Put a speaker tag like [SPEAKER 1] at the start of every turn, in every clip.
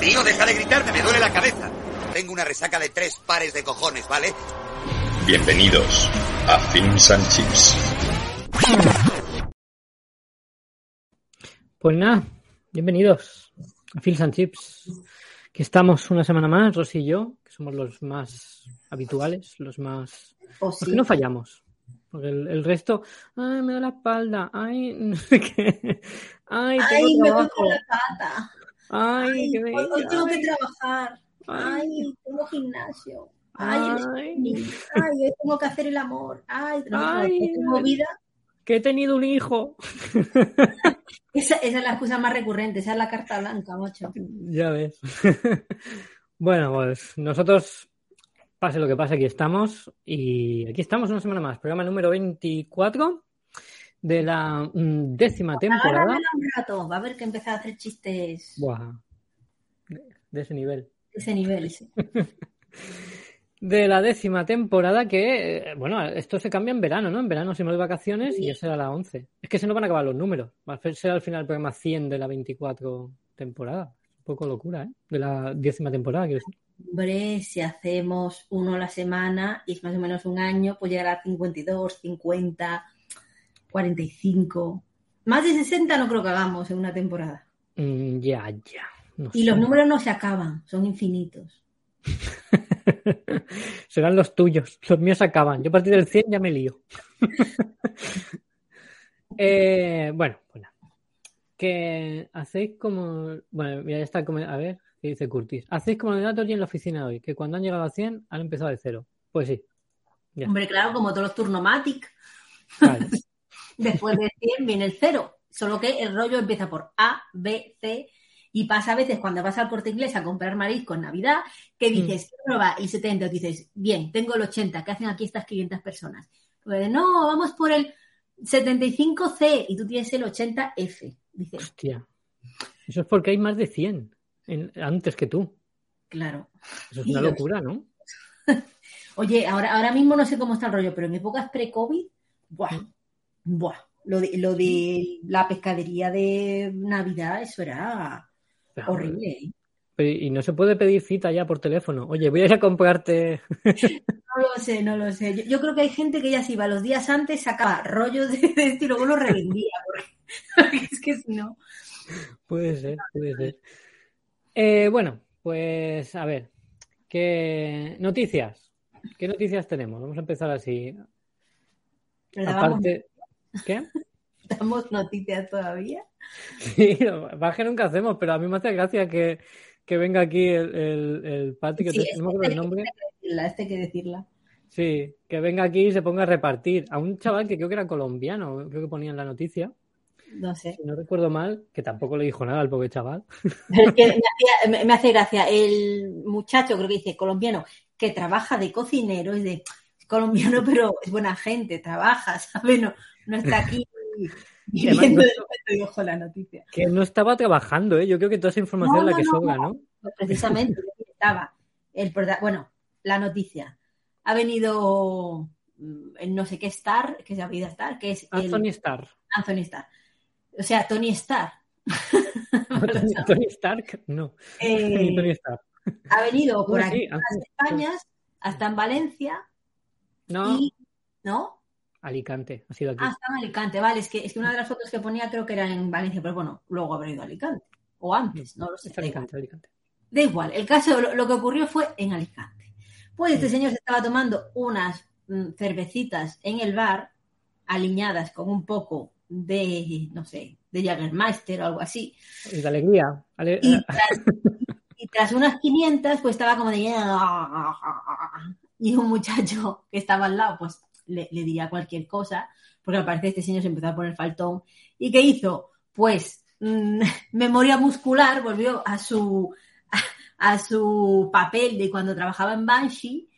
[SPEAKER 1] Tío, deja de gritarme, me duele la cabeza. Tengo una resaca de tres pares de cojones, ¿vale?
[SPEAKER 2] Bienvenidos a Films and Chips.
[SPEAKER 3] Pues nada, bienvenidos a Films and Chips. Que estamos una semana más, Rosy y yo, que somos los más habituales, los más.
[SPEAKER 4] O
[SPEAKER 3] Porque
[SPEAKER 4] sí.
[SPEAKER 3] no fallamos. Porque el, el resto, ay, me da la espalda, ay, no sé qué, ay, tengo
[SPEAKER 4] Ay, me
[SPEAKER 3] trabajo,
[SPEAKER 4] con la pata.
[SPEAKER 3] Ay,
[SPEAKER 4] hoy, tengo que trabajar.
[SPEAKER 3] ay,
[SPEAKER 4] Ay, tengo gimnasio. Ay,
[SPEAKER 3] ay,
[SPEAKER 4] hoy tengo que hacer el amor. Ay, tengo vida.
[SPEAKER 3] que he tenido un hijo.
[SPEAKER 4] Esa, esa es la excusa más recurrente, esa es la carta blanca, macho.
[SPEAKER 3] Ya ves. Bueno, pues nosotros, pase lo que pase, aquí estamos. Y aquí estamos una semana más. Programa número 24 de la mm, décima temporada.
[SPEAKER 4] Agárramela un rato, va a haber que empezar a hacer chistes
[SPEAKER 3] Buah, de ese nivel.
[SPEAKER 4] de ese nivel. sí.
[SPEAKER 3] De la décima temporada que, eh, bueno, esto se cambia en verano, ¿no? En verano si no hay vacaciones y ya será la 11. Es que se nos van a acabar los números. Va a ser al final el programa 100 de la 24 temporada. Un poco locura, ¿eh? De la décima temporada, quiero decir.
[SPEAKER 4] Hombre, si hacemos uno a la semana y es más o menos un año, pues llegará a 52, 50, 45. Más de 60 no creo que hagamos en una temporada.
[SPEAKER 3] Mm, ya, ya. No
[SPEAKER 4] Y
[SPEAKER 3] sé.
[SPEAKER 4] los números no se acaban, son infinitos.
[SPEAKER 3] Serán los tuyos. Los míos acaban. Yo a partir del 100 ya me lío. Eh, bueno, bueno. Que hacéis como. Bueno, mira, ya está. A ver, ¿qué dice Curtis? Hacéis como de datos y en la oficina hoy, que cuando han llegado a 100 han empezado de cero. Pues sí. Ya.
[SPEAKER 4] Hombre, claro, como todos los turnomatic,
[SPEAKER 3] Vale.
[SPEAKER 4] después de 100 viene el cero. Solo que el rollo empieza por A, B, C y pasa a veces cuando vas al corte inglés a comprar marisco en Navidad, que dices, ¿qué número va? El 70, dices, bien, tengo el 80, ¿qué hacen aquí estas 500 personas? Pues no, vamos por el 75C y tú tienes el 80F. Dices,
[SPEAKER 3] Hostia. Eso es porque hay más de 100 en- antes que tú.
[SPEAKER 4] claro.
[SPEAKER 3] Eso es una locura, ¿no?
[SPEAKER 4] Oye, ahora, ahora mismo no sé cómo está el rollo, pero en épocas pre-COVID, buah, buah, lo de, lo de la pescadería de Navidad, eso era horrible. ¿eh?
[SPEAKER 3] Y no se puede pedir cita ya por teléfono. Oye, voy a ir a comprarte.
[SPEAKER 4] No lo sé, no lo sé. Yo, yo creo que hay gente que ya se iba los días antes, sacaba rollos de, de esto y luego lo revendía, porque, es que si no.
[SPEAKER 3] Puede ser, puede ser. Eh, bueno, pues a ver, ¿qué noticias? ¿Qué noticias tenemos? Vamos a empezar así. Aparte, ¿qué?
[SPEAKER 4] damos noticias todavía.
[SPEAKER 3] Sí, más que nunca hacemos, pero a mí me hace gracia que, que venga aquí el, el, el que
[SPEAKER 4] Sí,
[SPEAKER 3] te- no me acuerdo el nombre.
[SPEAKER 4] La, este hay que decirla.
[SPEAKER 3] Sí, que venga aquí y se ponga a repartir. A un chaval que creo que era colombiano, creo que ponía en la noticia,
[SPEAKER 4] No sé.
[SPEAKER 3] si no recuerdo mal, que tampoco le dijo nada al pobre chaval.
[SPEAKER 4] Pero es que me, hacía- me- me hace gracia el muchacho, creo que dice colombiano, que trabaja de cocinero, es de colombiano, pero es buena gente, trabaja, ¿sabes? No, no está aquí viviendo
[SPEAKER 3] no-
[SPEAKER 4] de momento y ojo la noticia.
[SPEAKER 3] Que no estaba trabajando, ¿eh? Yo creo que toda esa información
[SPEAKER 4] No,
[SPEAKER 3] es la
[SPEAKER 4] no,
[SPEAKER 3] que
[SPEAKER 4] no,
[SPEAKER 3] sobra,
[SPEAKER 4] no.
[SPEAKER 3] ¿no?
[SPEAKER 4] Pues precisamente estaba el bueno, la noticia. Ha venido mm, el no sé qué Star, que se ha pedido Star, que es el
[SPEAKER 3] Anthony Starr.
[SPEAKER 4] Anthony Starr. O sea, Tony Starr.
[SPEAKER 3] Tony, Tony Stark, no.
[SPEAKER 4] Eh,
[SPEAKER 3] Tony Stark.
[SPEAKER 4] ha venido por aquí
[SPEAKER 3] sí,
[SPEAKER 4] a las Españas, hasta en Valencia,
[SPEAKER 3] No,
[SPEAKER 4] y ¿no?
[SPEAKER 3] Alicante, ha sido aquí.
[SPEAKER 4] Ah, está en Alicante, vale. Es que, es que una de las fotos que ponía creo que era en Valencia, pero bueno, luego habrá ido a Alicante. O antes, no lo sé.
[SPEAKER 3] Es
[SPEAKER 4] Da.
[SPEAKER 3] Alicante, Alicante.
[SPEAKER 4] Da igual, el caso, lo, lo que ocurrió fue en Alicante. Pues este señor se estaba tomando unas mm, cervecitas en el bar, aliñadas con un poco de, no sé, de Jagermeister o algo así.
[SPEAKER 3] Y de alegría. Ale-
[SPEAKER 4] Y tras, y tras unas 500, pues estaba como de... Y un muchacho que estaba al lado, pues le, le diría cualquier cosa, porque al parecer este señor se empezó a poner faltón. ¿Y qué hizo? Pues mm, memoria muscular, volvió a su, a, a su papel de cuando trabajaba en Banshee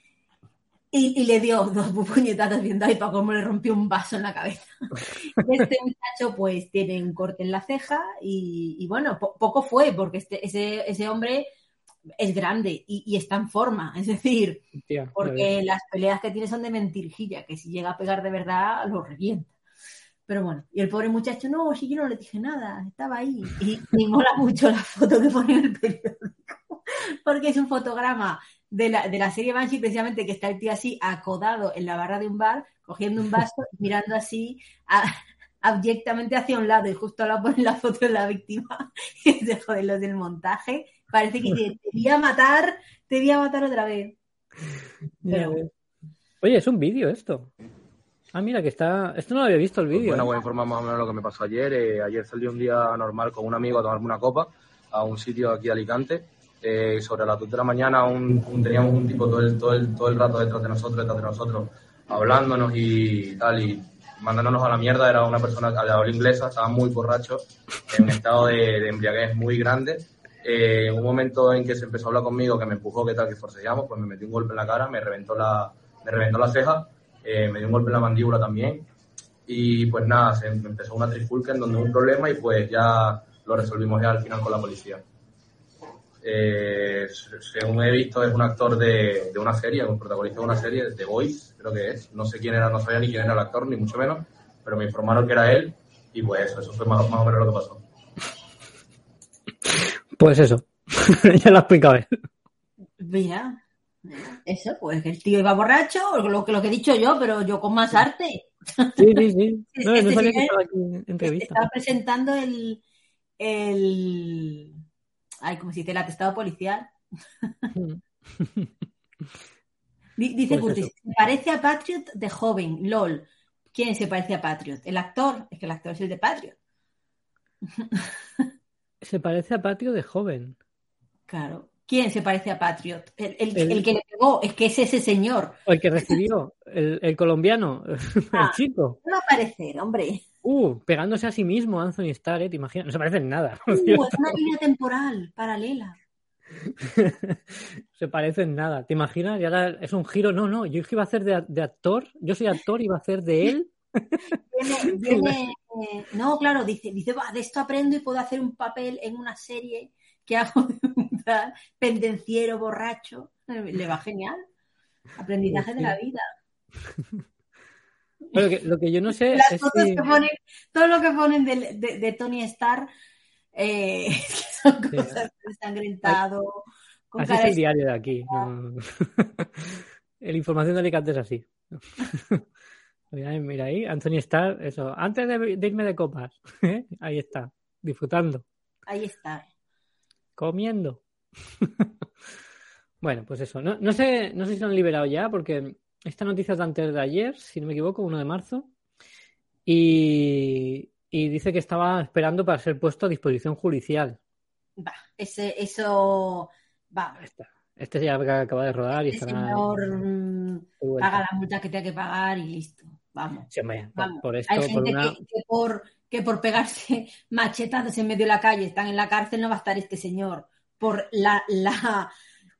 [SPEAKER 4] y, y le dio dos puñetazos viendo ahí para cómo le rompió un vaso en la cabeza. Este muchacho pues tiene un corte en la ceja y, y bueno, po- poco fue porque este, ese, ese hombre es grande y, y está en forma, es decir,
[SPEAKER 3] Tía,
[SPEAKER 4] porque las peleas que tiene son de mentirjilla, que si llega a pegar de verdad lo revienta. Pero bueno, y el pobre muchacho, no, si yo no le dije nada, estaba ahí. Y me mola mucho la foto que pone en el periódico, porque es un fotograma de la, de la serie Banshee, precisamente que está el tío así acodado en la barra de un bar, cogiendo un vaso, y mirando así a- abyectamente hacia un lado, y justo al lado pone la foto de la víctima, y es de joder, los del montaje. Parece que dice, te voy a matar, te voy a matar otra vez. Pero-.
[SPEAKER 3] Oye, es un vídeo esto. Ah, mira, que está. Esto no lo había visto el
[SPEAKER 5] Pues
[SPEAKER 3] vídeo.
[SPEAKER 5] bueno,
[SPEAKER 3] ¿eh?
[SPEAKER 5] voy a informar más o menos lo que me pasó ayer. Eh, ayer salí un día normal con un amigo a tomarme una copa a un sitio aquí de Alicante. Eh, sobre las 2 de la mañana un- un- teníamos un tipo todo el, todo, el, todo el rato detrás de nosotros, detrás de nosotros, hablándonos y tal, y mandándonos a la mierda. Era una persona de habla inglesa, estaba muy borracho, en un estado de, de embriaguez muy grande. Eh, un momento en que se empezó a hablar conmigo, que me empujó, que tal, que forcejeamos, pues me metí un golpe en la cara, me reventó la, me reventó la ceja, eh, me dio un golpe en la mandíbula también. Y pues nada, se empezó una trifulca en donde hubo un problema y pues ya lo resolvimos ya al final con la policía. Eh, según he visto, es un actor de, de una serie, un protagonista de una serie, The Voice, creo que es. No sé quién era, no sabía ni quién era el actor, ni mucho menos, pero me informaron que era él y pues eso, eso fue más o menos lo que pasó.
[SPEAKER 3] Pues eso. ya lo ha explicado él.
[SPEAKER 4] Mira, eso, pues que el tío iba borracho, lo que, lo que he dicho yo, pero yo con más arte.
[SPEAKER 3] Sí, sí, sí. No, no
[SPEAKER 4] Este
[SPEAKER 3] sabía que estaba aquí en entrevista.
[SPEAKER 4] Estaba presentando el, el, ay, ¿cómo se dice? El atestado policial. Di- Dice
[SPEAKER 3] Pues
[SPEAKER 4] Curtis,
[SPEAKER 3] eso.
[SPEAKER 4] parece a Patriot de joven, LOL. ¿Quién se parece a Patriot? El actor, es que el actor es el de Patriot.
[SPEAKER 3] Se parece a Patio de joven.
[SPEAKER 4] Claro. ¿Quién se parece a Patriot? El, el-
[SPEAKER 3] El-
[SPEAKER 4] el que le pegó, es que es ese señor.
[SPEAKER 3] O el que recibió, el, el colombiano, el
[SPEAKER 4] Ah.
[SPEAKER 3] chico.
[SPEAKER 4] No va a parecer, hombre.
[SPEAKER 3] Uh, pegándose a sí mismo, Anthony Starr, ¿eh? ¿Te imaginas? No se parece en nada.
[SPEAKER 4] Uh, es una línea temporal paralela.
[SPEAKER 3] se parece en nada. ¿Te imaginas? Y ahora es un giro. No, no, yo iba a hacer de, de actor. Yo soy actor y iba a hacer de él.
[SPEAKER 4] Viene, viene, eh, no, claro, dice, dice, de esto aprendo y puedo hacer un papel en una serie que hago de un tal pendenciero borracho. Le va genial. Aprendizaje de la vida.
[SPEAKER 3] Pero que- lo que yo no sé
[SPEAKER 4] Las
[SPEAKER 3] es
[SPEAKER 4] fotos
[SPEAKER 3] si...
[SPEAKER 4] que ponen, todo lo que ponen de, de- de Tony Starr, eh, que son
[SPEAKER 3] Sí.
[SPEAKER 4] cosas ensangrentado, con
[SPEAKER 3] Así es el diario de aquí. no- La información de Alicante es así. Mira, ahí- mira ahí, Anthony Starr, eso. Antes de, de irme de copas, ¿eh? ahí está, disfrutando,
[SPEAKER 4] Ahí está.
[SPEAKER 3] comiendo. bueno, pues eso. No, no sé, no sé si lo han liberado ya, porque esta noticia es de antes de ayer, si no me equivoco, 1 de marzo. Y, y dice que estaba esperando para ser puesto a disposición judicial.
[SPEAKER 4] Va, ese, eso, va.
[SPEAKER 3] Está. Este ya acaba de rodar y
[SPEAKER 4] El
[SPEAKER 3] estará
[SPEAKER 4] señor mm, paga la multa que tenga que pagar y listo. Vamos.
[SPEAKER 3] Sí, hombre, por,
[SPEAKER 4] Vamos,
[SPEAKER 3] por esto,
[SPEAKER 4] Hay
[SPEAKER 3] por
[SPEAKER 4] gente
[SPEAKER 3] una...
[SPEAKER 4] que, que por, que por pegarse machetazos en medio de la calle están en la cárcel, no va a estar este señor por la, la,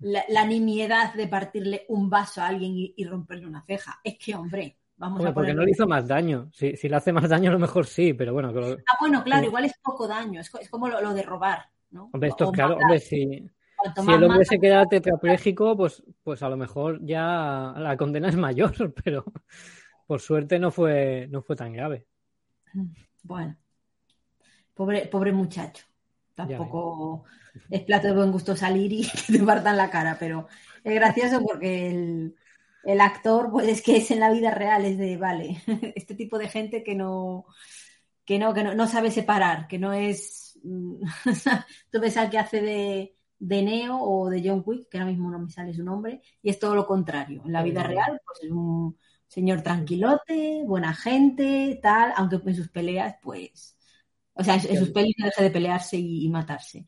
[SPEAKER 4] la, la nimiedad de partirle un vaso a alguien y, y romperle una ceja. Es que, hombre, vamos
[SPEAKER 3] Hombre,
[SPEAKER 4] a
[SPEAKER 3] porque no le hizo más daño. Si, si le hace más daño, a lo mejor sí, pero bueno, lo-
[SPEAKER 4] Ah, bueno, claro, igual es poco daño, es, es como lo, lo de robar, ¿no?
[SPEAKER 3] hombre, esto
[SPEAKER 4] O
[SPEAKER 3] claro,
[SPEAKER 4] matar.
[SPEAKER 3] hombre, si, si el hombre se queda tetrapléjico, pues, pues a lo mejor ya la condena es mayor, pero por suerte no fue, no fue tan grave.
[SPEAKER 4] Bueno, pobre, pobre muchacho. Tampoco es plato de buen gusto salir y que te partan la cara, pero es gracioso porque el, el actor, pues es que es en la vida real, es de, vale, este tipo de gente que no, que no, que no, no sabe separar, que no es, mm, tú ves al que hace de, de Neo o de John Wick, que ahora mismo no me sale su nombre, y es todo lo contrario. En la vida
[SPEAKER 3] Mm.
[SPEAKER 4] real, pues es un señor tranquilote, buena gente, tal, aunque en sus peleas, pues, o sea, en sus peleas no deja de pelearse y, y matarse.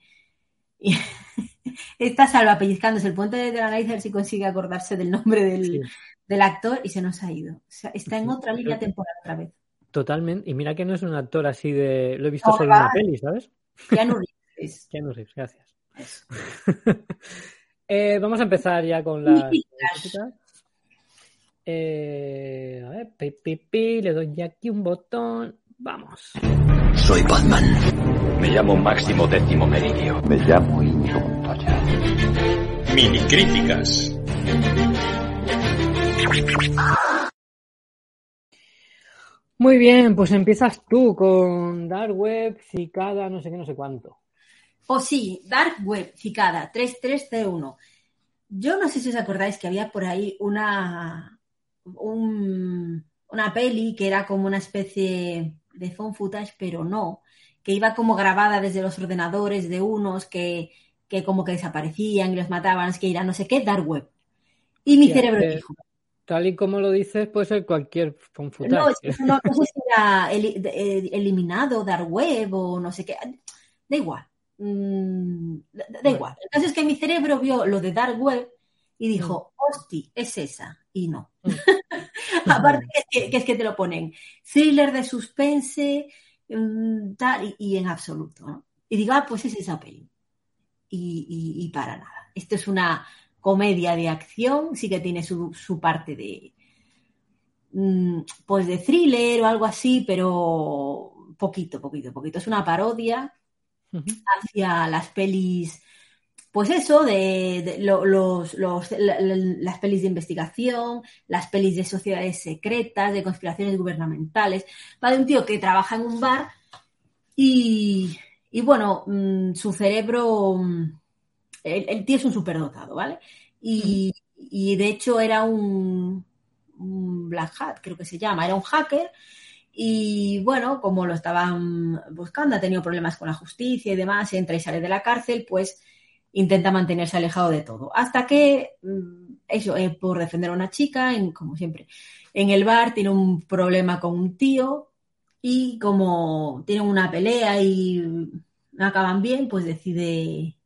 [SPEAKER 4] Y está salva pellizcándose el puente de la nariz a ver si consigue acordarse del nombre del,
[SPEAKER 3] Sí,
[SPEAKER 4] del actor y se nos ha ido. O sea, está en otra línea temporal otra vez.
[SPEAKER 3] totalmente. Y mira que no es un actor así de... Lo he visto
[SPEAKER 4] No,
[SPEAKER 3] solo en una peli, ¿sabes?
[SPEAKER 4] Keanu Reeves.
[SPEAKER 3] Keanu Reeves, gracias. Eh, vamos a empezar ya con las. Eh, a ver, pi, pi, pi, le doy aquí un botón. Vamos.
[SPEAKER 1] Soy Batman.
[SPEAKER 6] Me llamo Máximo Décimo Meridio.
[SPEAKER 7] Me llamo Íñigo Montoya.
[SPEAKER 2] Mini críticas.
[SPEAKER 3] Muy bien, pues empiezas tú con Dark Web, Cicada, no sé qué, no sé cuánto.
[SPEAKER 4] O sí, Dark Web, Cicada, 3301. Yo no sé si os acordáis que había por ahí una, un- una peli que era como una especie de phone footage, pero no, que iba como grabada desde los ordenadores de unos que, que como que desaparecían y los mataban, es que era no sé qué, Dark Web. Y mi cerebro
[SPEAKER 3] eh,
[SPEAKER 4] dijo,
[SPEAKER 3] Tal y como lo dices, puede ser cualquier phone
[SPEAKER 4] no,
[SPEAKER 3] footage.
[SPEAKER 4] es que no, no sé si era de- eh, eliminado Dark Web o no sé qué. Da igual. Mm, da, da
[SPEAKER 3] Bueno.
[SPEAKER 4] igual. El caso es que mi cerebro vio lo de Dark Web y dijo, hosti, es esa. Y no.
[SPEAKER 3] Mm.
[SPEAKER 4] Aparte que es que, que es que te lo ponen thriller de suspense, mm, tal, y, y en absoluto. ¿no? Y digo, ah, pues es esa peli. Y, y- y para nada. Esto es una comedia de acción, sí que tiene su, su parte de, mm, pues de thriller o algo así, pero poquito, poquito, poquito. Es una parodia hacia las pelis, pues eso, de, de lo- los, los- la- la- las pelis de investigación, las pelis de sociedades secretas, de conspiraciones gubernamentales. Va de un tío que trabaja en un bar y, y bueno, mm, su cerebro, mm, el, el tío es un superdotado, ¿vale? Y, y de hecho era un, un Black Hat, creo que se llama, era un hacker. Y bueno, como lo estaban buscando, ha tenido problemas con la justicia y demás, entra y sale de la cárcel, pues intenta mantenerse alejado de todo. Hasta que, mm, eso, eh, por defender a una chica, en- como siempre, en el bar tiene un problema con un tío y como tienen una pelea y no acaban bien, pues decide,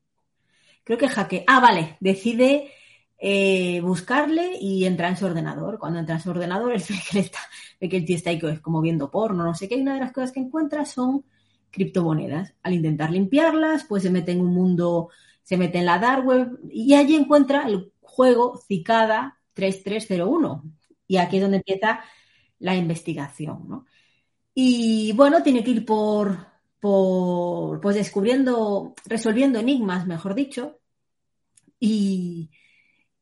[SPEAKER 4] creo que hacke, ah, vale, decide eh, buscarle y entra en su ordenador. Cuando entra en su ordenador, él está, ve que el tío está ahí como viendo porno, no sé qué, y una de las cosas que encuentra son criptomonedas. Al intentar limpiarlas, pues se mete en un mundo, se mete en la dark web y allí encuentra el juego Cicada 3301. Y aquí es donde empieza la investigación, ¿no? Y bueno, tiene que ir por, por pues descubriendo, resolviendo enigmas, mejor dicho, y,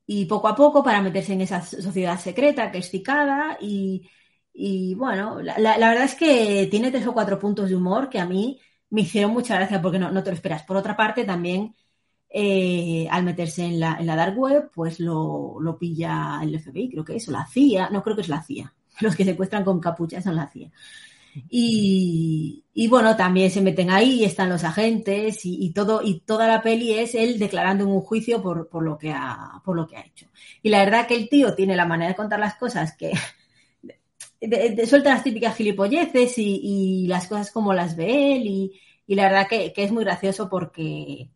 [SPEAKER 4] y poco a poco para meterse en esa sociedad secreta que es Cicada y, y bueno, la, la- verdad es que tiene tres o cuatro puntos de humor que a mí me hicieron mucha gracia porque no, no te lo esperas. Por otra parte, también eh, al meterse en la, en la dark web, pues lo, lo pilla el FBI, creo que es, o la CIA, no creo que es la CIA. Los que secuestran con capucha son la CIA. Y, y bueno, también se meten ahí están los agentes y, todo, y toda la peli es él declarando en un juicio por, por lo que ha, por lo que ha hecho. Y la verdad que el tío tiene la manera de contar las cosas que de- suelta las típicas gilipolleces y, y las cosas como las ve él y, y la verdad que, que es muy gracioso porque,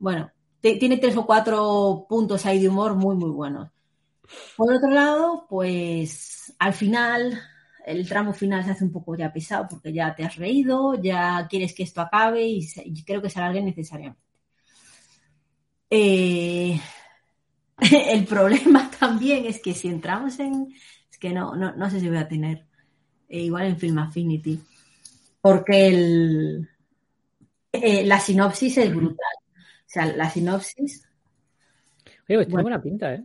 [SPEAKER 4] bueno, tiene tres o cuatro puntos ahí de humor muy, muy buenos. Por otro lado, pues al final, el tramo final se hace un poco ya pesado porque ya te has reído, ya quieres que esto acabe y, creo que se alargue necesariamente. Eh, el problema también es que si entramos en... Es que no, no, no sé si voy a tener eh, igual en Film Affinity, porque eh, la sinopsis es brutal. O sea, la sinopsis...
[SPEAKER 3] Oye, pues tiene
[SPEAKER 4] Bueno.
[SPEAKER 3] buena pinta, ¿eh?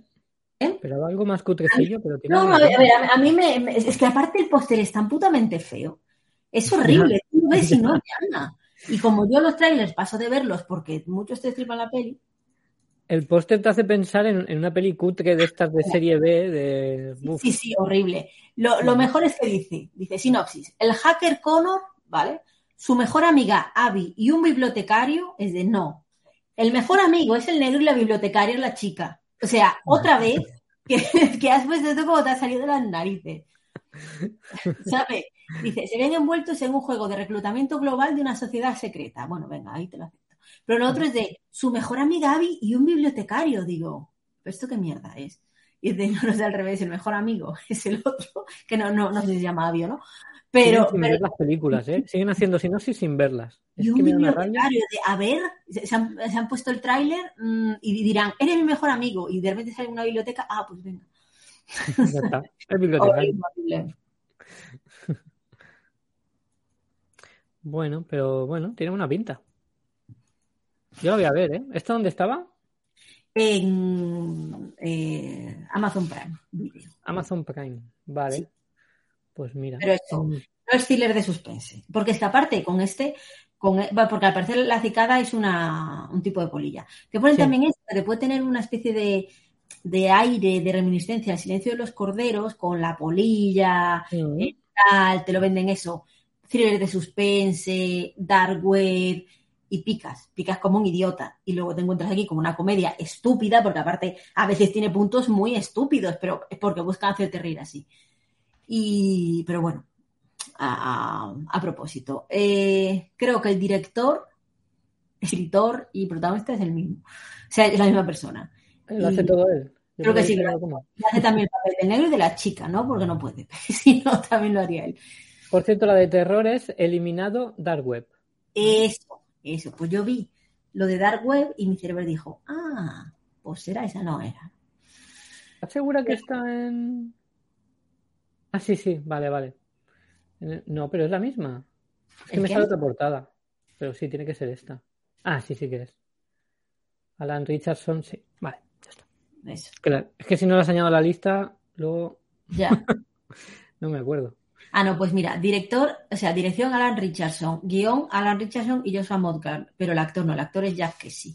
[SPEAKER 4] ¿Eh?
[SPEAKER 3] Esperaba algo más cutrecillo, pero tiene
[SPEAKER 4] No, a
[SPEAKER 3] pinta.
[SPEAKER 4] ver, a, a mí me, me- es que aparte el póster es tan putamente feo. Es horrible, tú lo ves y no llama. Y como yo los trailers paso de verlos porque muchos te tripan la peli,
[SPEAKER 3] El póster te hace pensar en, en una peli cutre de estas de serie B, de... uf,
[SPEAKER 4] Sí, sí, horrible. Lo, lo mejor es que dice, dice sinopsis, el hacker Connor, ¿vale? Su mejor amiga Abby y un bibliotecario es de no. El mejor amigo es el negro y la bibliotecaria es la chica. O sea, otra vez que, que has puesto esto como te ha salido de las narices. ¿Sabes? Dice, se ven envueltos en un juego de reclutamiento global de una sociedad secreta. Bueno, venga, ahí te lo acepto. Pero lo otro es de su mejor amiga Abby y un bibliotecario. Digo, ¿pero esto qué mierda es? Y dice, no, no es al revés, el mejor amigo es el otro, que no, no, no sé si se llama Abio, ¿no? Pero,
[SPEAKER 3] Siguen sin
[SPEAKER 4] pero
[SPEAKER 3] ver las películas, ¿eh? Siguen haciendo sinopsis sin verlas. Es
[SPEAKER 4] y un bibliotecario de, a ver, se se han, se han puesto el tráiler mm, y dirán, eres mi mejor amigo, y de repente sale una biblioteca, ah, pues venga.
[SPEAKER 3] Ya está. Es bibliotecario.
[SPEAKER 4] Horrible.
[SPEAKER 3] Bueno, pero bueno, tiene una pinta. Yo la voy a ver, ¿eh? ¿Esta dónde estaba?
[SPEAKER 4] En eh, Amazon Prime Video.
[SPEAKER 3] Amazon Prime. Vale. Pues mira.
[SPEAKER 4] Pero eso,
[SPEAKER 3] Mm,
[SPEAKER 4] no es thriller de suspense. Porque es que aparte, con este, con, bueno, porque al parecer la cicada es una, un tipo de polilla. Te ponen
[SPEAKER 3] Sí.
[SPEAKER 4] también esto, que puede tener una especie de, de aire, de reminiscencia al silencio de los corderos, con la polilla,
[SPEAKER 3] mm,
[SPEAKER 4] eh, tal, te lo venden eso. Thriller de suspense, dark web, y picas, picas como un idiota. Y luego te encuentras aquí como una comedia estúpida, porque aparte a veces tiene puntos muy estúpidos, pero es porque buscan hacerte reír así. Y, pero bueno, a, a- a propósito, eh, creo que el director, escritor y protagonista es el mismo. O sea, es la misma persona.
[SPEAKER 3] Lo hace todo él. Yo
[SPEAKER 4] Creo que sí, Y hace también el papel del negro y de la chica, ¿no? Porque no puede. Si no, también lo haría él.
[SPEAKER 3] Por cierto, la de terror es Eliminado Dark Web.
[SPEAKER 4] Eso, eso. Pues yo vi lo de Dark Web y mi cerebro dijo, ah, pues era esa, no era.
[SPEAKER 3] ¿Estás segura que está en...? Ah, sí, sí, vale, vale. No, pero es la misma. Es que
[SPEAKER 4] ¿El
[SPEAKER 3] me sale otra portada. Pero sí, tiene que ser esta. Ah, sí, sí que es. Alan Richardson, sí. Vale, ya está.
[SPEAKER 4] Eso,
[SPEAKER 3] Que la- Es que si no las añado a la lista, luego
[SPEAKER 4] ya.
[SPEAKER 3] no me acuerdo.
[SPEAKER 4] Ah, no, pues mira, director, o sea, dirección Alan Richardson, guion Alan Richardson y Joshua Modgar, pero el actor no, el actor es Jack Kesey.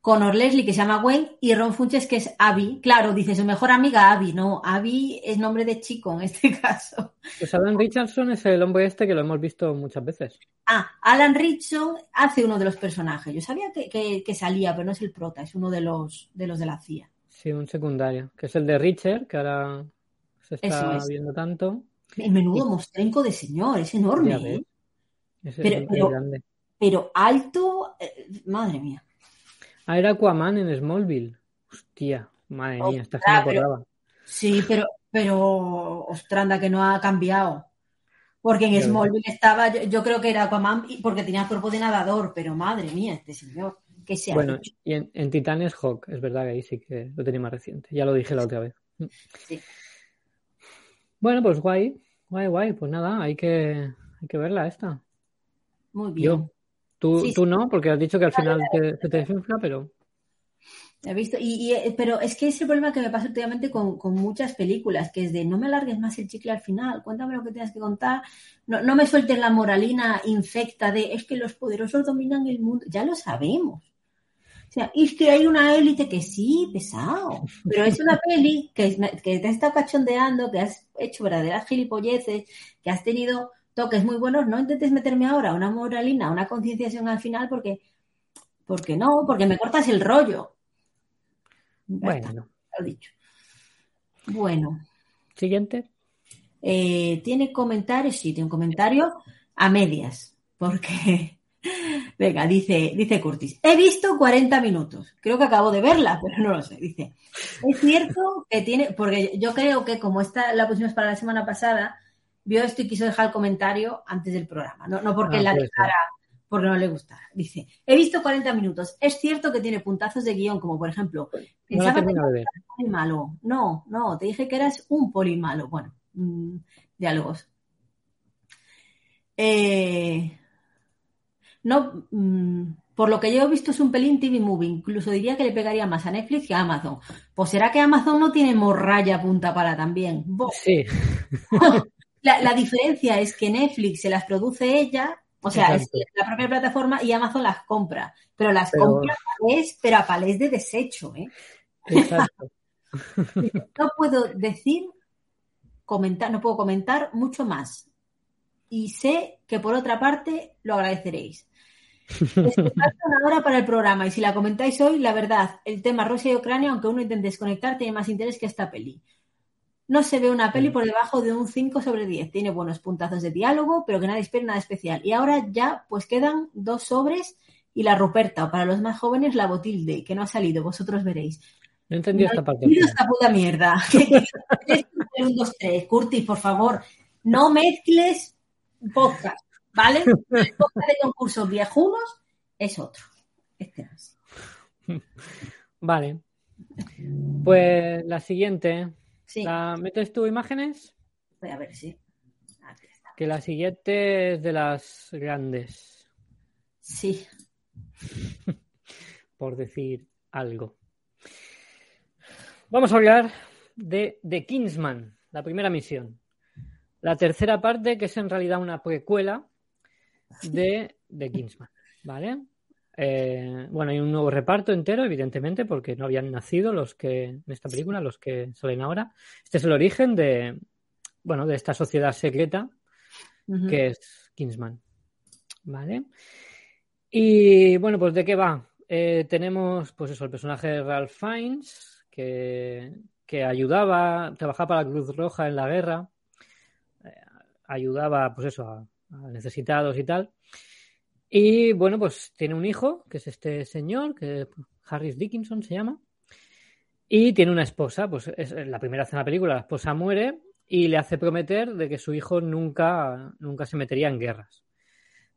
[SPEAKER 4] Connor Leslie, que se llama Gwen, y Ron Funches, que es Abby. Claro, dice su mejor amiga Abby, no, Abby es nombre de chico en este caso.
[SPEAKER 3] Pues Alan Richardson es el hombre este que lo hemos visto muchas veces.
[SPEAKER 4] Ah, Alan Richardson hace uno de los personajes. Yo sabía que, que- que salía, pero no es el prota, es uno de los de, los de la CIA.
[SPEAKER 3] Sí, un secundario. Que es el de Richard, que ahora se está
[SPEAKER 4] es.
[SPEAKER 3] viendo tanto.
[SPEAKER 4] El menudo mostrenco de señor, es enorme. ¿eh? Pero-
[SPEAKER 3] es
[SPEAKER 4] pero-
[SPEAKER 3] grande.
[SPEAKER 4] pero alto, eh, madre mía.
[SPEAKER 3] Ah, era Aquaman en Smallville. Hostia, madre
[SPEAKER 4] Oh,
[SPEAKER 3] mía, esta se me acordaba.
[SPEAKER 4] Sí, pero, pero, ostranda, que no ha cambiado. Porque en. Smallville estaba, yo, yo creo que era Aquaman porque tenía cuerpo de nadador, pero madre mía, este señor, que se
[SPEAKER 3] Bueno,
[SPEAKER 4] hecho?
[SPEAKER 3] y en, en Titanes Hawk, es verdad que ahí sí que lo tenía más reciente. Ya lo dije la otra vez.
[SPEAKER 4] Sí.
[SPEAKER 3] Bueno, pues guay, guay, guay. Pues nada, hay que, hay que verla esta.
[SPEAKER 4] Muy bien.
[SPEAKER 3] Yo. Tú,
[SPEAKER 4] Sí,
[SPEAKER 3] tú
[SPEAKER 4] sí.
[SPEAKER 3] no, porque has dicho que al final te, te desinfla, pero
[SPEAKER 4] ¿He visto? Y, y, eh, pero es que es el problema que me pasa últimamente con, con muchas películas, que es de no me alargues más el chicle al final, cuéntame lo que tienes que contar, no, no me sueltes la moralina infecta de es que los poderosos dominan el mundo, ya lo sabemos. O sea, y es que hay una élite que sí, pesado, pero es una peli que, que te está cachondeando, que has hecho verdaderas gilipolleces, que has tenido toques muy buenos, no intentes meterme ahora una moralina, una concienciación al final porque, porque no, porque me cortas el rollo. Ya está,
[SPEAKER 3] bueno.
[SPEAKER 4] lo he dicho. Bueno,
[SPEAKER 3] Siguiente.
[SPEAKER 4] eh, tiene comentarios, sí, tiene un comentario a medias, porque, venga, dice, dice Curtis, he visto 40 minutos, creo que acabo de verla, pero no lo sé, dice, es cierto que tiene, porque yo creo que como esta la pusimos para la semana pasada, vio esto y quiso dejar el comentario antes del programa, no, no porque
[SPEAKER 3] Ah,
[SPEAKER 4] la dejara porque no le gustara. Dice, he visto 40 minutos. Es cierto que tiene puntazos de guion, como por ejemplo,
[SPEAKER 3] No
[SPEAKER 4] que. No, no, te dije que eras un poli malo. Bueno, mm, diálogos. Eh, no, mm, por lo que yo he visto es un pelín TV Movie. Incluso diría que le pegaría más a Netflix que a Amazon. Pues será que Amazon no tiene morralla punta para también.
[SPEAKER 3] Sí,
[SPEAKER 4] La, la diferencia es que Netflix se las produce ella, o sea, es la propia plataforma y Amazon las compra. Pero las
[SPEAKER 3] Pero-
[SPEAKER 4] compra a palés, pero a palés de desecho, ¿eh?
[SPEAKER 3] exacto.
[SPEAKER 4] No puedo decir, comentar, no puedo comentar mucho más. Y sé que por otra parte lo agradeceréis. Una hora para el programa y si la comentáis hoy, la verdad, el tema Rusia y Ucrania, aunque uno intente desconectar, tiene más interés que esta peli. No se ve una peli por debajo de un 5 sobre 10. Tiene buenos puntazos de diálogo, pero que nadie espera nada especial. Y ahora ya, pues quedan dos sobres y la Ruperta, o para los más jóvenes, la Botilde, que no ha salido, vosotros veréis.
[SPEAKER 3] No entendí esta parte.
[SPEAKER 4] Mira esta puta mierda. un, dos, tres. Curtis, por favor, no mezcles podcast, ¿vale? El podcast de concursos viejunos es otro. Este es.
[SPEAKER 3] Vale. Pues la siguiente.
[SPEAKER 4] Sí.
[SPEAKER 3] ¿La metes tú imágenes?
[SPEAKER 4] Voy a ver, sí. Aquí está.
[SPEAKER 3] Que la siguiente es de las grandes,
[SPEAKER 4] Sí.
[SPEAKER 3] por decir algo. Vamos a hablar de The Kingsman, la primera misión. La tercera parte, que es en realidad una precuela de The Kingsman, ¿vale? Eh, bueno, hay un nuevo reparto entero, evidentemente, porque no habían nacido los que en esta película, los que salen ahora. Este es el origen de, bueno, de esta sociedad secreta que es Kingsman. ¿Vale? Y bueno, pues ¿de qué va? Eh, tenemos, pues eso, el personaje de Ralph Fiennes, que, que ayudaba, trabajaba para la Cruz Roja en la guerra, eh, ayudaba, pues eso, a, a necesitados y tal. Y bueno, pues tiene un hijo, que es este señor, que Harris Dickinson se llama, y tiene una esposa, pues es la primera escena de la película, la esposa muere y le hace prometer de que su hijo nunca, nunca se metería en guerras.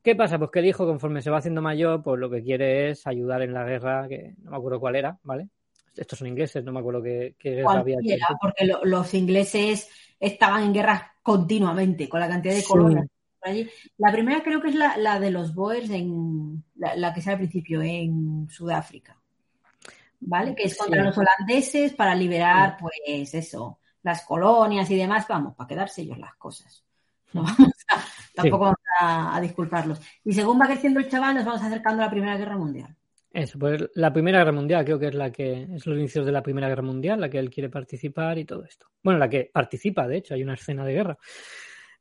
[SPEAKER 3] ¿Qué pasa? Pues que el hijo, conforme se va haciendo mayor, pues lo que quiere es ayudar en la guerra, que no me acuerdo cuál era, ¿vale? Estos son ingleses, no me acuerdo qué, qué guerra había.
[SPEAKER 4] Cualquiera, porque lo- los ingleses estaban en guerras continuamente, con la cantidad de
[SPEAKER 3] Sí.
[SPEAKER 4] colonias allí. La primera creo que es la, la de los Boers en la, la que sale al principio en Sudáfrica. ¿Vale? Que es contra
[SPEAKER 3] Sí.
[SPEAKER 4] los holandeses para liberar, pues eso, las colonias y demás, vamos, para quedarse ellos las cosas. No vamos a, tampoco vamos a, a disculparlos. Y según va creciendo el chaval, nos vamos acercando a la Primera Guerra Mundial.
[SPEAKER 3] Eso, pues la Primera Guerra Mundial, creo que es la que es los inicios de la Primera Guerra Mundial, la que él quiere participar y todo esto. Bueno, la que participa, de hecho, hay una escena de guerra.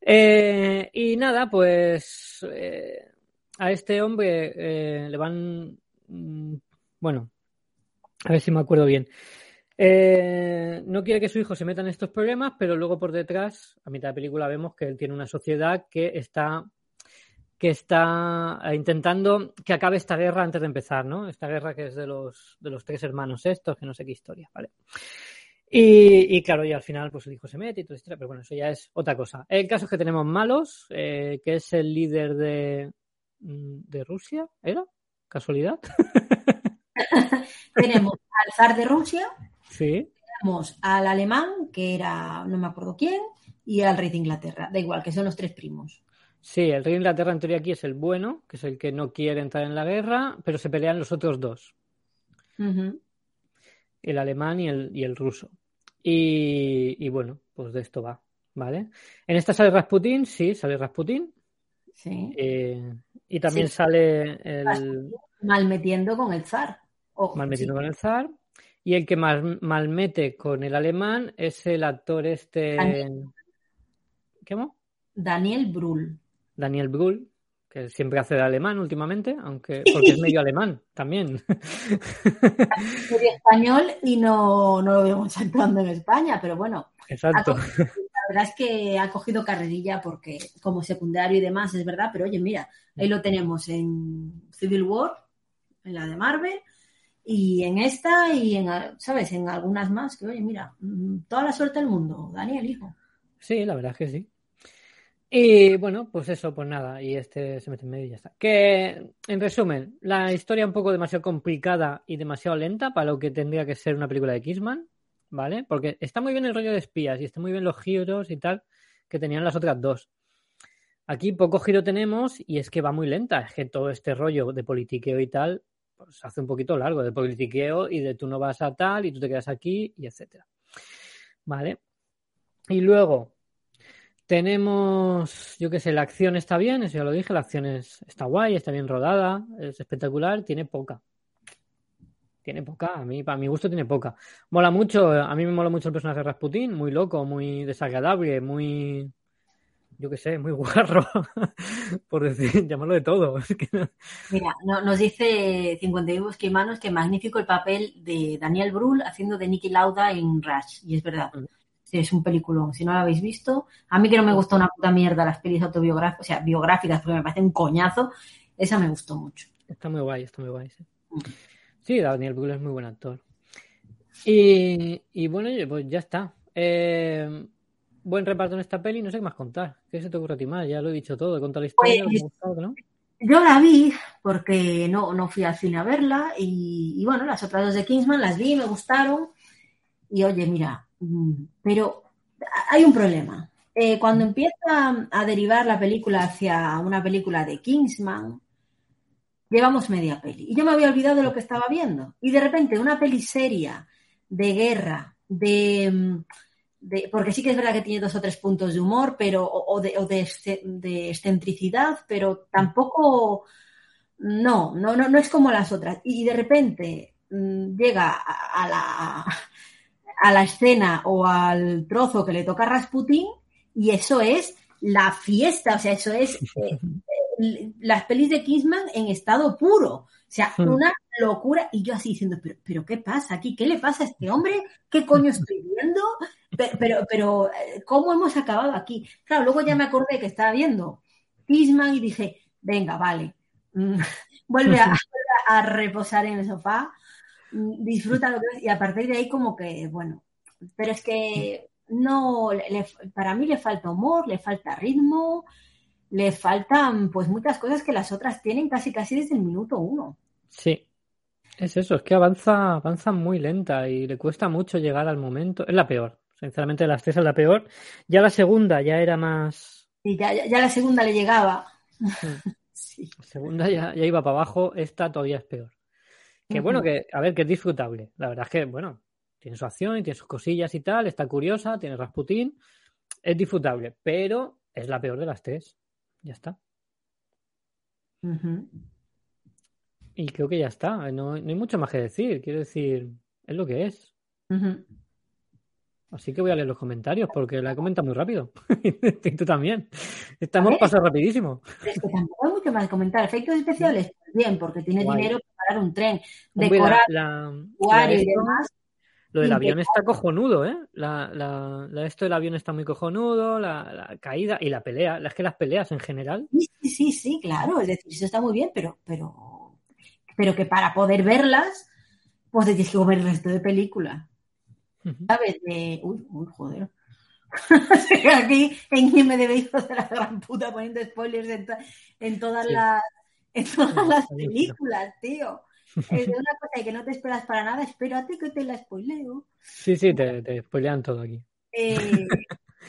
[SPEAKER 3] Eh, y nada, pues eh, a este hombre eh, le van, mm, bueno, a ver si me acuerdo bien. No quiere que su hijo se meta en estos problemas, pero luego por detrás, a mitad de película, vemos que él tiene una sociedad que está que está intentando que acabe esta guerra antes de empezar, ¿no? Esta guerra que es de los, de los tres hermanos estos, que no sé qué historia, ¿vale? Y, y claro, y al final, pues el hijo se mete y todo pero bueno, eso ya es otra cosa. El caso es que tenemos malos, eh, que es el líder de, mm, de Rusia, ¿era? ¿Casualidad?
[SPEAKER 4] Tenemos al zar de Rusia,
[SPEAKER 3] sí.
[SPEAKER 4] tenemos al alemán, que era no me acuerdo quién, y al rey de Inglaterra. Da igual, que son los tres primos.
[SPEAKER 3] Sí, el rey de Inglaterra en teoría aquí es el bueno, que es el que no quiere entrar en la guerra, pero se pelean los otros dos. El alemán y el, y el ruso. Y, y bueno, pues de esto va, ¿vale? En esta sale Rasputin, sí, sale Rasputin.
[SPEAKER 4] Sí.
[SPEAKER 3] eh, y también
[SPEAKER 4] Sí.
[SPEAKER 3] sale el
[SPEAKER 4] Mal metiendo con el zar. Ojo,
[SPEAKER 3] mal metido
[SPEAKER 4] sí.
[SPEAKER 3] con el zar. Y el que mal mete con el alemán es el actor este.
[SPEAKER 4] Daniel.
[SPEAKER 3] ¿Cómo?
[SPEAKER 4] Daniel Brühl.
[SPEAKER 3] Daniel Brühl, que siempre hace de alemán últimamente, aunque porque es medio alemán también.
[SPEAKER 4] Medio español y no, no lo vemos actuando en España, pero bueno,
[SPEAKER 3] Exacto.
[SPEAKER 4] Cogido- la verdad es que ha cogido carrerilla porque como secundario y demás es verdad, pero oye, mira, ahí lo tenemos en Civil War, en la de Marvel, y en esta y en, ¿sabes? En algunas más, que oye, mira, mm, toda la suerte del mundo, Daniel, hijo.
[SPEAKER 3] Sí, la verdad es que sí. Y bueno, pues eso, pues nada, y este se mete en medio y ya está. Que, en resumen, la historia un poco demasiado complicada y demasiado lenta para lo que tendría que ser una película de Kissman, ¿vale? Porque está muy bien el rollo de espías y está muy bien los giros y tal que tenían las otras dos. Aquí poco giro tenemos y es que va muy lenta. Es que todo este rollo de politiqueo y tal, pues hace un poquito largo de politiqueo y de tú no vas a tal y tú te quedas aquí y etcétera. ¿Vale? Y luego tenemos, yo qué sé, la acción está bien, eso ya lo dije, la acción es, está guay, está bien rodada, es espectacular, tiene poca. Tiene poca, a mí, para mi gusto tiene poca. Mola mucho, a mí me mola mucho el personaje de Rasputin, muy loco, muy desagradable, muy, yo qué sé, muy guarro, por decir, llamarlo de todo. Es que no-
[SPEAKER 4] Mira, no- nos dice 51 esquimanos que magnífico el papel de Daniel Brühl haciendo de Nicky Lauda en Rush, y es verdad.
[SPEAKER 3] Mm.
[SPEAKER 4] Es un peliculón. Si no lo habéis visto, a mí que no me gusta una puta mierda las pelis autobiográficas, o sea, biográficas, porque me parece un coñazo, esa me gustó mucho.
[SPEAKER 3] Está muy guay, está muy guay, sí.
[SPEAKER 4] Mm.
[SPEAKER 3] Sí, Daniel Brühl es muy buen actor. Y, y bueno, pues ya está. Eh, buen reparto en esta peli, no sé qué más contar. ¿Qué se te ocurre a ti más? Ya lo he dicho todo, he contado la historia, ha gustado, ¿no?
[SPEAKER 4] Yo la vi porque no, no fui al cine a verla y, y bueno, las otras dos de Kingsman las vi, me gustaron y oye, mira, pero hay un problema. Eh, cuando empieza a derivar la película hacia una película de Kingsman, llevamos media peli. Y yo me había olvidado de lo que estaba viendo. Y de repente una peli seria, de guerra, de, mm, de- porque sí que es verdad que tiene dos o tres puntos de humor, pero, o, de, o de, exce- de excentricidad, pero tampoco, no, no, no, no es como las otras. Y de repente mm, llega a, a la, a la escena o al trozo que le toca a Rasputín y eso es la fiesta, o sea, eso es eh, las pelis de Kingsman en estado puro, o sea,
[SPEAKER 3] Hmm.
[SPEAKER 4] una locura y yo así diciendo, pero, pero ¿qué pasa aquí? ¿Qué le pasa a este hombre? ¿Qué coño estoy viendo? Pero, pero, pero eh, ¿cómo hemos acabado aquí? Claro, luego ya me acordé que estaba viendo Kingsman y dije, venga, vale, mm, vuelve a, reposar en el sofá, disfruta lo que ves y a partir de ahí como que, bueno, pero es que no, le- para mí le falta humor, le falta ritmo, le faltan pues muchas cosas que las otras tienen casi casi desde el minuto uno.
[SPEAKER 3] Sí, es eso, es que avanza, avanza muy lenta y le cuesta mucho llegar al momento. Es la peor, sinceramente, las tres es la peor. Ya la segunda ya era más.
[SPEAKER 4] Y ya, ya, ya la segunda le llegaba. Sí.
[SPEAKER 3] La segunda ya, ya iba para abajo, esta todavía es peor. Que bueno, que, a ver, que es disfrutable. La verdad es que, bueno, tiene su acción y tiene sus cosillas y tal, está curiosa, tiene Rasputín, es disfrutable, pero es la peor de las tres. Ya está. Y creo que ya está. No, no hay mucho más que decir. Quiero decir, es lo que es. Así que voy a leer los comentarios porque la he comentado muy rápido. y tú también. Estamos pasando rapidísimo.
[SPEAKER 4] Es que tampoco hay mucho más que comentar. Efectos especiales, bien, porque tiene
[SPEAKER 3] Guay.
[SPEAKER 4] dinero para pagar un tren, decorar,
[SPEAKER 3] la, la- la
[SPEAKER 4] y demás.
[SPEAKER 3] lo del avión está cojonudo, ¿eh? La, la, la- esto del avión está muy cojonudo, la, la caída y la pelea. Es que las peleas en general.
[SPEAKER 4] Sí, sí, sí, claro. Es decir, eso está muy bien, pero, pero, pero que para poder verlas, pues te tienes que comer el resto de película.
[SPEAKER 3] Ujú.
[SPEAKER 4] ¿Sabes? De... Uy, uy, joder. Aquí en IMDb hijos de la gran puta poniendo spoilers en, to- en todas
[SPEAKER 3] Sí.
[SPEAKER 4] las en todas las películas, tío. Es de una cosa que no te esperas para nada, espérate que te la spoileo.
[SPEAKER 3] Sí, sí, te, te spoilean todo aquí.
[SPEAKER 4] Eh,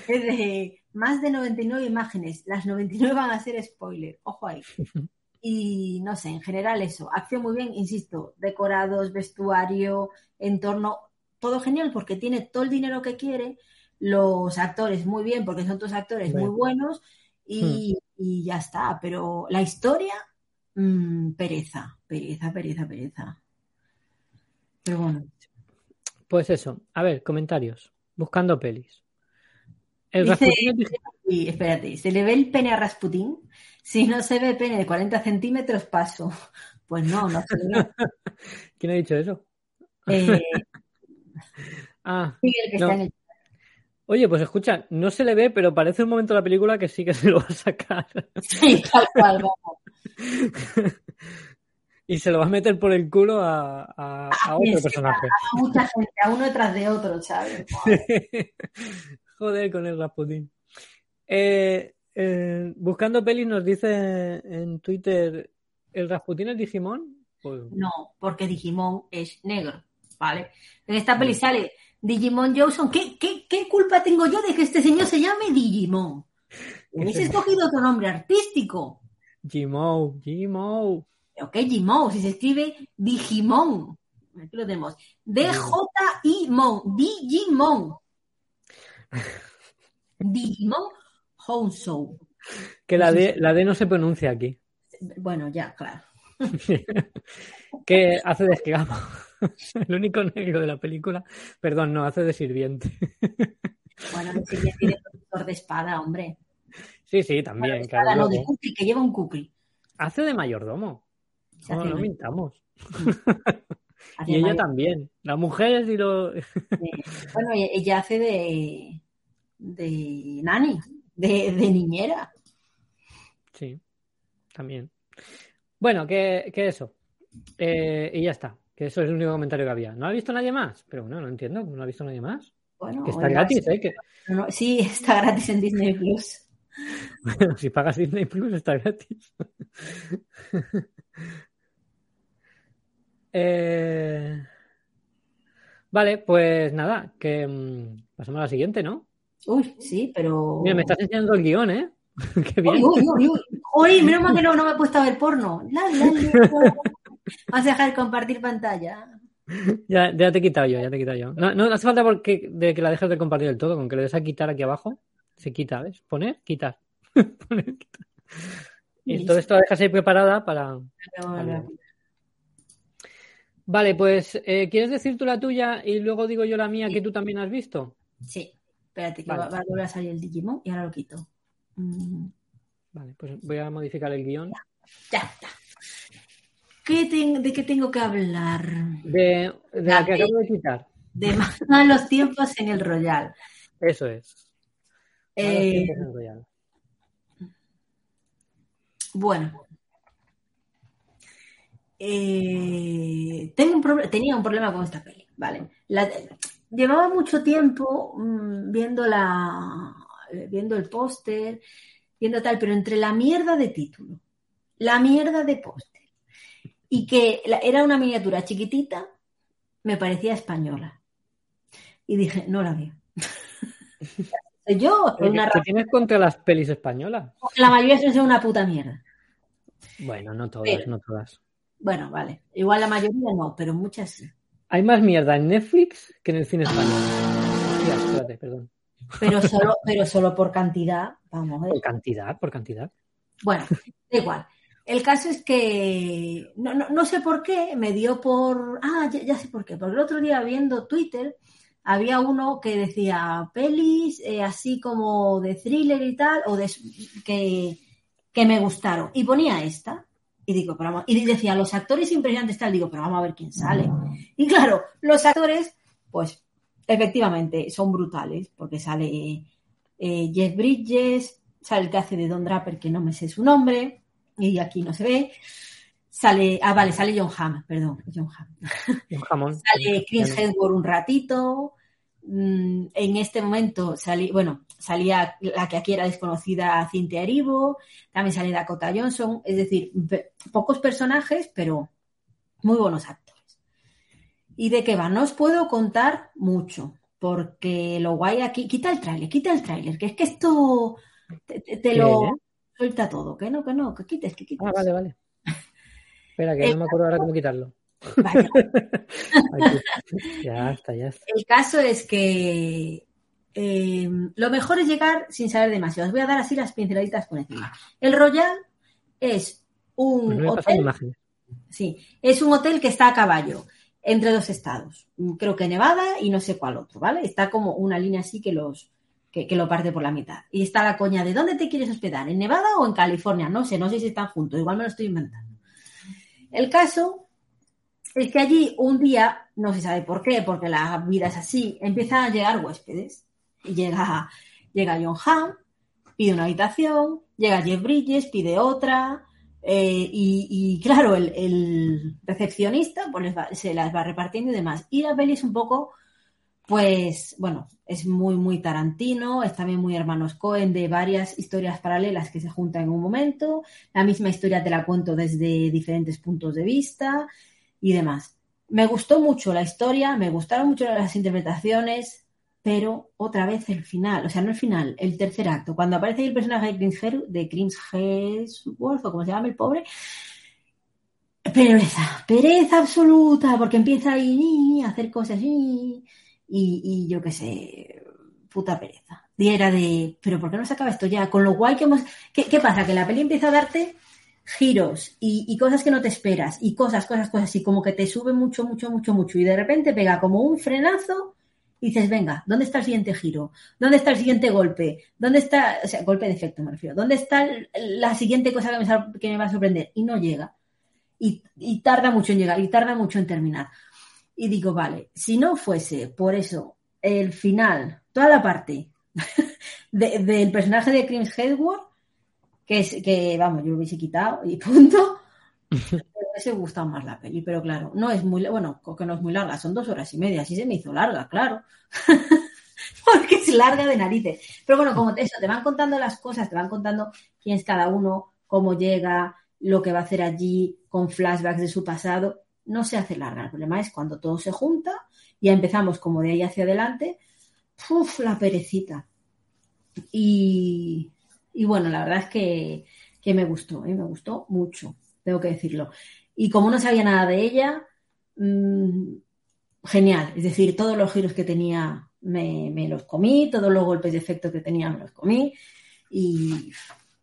[SPEAKER 4] es de más de 99 imágenes, las 99 van a ser spoiler, ojo ahí. Y no sé, en general eso, acción muy bien, insisto, decorados, vestuario, entorno, todo genial porque tiene todo el dinero que quiere, los actores muy bien porque son todos actores muy buenos y, y ya está, pero la historia, mm, pereza, pereza, pereza, pereza. Pero bueno,
[SPEAKER 3] Pues eso. A ver, comentarios. Buscando pelis. El
[SPEAKER 4] Dice- espérate, ¿se le ve el pene a Rasputín? Si no se ve pene de 40 centímetros, paso. Pues no, no se ve.
[SPEAKER 3] ¿Quién ha dicho eso?
[SPEAKER 4] Eh,
[SPEAKER 3] Ah,
[SPEAKER 4] Miguel, que
[SPEAKER 3] No.
[SPEAKER 4] está en el
[SPEAKER 3] oye, pues escucha, no se le ve, pero parece un momento de la película que sí que se lo va a sacar.
[SPEAKER 4] Sí, tal cual, vamos.
[SPEAKER 3] y se lo va a meter por el culo a, a- a otro
[SPEAKER 4] sí,
[SPEAKER 3] personaje.
[SPEAKER 4] A mucha gente, a uno detrás de otro, ¿sabes?
[SPEAKER 3] Joder, con el Rasputín. Eh, eh, buscando pelis nos dice en Twitter, ¿el Rasputín es Digimon? Pues,
[SPEAKER 4] No, porque Digimon es negro, ¿vale? En esta peli sale Digimon Johnson. ¿Qué, qué, qué culpa tengo yo de que este señor se llame Digimon? Hubiese escogido otro nombre artístico.
[SPEAKER 3] Gmo, Gmo.
[SPEAKER 4] ¿Pero qué Gimon? Si se escribe Digimon. Aquí lo tenemos. D-J-I-Mon. Digimon. Digimon Hounsou.
[SPEAKER 3] Que la D, la D no se pronuncia aquí.
[SPEAKER 4] Bueno, ya, claro.
[SPEAKER 3] que hace de esclavo. El único negro de la película. Perdón, no, hace de sirviente.
[SPEAKER 4] Bueno, ese ya tiene profesor de espada, hombre.
[SPEAKER 3] Sí, sí, también.
[SPEAKER 4] De
[SPEAKER 3] claro,
[SPEAKER 4] espada, no, de kukri, que lleva un kukri.
[SPEAKER 3] Hace de mayordomo.
[SPEAKER 4] Se
[SPEAKER 3] No, no mintamos. Y ella
[SPEAKER 4] mal.
[SPEAKER 3] también. Las mujeres y los.
[SPEAKER 4] Bueno, e- ella hace de, de nani, de, de niñera.
[SPEAKER 3] Sí, también. Bueno, que, que eso. Eh, y ya está. Que eso es el único comentario que había. ¿No ha visto nadie más? Pero bueno, no entiendo, ¿no ha visto nadie más?
[SPEAKER 4] Bueno,
[SPEAKER 3] Que está gratis, ¿eh? Que,
[SPEAKER 4] no, sí, está gratis en Disney Plus.
[SPEAKER 3] bueno, si pagas Disney Plus está gratis. Eh, Vale, pues nada, que mm, pasamos a la siguiente, ¿no?
[SPEAKER 4] Uy, sí, pero.
[SPEAKER 3] Mira, me estás enseñando el guion, ¿eh? Qué bien.
[SPEAKER 4] Uy, uy, uy, uy. Uy, menos mal que no, no me he puesto a ver porno. La, la, la. Vas a dejar de compartir pantalla.
[SPEAKER 3] Ya, ya te he quitado yo, ya te he quitado yo. No, no hace falta porque, de que la dejes de compartir del todo, con que le des a quitar aquí abajo, se quita, ¿ves? Poner, quitar. Poner, quitar. Y todo esto la dejas ahí preparada para. Vale. Vale, pues, eh, ¿quieres decir tú la tuya y luego digo yo la mía que tú también has visto?
[SPEAKER 4] Sí, espérate, que
[SPEAKER 3] Vale.
[SPEAKER 4] va, va a volver a salir el Digimon y ahora lo quito. Mm,
[SPEAKER 3] Vale, pues voy a modificar el guion.
[SPEAKER 4] ya está. ¿Qué ten- ¿De qué tengo que hablar?
[SPEAKER 3] De, de la que acabo de quitar.
[SPEAKER 4] De malos tiempos en el Royal.
[SPEAKER 3] Eso es.
[SPEAKER 4] Eh,
[SPEAKER 3] tiempos en Royal.
[SPEAKER 4] Bueno. Eh, tengo un proble- tenía un problema con esta peli, ¿vale? La- llevaba mucho tiempo mm, viendo la, eh, viendo el póster, viendo tal, pero entre la mierda de título, la mierda de póster y que era una miniatura chiquitita, me parecía española. Y dije, no la veo. Yo,
[SPEAKER 3] ¿Qué,
[SPEAKER 4] una
[SPEAKER 3] tienes contra las pelis españolas?
[SPEAKER 4] la mayoría son una puta mierda.
[SPEAKER 3] Bueno, no todas,
[SPEAKER 4] Pero-
[SPEAKER 3] no todas.
[SPEAKER 4] Bueno, vale. Igual la mayoría no, pero muchas sí.
[SPEAKER 3] Hay más mierda en Netflix que en el cine español. Hostia, espérate, perdón.
[SPEAKER 4] Pero solo, pero solo por cantidad, vamos a ver.
[SPEAKER 3] Por cantidad, por cantidad.
[SPEAKER 4] Bueno, da igual. El caso es que no, no, no sé por qué, me dio por. Ah, ya, sé por qué. Porque el otro día viendo Twitter había uno que decía pelis eh, así como de thriller y tal, o de que, que me gustaron. Y ponía esta. Y digo, pero vamos, y decía, los actores impresionantes tal, digo, pero vamos a ver quién sale. Y claro, los actores, pues, efectivamente, son brutales, porque sale eh, Jeff Bridges, sale el que hace de Don Draper, que no me sé su nombre, y aquí no se ve. Sale, ah, vale, sale John Hamm, perdón, John Hamm.
[SPEAKER 3] Jamón.
[SPEAKER 4] Sale Chris Hemsworth un ratito. Mm, En este momento salí, bueno, salía la que aquí era desconocida, Cynthia Erivo, también sale Dakota Johnson, es decir, pocos personajes, pero muy buenos actores. ¿Y de qué va? No os puedo contar mucho, porque lo guay aquí, quita el tráiler, quita el tráiler, que es que esto te, te- lo suelta todo, que no, que no, que quites, que quites.
[SPEAKER 3] Ah, vale, vale. Espera, que
[SPEAKER 4] El-
[SPEAKER 3] no me acuerdo ahora cómo quitarlo. Aquí. Ya está, ya está.
[SPEAKER 4] El caso es que eh, lo mejor es llegar sin saber demasiado. Os voy a dar así las pinceladitas por encima. El Royal es
[SPEAKER 3] Pues
[SPEAKER 4] un
[SPEAKER 3] no pasan
[SPEAKER 4] hotel, sí, es un hotel que está a caballo entre dos estados. Creo que Nevada y no sé cuál otro, ¿vale? Está como una línea así que los que, lo parte por la mitad. Y está la coña de ¿dónde te quieres hospedar? ¿En Nevada o en California? No sé, no sé si están juntos, igual me lo estoy inventando. El caso es que allí un día, no se sabe por qué, porque la vida es así, empiezan a llegar huéspedes. Llega, llega John Hamm, pide una habitación, llega Jeff Bridges, pide otra, eh, y, claro, el, recepcionista pues se las va repartiendo y demás. Y la peli es un poco, pues, bueno, es muy, muy Tarantino, es también muy hermanos Cohen de varias historias paralelas que se juntan en un momento. La misma historia te la cuento desde diferentes puntos de vista y demás. Me gustó mucho la historia, me gustaron mucho las interpretaciones, pero otra vez el final, o sea, no el final, el tercer acto, cuando aparece el personaje de Chris, de Hemsworth, o como se llama el pobre, pereza, pereza absoluta, porque empieza ahí a hacer cosas y, y, y yo qué sé, puta pereza. Y era de, pero ¿por qué no se acaba esto ya? Con lo guay que hemos... ¿Qué, pasa? Que la peli empieza a darte giros y, cosas que no te esperas y cosas, cosas, cosas y como que te sube mucho, mucho, mucho, mucho y de repente pega como un frenazo y dices, venga, ¿dónde está el siguiente giro? ¿Dónde está el siguiente golpe? ¿Dónde está, o sea, golpe de efecto me refiero? ¿Dónde está la siguiente cosa que me, que me va a sorprender? Y no llega. Y tarda mucho en llegar y tarda mucho en terminar. Y digo, vale, si no fuese por eso el final, toda la parte de- del personaje de Chris Hedward, que es que, vamos, yo lo hubiese quitado y punto. hubiese gustado más la peli, pero claro, no es muy, bueno, que no es muy larga, son dos horas y media, así se me hizo larga, claro. Porque es larga de narices. Pero bueno, como eso, te van contando las cosas, te van contando quién es cada uno, cómo llega, lo que va a hacer allí, con flashbacks de su pasado. No se hace larga. El problema es cuando todo se junta, ya empezamos como de ahí hacia adelante, ¡puf! la perecita. Y, bueno, la verdad es que, que me gustó, ¿eh? me gustó mucho, tengo que decirlo. Y como no sabía nada de ella, mmm, genial. Es decir, todos los giros que tenía me, me, los comí, todos los golpes de efecto que tenía me los comí. Y,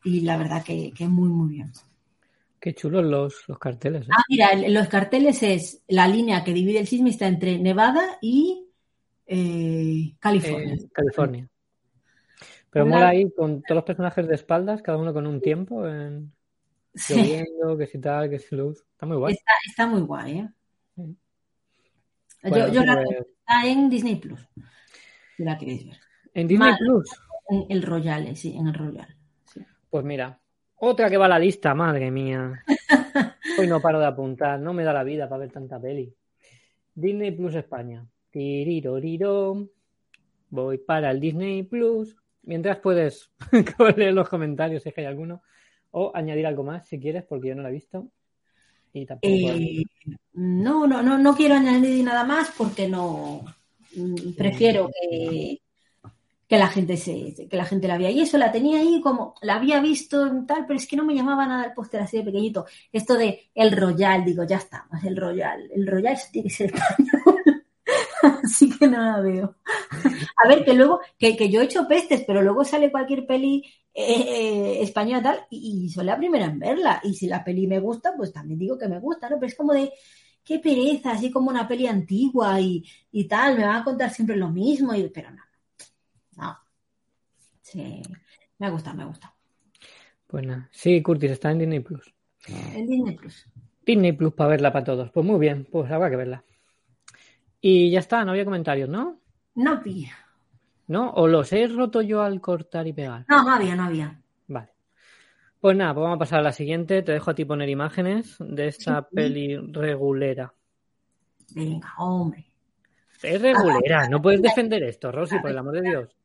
[SPEAKER 4] y la verdad que, que, muy, muy bien.
[SPEAKER 3] Qué chulos los, los carteles. ¿eh?
[SPEAKER 4] Ah, mira, los carteles es la línea que divide el sismo está entre Nevada y eh, California.
[SPEAKER 3] Eh, California. Pero mola ahí con todos los personajes de espaldas, cada uno con un tiempo, en... sí. lloviendo, que si tal, que si luz. Está muy guay.
[SPEAKER 4] Está, está muy guay, ¿eh? Sí. Bueno, yo, la pues... está en Disney Plus. Si la queréis ver.
[SPEAKER 3] ¿En Disney Plus?
[SPEAKER 4] En el Royal, sí, en el Royal. Sí.
[SPEAKER 3] Pues mira, otra que va a la lista, madre mía. Hoy no paro de apuntar, no me da la vida para ver tanta peli. Disney Plus España. Tiriroriro. Voy para el Disney Plus. Mientras puedes leer los comentarios si es que hay alguno. O añadir algo más si quieres, porque yo no la he visto. Y tampoco.
[SPEAKER 4] Eh, no, no, no, no quiero añadir nada más porque no. Prefiero que, que la gente se, que la gente la vea. Y eso la tenía ahí como, la había visto en tal, pero es que no me llamaba nada el póster así de pequeñito. Esto de el Royal, digo, ya estamos, el Royal. El Royal tiene que ser español. Así que no la veo. A ver, que luego, que, que yo he hecho pestes, pero luego sale cualquier peli eh, española tal, y, soy la primera en verla. Y si la peli me gusta, pues también digo que me gusta, ¿no? Pero es como de, qué pereza, así como una peli antigua y, y tal, me van a contar siempre lo mismo, y, pero. No. Sí, me gusta, me gusta.
[SPEAKER 3] Pues nada, sí, Curtis está en Disney Plus.
[SPEAKER 4] En Disney Plus.
[SPEAKER 3] Disney Plus para verla para todos. Pues muy bien, pues habrá que verla. Y ya está, no había comentarios, ¿no?
[SPEAKER 4] No había.
[SPEAKER 3] ¿No? ¿O los he roto yo al cortar y pegar?
[SPEAKER 4] No, no había, no había.
[SPEAKER 3] Vale. Pues nada, pues vamos a pasar a la siguiente. Te dejo a ti poner imágenes de esta
[SPEAKER 4] Sí.
[SPEAKER 3] peli regulera.
[SPEAKER 4] Venga, hombre.
[SPEAKER 3] Es regulera, no puedes defender esto, Rosy, por el amor de Dios.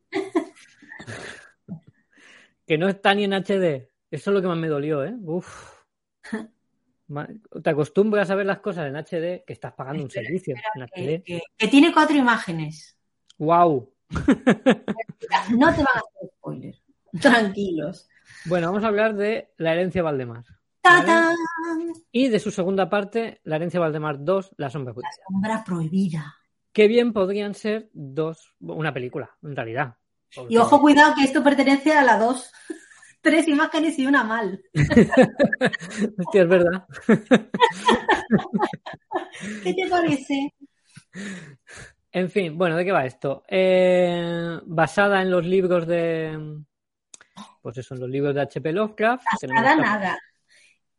[SPEAKER 3] Que no está ni en HD. Eso es lo que más me dolió, ¿eh? Uf. Te acostumbras a ver las cosas en HD que estás pagando un servicio en
[SPEAKER 4] Que,
[SPEAKER 3] HD.
[SPEAKER 4] que- que tiene cuatro imágenes.
[SPEAKER 3] ¡Wow!
[SPEAKER 4] No te van a hacer spoiler. Tranquilos.
[SPEAKER 3] Bueno, vamos a hablar de La herencia Valdemar.
[SPEAKER 4] ¡Tatán!
[SPEAKER 3] Y de su segunda parte, La herencia Valdemar 2, La sombra
[SPEAKER 4] La
[SPEAKER 3] judicial.
[SPEAKER 4] sombra prohibida.
[SPEAKER 3] Qué bien podrían ser dos, una película, en realidad. Porque-
[SPEAKER 4] Y ojo, cuidado, que esto pertenece a la dos. Tres imágenes y una mal.
[SPEAKER 3] Hostia, es verdad.
[SPEAKER 4] ¿Qué te parece?
[SPEAKER 3] En fin, bueno, ¿de qué va esto? Eh, basada en los libros de. Pues eso, en los libros de H.P. Lovecraft. Tenemos
[SPEAKER 4] Nada,
[SPEAKER 3] esta-
[SPEAKER 4] nada.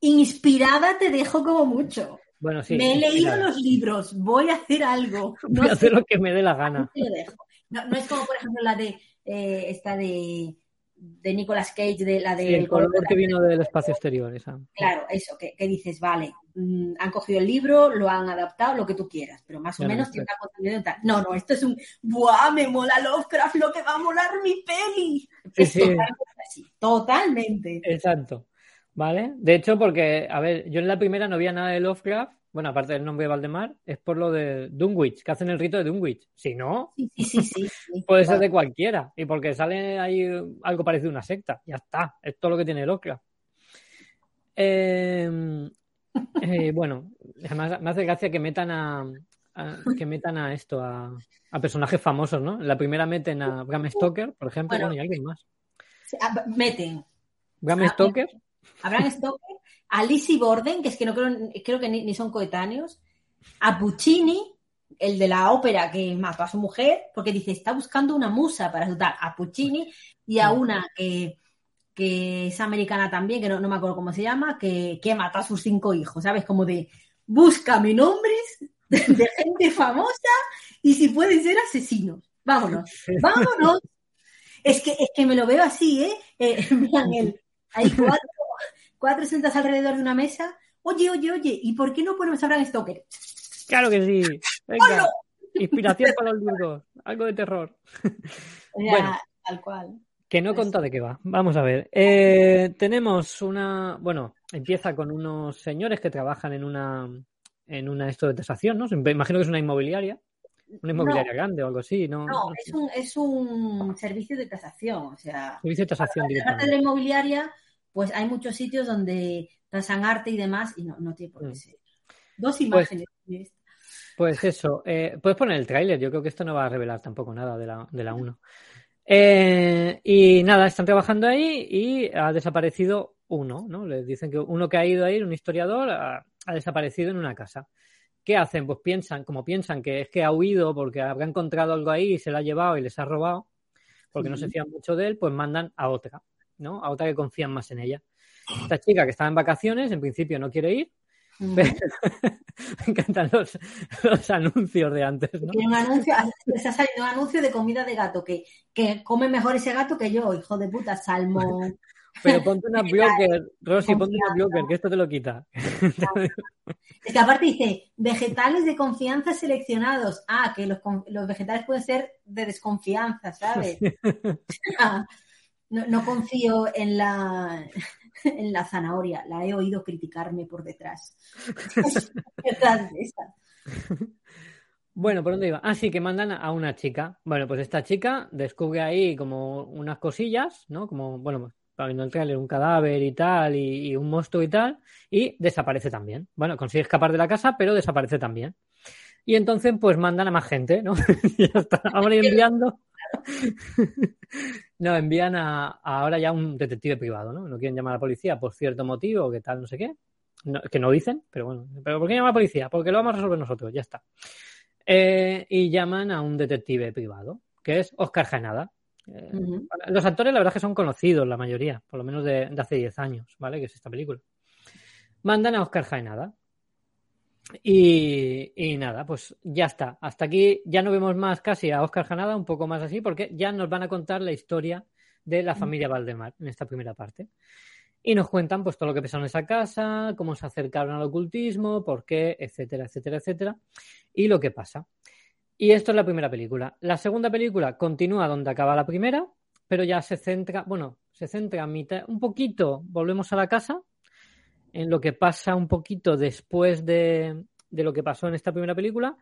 [SPEAKER 4] Inspirada te dejo como mucho.
[SPEAKER 3] Bueno, sí.
[SPEAKER 4] Me he leído los libros, voy a hacer algo. No
[SPEAKER 3] Voy a hacer
[SPEAKER 4] sé,
[SPEAKER 3] lo que me dé la gana.
[SPEAKER 4] te lo dejo. No, no es como, por ejemplo, la de eh, esta de, de Nicolas Cage, de la de
[SPEAKER 3] Sí, el color que vino del espacio exterior, esa.
[SPEAKER 4] Claro, eso, que, que dices, vale, mm, han cogido el libro, lo han adaptado, lo que tú quieras, pero más o
[SPEAKER 3] no,
[SPEAKER 4] menos
[SPEAKER 3] esto
[SPEAKER 4] tiene una continuidad tal. No, no, esto es un, ¡buah! Me mola Lovecraft, lo que va a molar mi peli.
[SPEAKER 3] Sí,
[SPEAKER 4] es
[SPEAKER 3] sí.
[SPEAKER 4] totalmente así, totalmente.
[SPEAKER 3] Exacto. ¿Vale? De hecho, porque, a ver, yo en la primera no había nada de Lovecraft. Bueno, aparte del nombre de Valdemar, es por lo de Dunwich, que hacen el rito de Dunwich. Si no,
[SPEAKER 4] Sí, sí, sí, sí. sí.
[SPEAKER 3] puede ser de cualquiera. Y porque sale ahí algo parecido a una secta. Ya está. Es todo lo que tiene Lovecraft. Eh, eh, bueno, además me hace gracia que metan a, a- que metan a esto, a, a personajes famosos, ¿no? En la primera meten a Bram Stoker, por ejemplo,
[SPEAKER 4] Bueno.
[SPEAKER 3] bueno, y alguien más.
[SPEAKER 4] Meten
[SPEAKER 3] Bram
[SPEAKER 4] Ah,
[SPEAKER 3] Stoker,
[SPEAKER 4] a Bram Stoker, a Lizzie Borden, que es que no creo, creo que ni, ni son coetáneos, a Puccini, el de la ópera que mató a su mujer, porque dice, está buscando una musa para ayudar a Puccini y a una que, que es americana también, que no, no me acuerdo cómo se llama, que, que mató a sus cinco hijos, ¿sabes? Como de, búscame nombres de, de gente famosa y si pueden ser asesinos. Vámonos, vámonos. Es que, es que me lo veo así, ¿eh? eh en plan, el- hay cuatro, cuatro sentadas alrededor de una mesa, Oye, oye, oye, ¿y por qué no ponemos a Bram Stoker?
[SPEAKER 3] Claro que sí. Venga. Inspiración para los libros. Algo de terror. Bueno.
[SPEAKER 4] tal cual.
[SPEAKER 3] Que no
[SPEAKER 4] Pues-
[SPEAKER 3] conta de qué va. Vamos a ver. Eh, tenemos una. Bueno, empieza con unos señores que trabajan en una. En una esto de tasación, ¿no? Me imagino que es una inmobiliaria. Una inmobiliaria grande o algo así, ¿no?
[SPEAKER 4] No, es un, es un servicio de tasación, o sea,
[SPEAKER 3] Servicio de tasación
[SPEAKER 4] aparte de
[SPEAKER 3] directamente.
[SPEAKER 4] la inmobiliaria, pues hay muchos sitios donde tasan arte y demás y no, no tiene por qué
[SPEAKER 3] Mm.
[SPEAKER 4] ser. Dos imágenes.
[SPEAKER 3] Pues eso, eh, puedes poner el tráiler, yo creo que esto no va a revelar tampoco nada de la, de la 1. Eh, y nada, están trabajando ahí y ha desaparecido uno, ¿no? Les dicen que uno que ha ido ahí, un historiador, ha, ha desaparecido en una casa. ¿Qué hacen? Pues piensan, como piensan que es que ha huido porque habrá encontrado algo ahí y se lo ha llevado y les ha robado, porque no se fían mucho de él, pues mandan a otra, ¿no? A otra que confían más en ella. Esta chica que estaba en vacaciones, en principio no quiere ir,
[SPEAKER 4] Mm.
[SPEAKER 3] pero me encantan los, los anuncios de antes, ¿no?
[SPEAKER 4] Un anuncio, les ha salido un anuncio de comida de gato, que, que come mejor ese gato que yo, hijo de puta, salmón.
[SPEAKER 3] Pero ponte una blocker, Rosy, ponte una blocker, que esto te lo quita.
[SPEAKER 4] Es que aparte dice, vegetales de confianza seleccionados. Ah, que los, los vegetales pueden ser de desconfianza, ¿sabes? No, no confío en la, en la zanahoria, la he oído criticarme por detrás.
[SPEAKER 3] Bueno, ¿por dónde iba? Ah, sí, que mandan a una chica. Bueno, pues esta chica descubre ahí como unas cosillas, ¿no? Como, bueno, el trailer, un cadáver y tal, y, y un monstruo y tal, y desaparece también. Bueno, consigue escapar de la casa, pero desaparece también. Y entonces, pues mandan a más gente, ¿no? ya está. Ahora enviando. No, envían a, a ahora ya un detective privado, ¿no? No quieren llamar a la policía por cierto motivo, que tal, no sé qué. No, que no dicen, pero bueno. ¿Pero por qué llama a la policía? Porque lo vamos a resolver nosotros, ya está. Eh, y llaman a un detective privado, que es Oscar Janada. Eh, los actores, la verdad, es que son conocidos, la mayoría, por lo menos de, de hace 10 años, ¿vale? Que es esta película. Mandan a Oscar Jaenada. Y, y nada, pues ya está. Hasta aquí ya no vemos más casi a Oscar Janada, un poco más así, porque ya nos van a contar la historia de la familia Valdemar en esta primera parte. Y nos cuentan pues todo lo que pasó en esa casa, cómo se acercaron al ocultismo, por qué, etcétera, etcétera, etcétera, y lo que pasa. Y esto es la primera película. La segunda película continúa donde acaba la primera, pero ya se centra, bueno, se centra a mitad, un poquito, volvemos a la casa, en lo que pasa un poquito después de, de lo que pasó en esta primera película,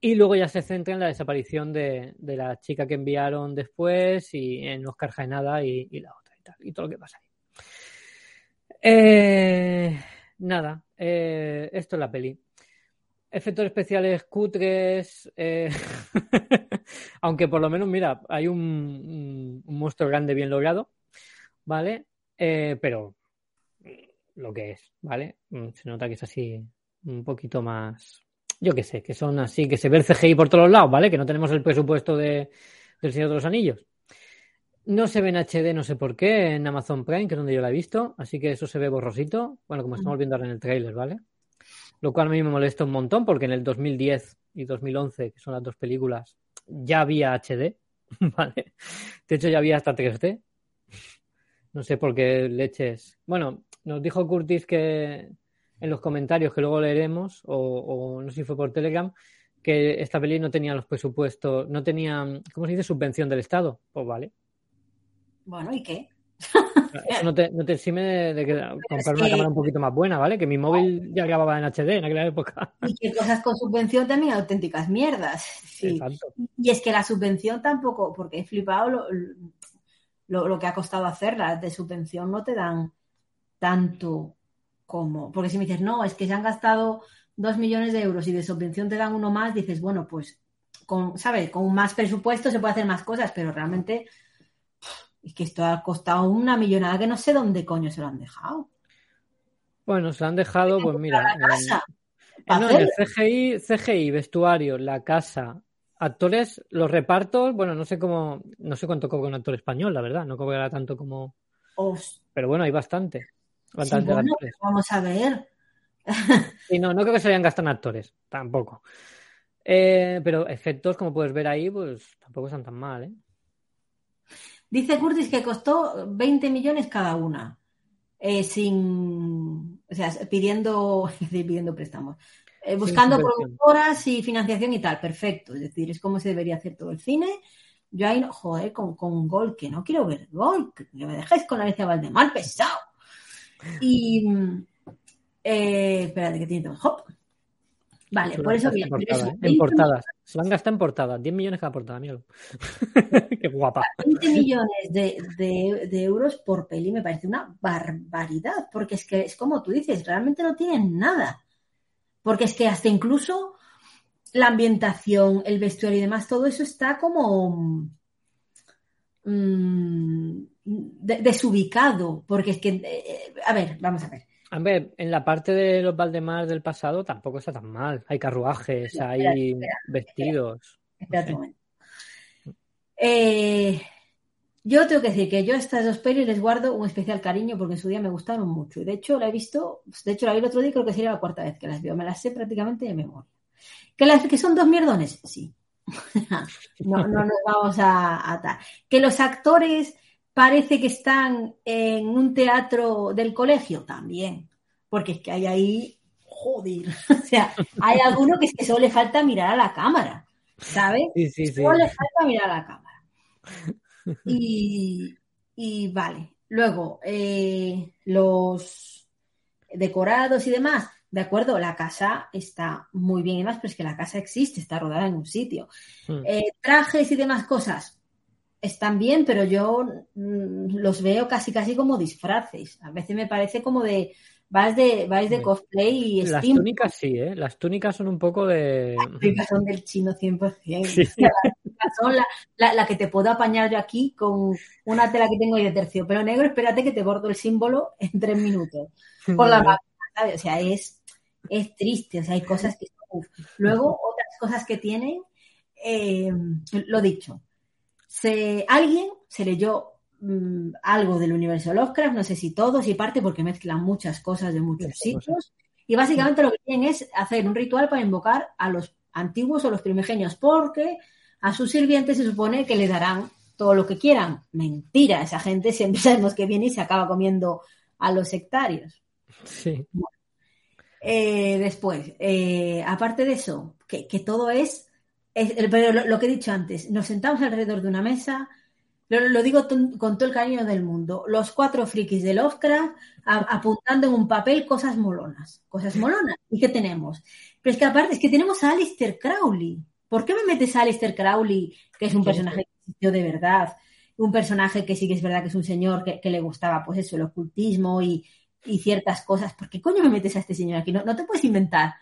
[SPEAKER 3] y luego ya se centra en la desaparición de, de la chica que enviaron después y en Oscar Jaenada y, y la otra y tal, y todo lo que pasa ahí. Eh, nada, eh, esto es la peli. Efectos especiales cutres, eh, aunque por lo menos, mira, hay un, monstruo grande bien logrado, ¿vale? Pero lo que es, ¿vale? Mm, Se nota que es así un poquito más, yo qué sé, que son así, que se ve el CGI por todos lados, ¿vale? Que no tenemos el presupuesto de, del Señor de los Anillos. No se ve en HD, no sé por qué, en Amazon Prime, que es donde yo la he visto, así que eso se ve borrosito. Bueno, como estamos viendo ahora en el tráiler, ¿vale? Lo cual a mí me molesta un montón porque en el 2010 y 2011, que son las dos películas, ya había HD, ¿vale? De hecho, ya había hasta 3D. No sé por qué leches. Bueno, nos dijo Curtis que en los comentarios que luego leeremos, o, o no sé si fue por Telegram, que esta peli no tenía los presupuestos, no tenía, ¿cómo se dice? Subvención del Estado. Pues vale.
[SPEAKER 4] Bueno, ¿y qué?
[SPEAKER 3] Eso no te, no te exime de, comprar una
[SPEAKER 4] que-
[SPEAKER 3] cámara un poquito más buena, ¿vale? Que mi móvil ya grababa en HD en aquella época.
[SPEAKER 4] Y que cosas con subvención también auténticas mierdas. Sí. Y es que la subvención tampoco, porque he flipado lo, lo, lo que ha costado hacerla. De subvención no te dan tanto como. Porque si me dices, no, es que se han gastado dos millones de euros y de subvención te dan uno más, dices, bueno, pues, con, ¿sabes? Con más presupuesto se puede hacer más cosas, pero realmente es que esto ha costado una millonada que no sé dónde coño se lo han dejado.
[SPEAKER 3] Bueno, se la han dejado, pues mira. Eh, no, el. CGI, CGI, vestuario, la casa, actores, los repartos, bueno, no sé cómo, no sé cuánto cobra un actor español, la verdad, no cobrará tanto como, pero bueno, hay bastante,
[SPEAKER 4] sí, bueno, vamos a ver.
[SPEAKER 3] Y no, no creo que se hayan gastado en actores, tampoco. Eh, pero efectos, como puedes ver ahí, pues tampoco están tan mal, ¿eh?
[SPEAKER 4] Dice Curtis que costó 20 millones cada una. Eh, sin. O sea, pidiendo, pidiendo préstamos. Eh, buscando productoras y financiación y tal, perfecto. Es decir, es como se debería hacer todo el cine. Yo ahí, no, joder, con, con Gol, que no quiero ver Gol, que me dejáis con la Alicia Valdemar, pesado. Y, eh, espérate, que tiene todo. Hop. Vale, por eso pero eso,
[SPEAKER 3] portada, ¿eh?
[SPEAKER 4] 20
[SPEAKER 3] En portadas. Se van a gastar en portadas. 10 millones cada portada, míralo. Qué guapa.
[SPEAKER 4] 20 millones de, de- de euros por peli me parece una barbaridad, porque es que es como tú dices, realmente no tienen nada. Porque es que hasta incluso la ambientación, el vestuario y demás, todo eso está como mm, de- desubicado, porque es que, eh, a ver, vamos a ver.
[SPEAKER 3] A ver, en la parte de los Valdemar del pasado tampoco está tan mal. Hay carruajes,
[SPEAKER 4] Espera,
[SPEAKER 3] hay
[SPEAKER 4] espera,
[SPEAKER 3] vestidos.
[SPEAKER 4] Un momento. Eh, yo tengo que decir que yo a estas dos pelis les guardo un especial cariño porque en su día me gustaron mucho. Y de hecho la he visto, de hecho la vi el otro día, creo que sería la cuarta vez que las veo. Me las sé prácticamente de memoria. ¿Que, las, que son dos mierdones? Sí. no, no nos vamos a atar. ¿Que los actores parece que están en un teatro del colegio? También. Porque es que hay ahí, joder. o sea, hay alguno que es que solo le falta mirar a la cámara. ¿Sabes?
[SPEAKER 3] Sí, sí, sí.
[SPEAKER 4] Solo le falta mirar a la cámara. Y, y vale. Luego, eh, los decorados y demás. De acuerdo, la casa está muy bien y demás, pero es que la casa existe, está rodada en un sitio.
[SPEAKER 3] Mm.
[SPEAKER 4] Eh, trajes y demás cosas están bien, pero yo mm, los veo casi casi como disfraces. A veces me parece como de vas de vais de cosplay y
[SPEAKER 3] Las
[SPEAKER 4] steam.
[SPEAKER 3] túnicas sí, ¿eh? Las túnicas son un poco de...
[SPEAKER 4] Las son del chino 100%.
[SPEAKER 3] Sí.
[SPEAKER 4] O sea, las túnicas son la, la- la que te puedo apañar yo aquí con una tela que tengo ahí de terciopelo negro. Espérate que te bordo el símbolo en tres minutos. Con la máquina, ¿sabes? O sea, es, es triste. O sea, hay cosas que... Luego, otras cosas que tienen, eh, lo dicho, se, alguien se leyó mm, algo del universo Lovecraft, no sé si todo, si parte, porque mezclan muchas cosas de muchos
[SPEAKER 3] cosas.
[SPEAKER 4] sitios. Y básicamente lo que quieren es hacer un ritual para invocar a los antiguos o los primigenios, porque a sus sirvientes se supone que le darán todo lo que quieran. Mentira, esa gente siempre sabemos que viene y se acaba comiendo a los sectarios.
[SPEAKER 3] Sí.
[SPEAKER 4] Eh, después, eh, aparte de eso, que, que todo es, es- pero lo, lo que he dicho antes, nos sentamos alrededor de una mesa, lo, lo digo con todo el cariño del mundo, los cuatro frikis de Lovecraft a- apuntando en un papel cosas molonas, cosas molonas. ¿Y qué tenemos? Pero es que aparte es que tenemos a Alistair Crowley. ¿Por qué me metes a Alistair Crowley, que es un personaje que existió de verdad? Un personaje que sí que es verdad que es un señor que, que le gustaba, pues eso, el ocultismo y, y ciertas cosas. ¿Por qué coño me metes a este señor aquí? No, no te puedes inventar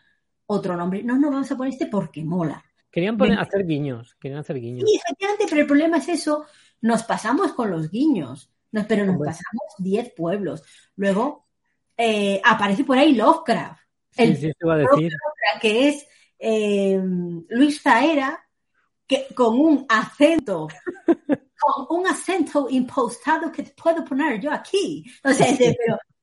[SPEAKER 4] otro nombre. No, no, vamos a poner este porque mola.
[SPEAKER 3] Querían poner, hacer guiños. Querían hacer guiños.
[SPEAKER 4] Sí, efectivamente, pero el problema es eso. Nos pasamos con los guiños, no, pero nos pasamos 10 pueblos. Luego eh, aparece por ahí Lovecraft,
[SPEAKER 3] Sí,
[SPEAKER 4] el
[SPEAKER 3] sí, se iba a decir.
[SPEAKER 4] Lovecraft, que es eh, Luis Zaera, que con un acento, con un acento impostado que te puedo poner yo aquí. O sea,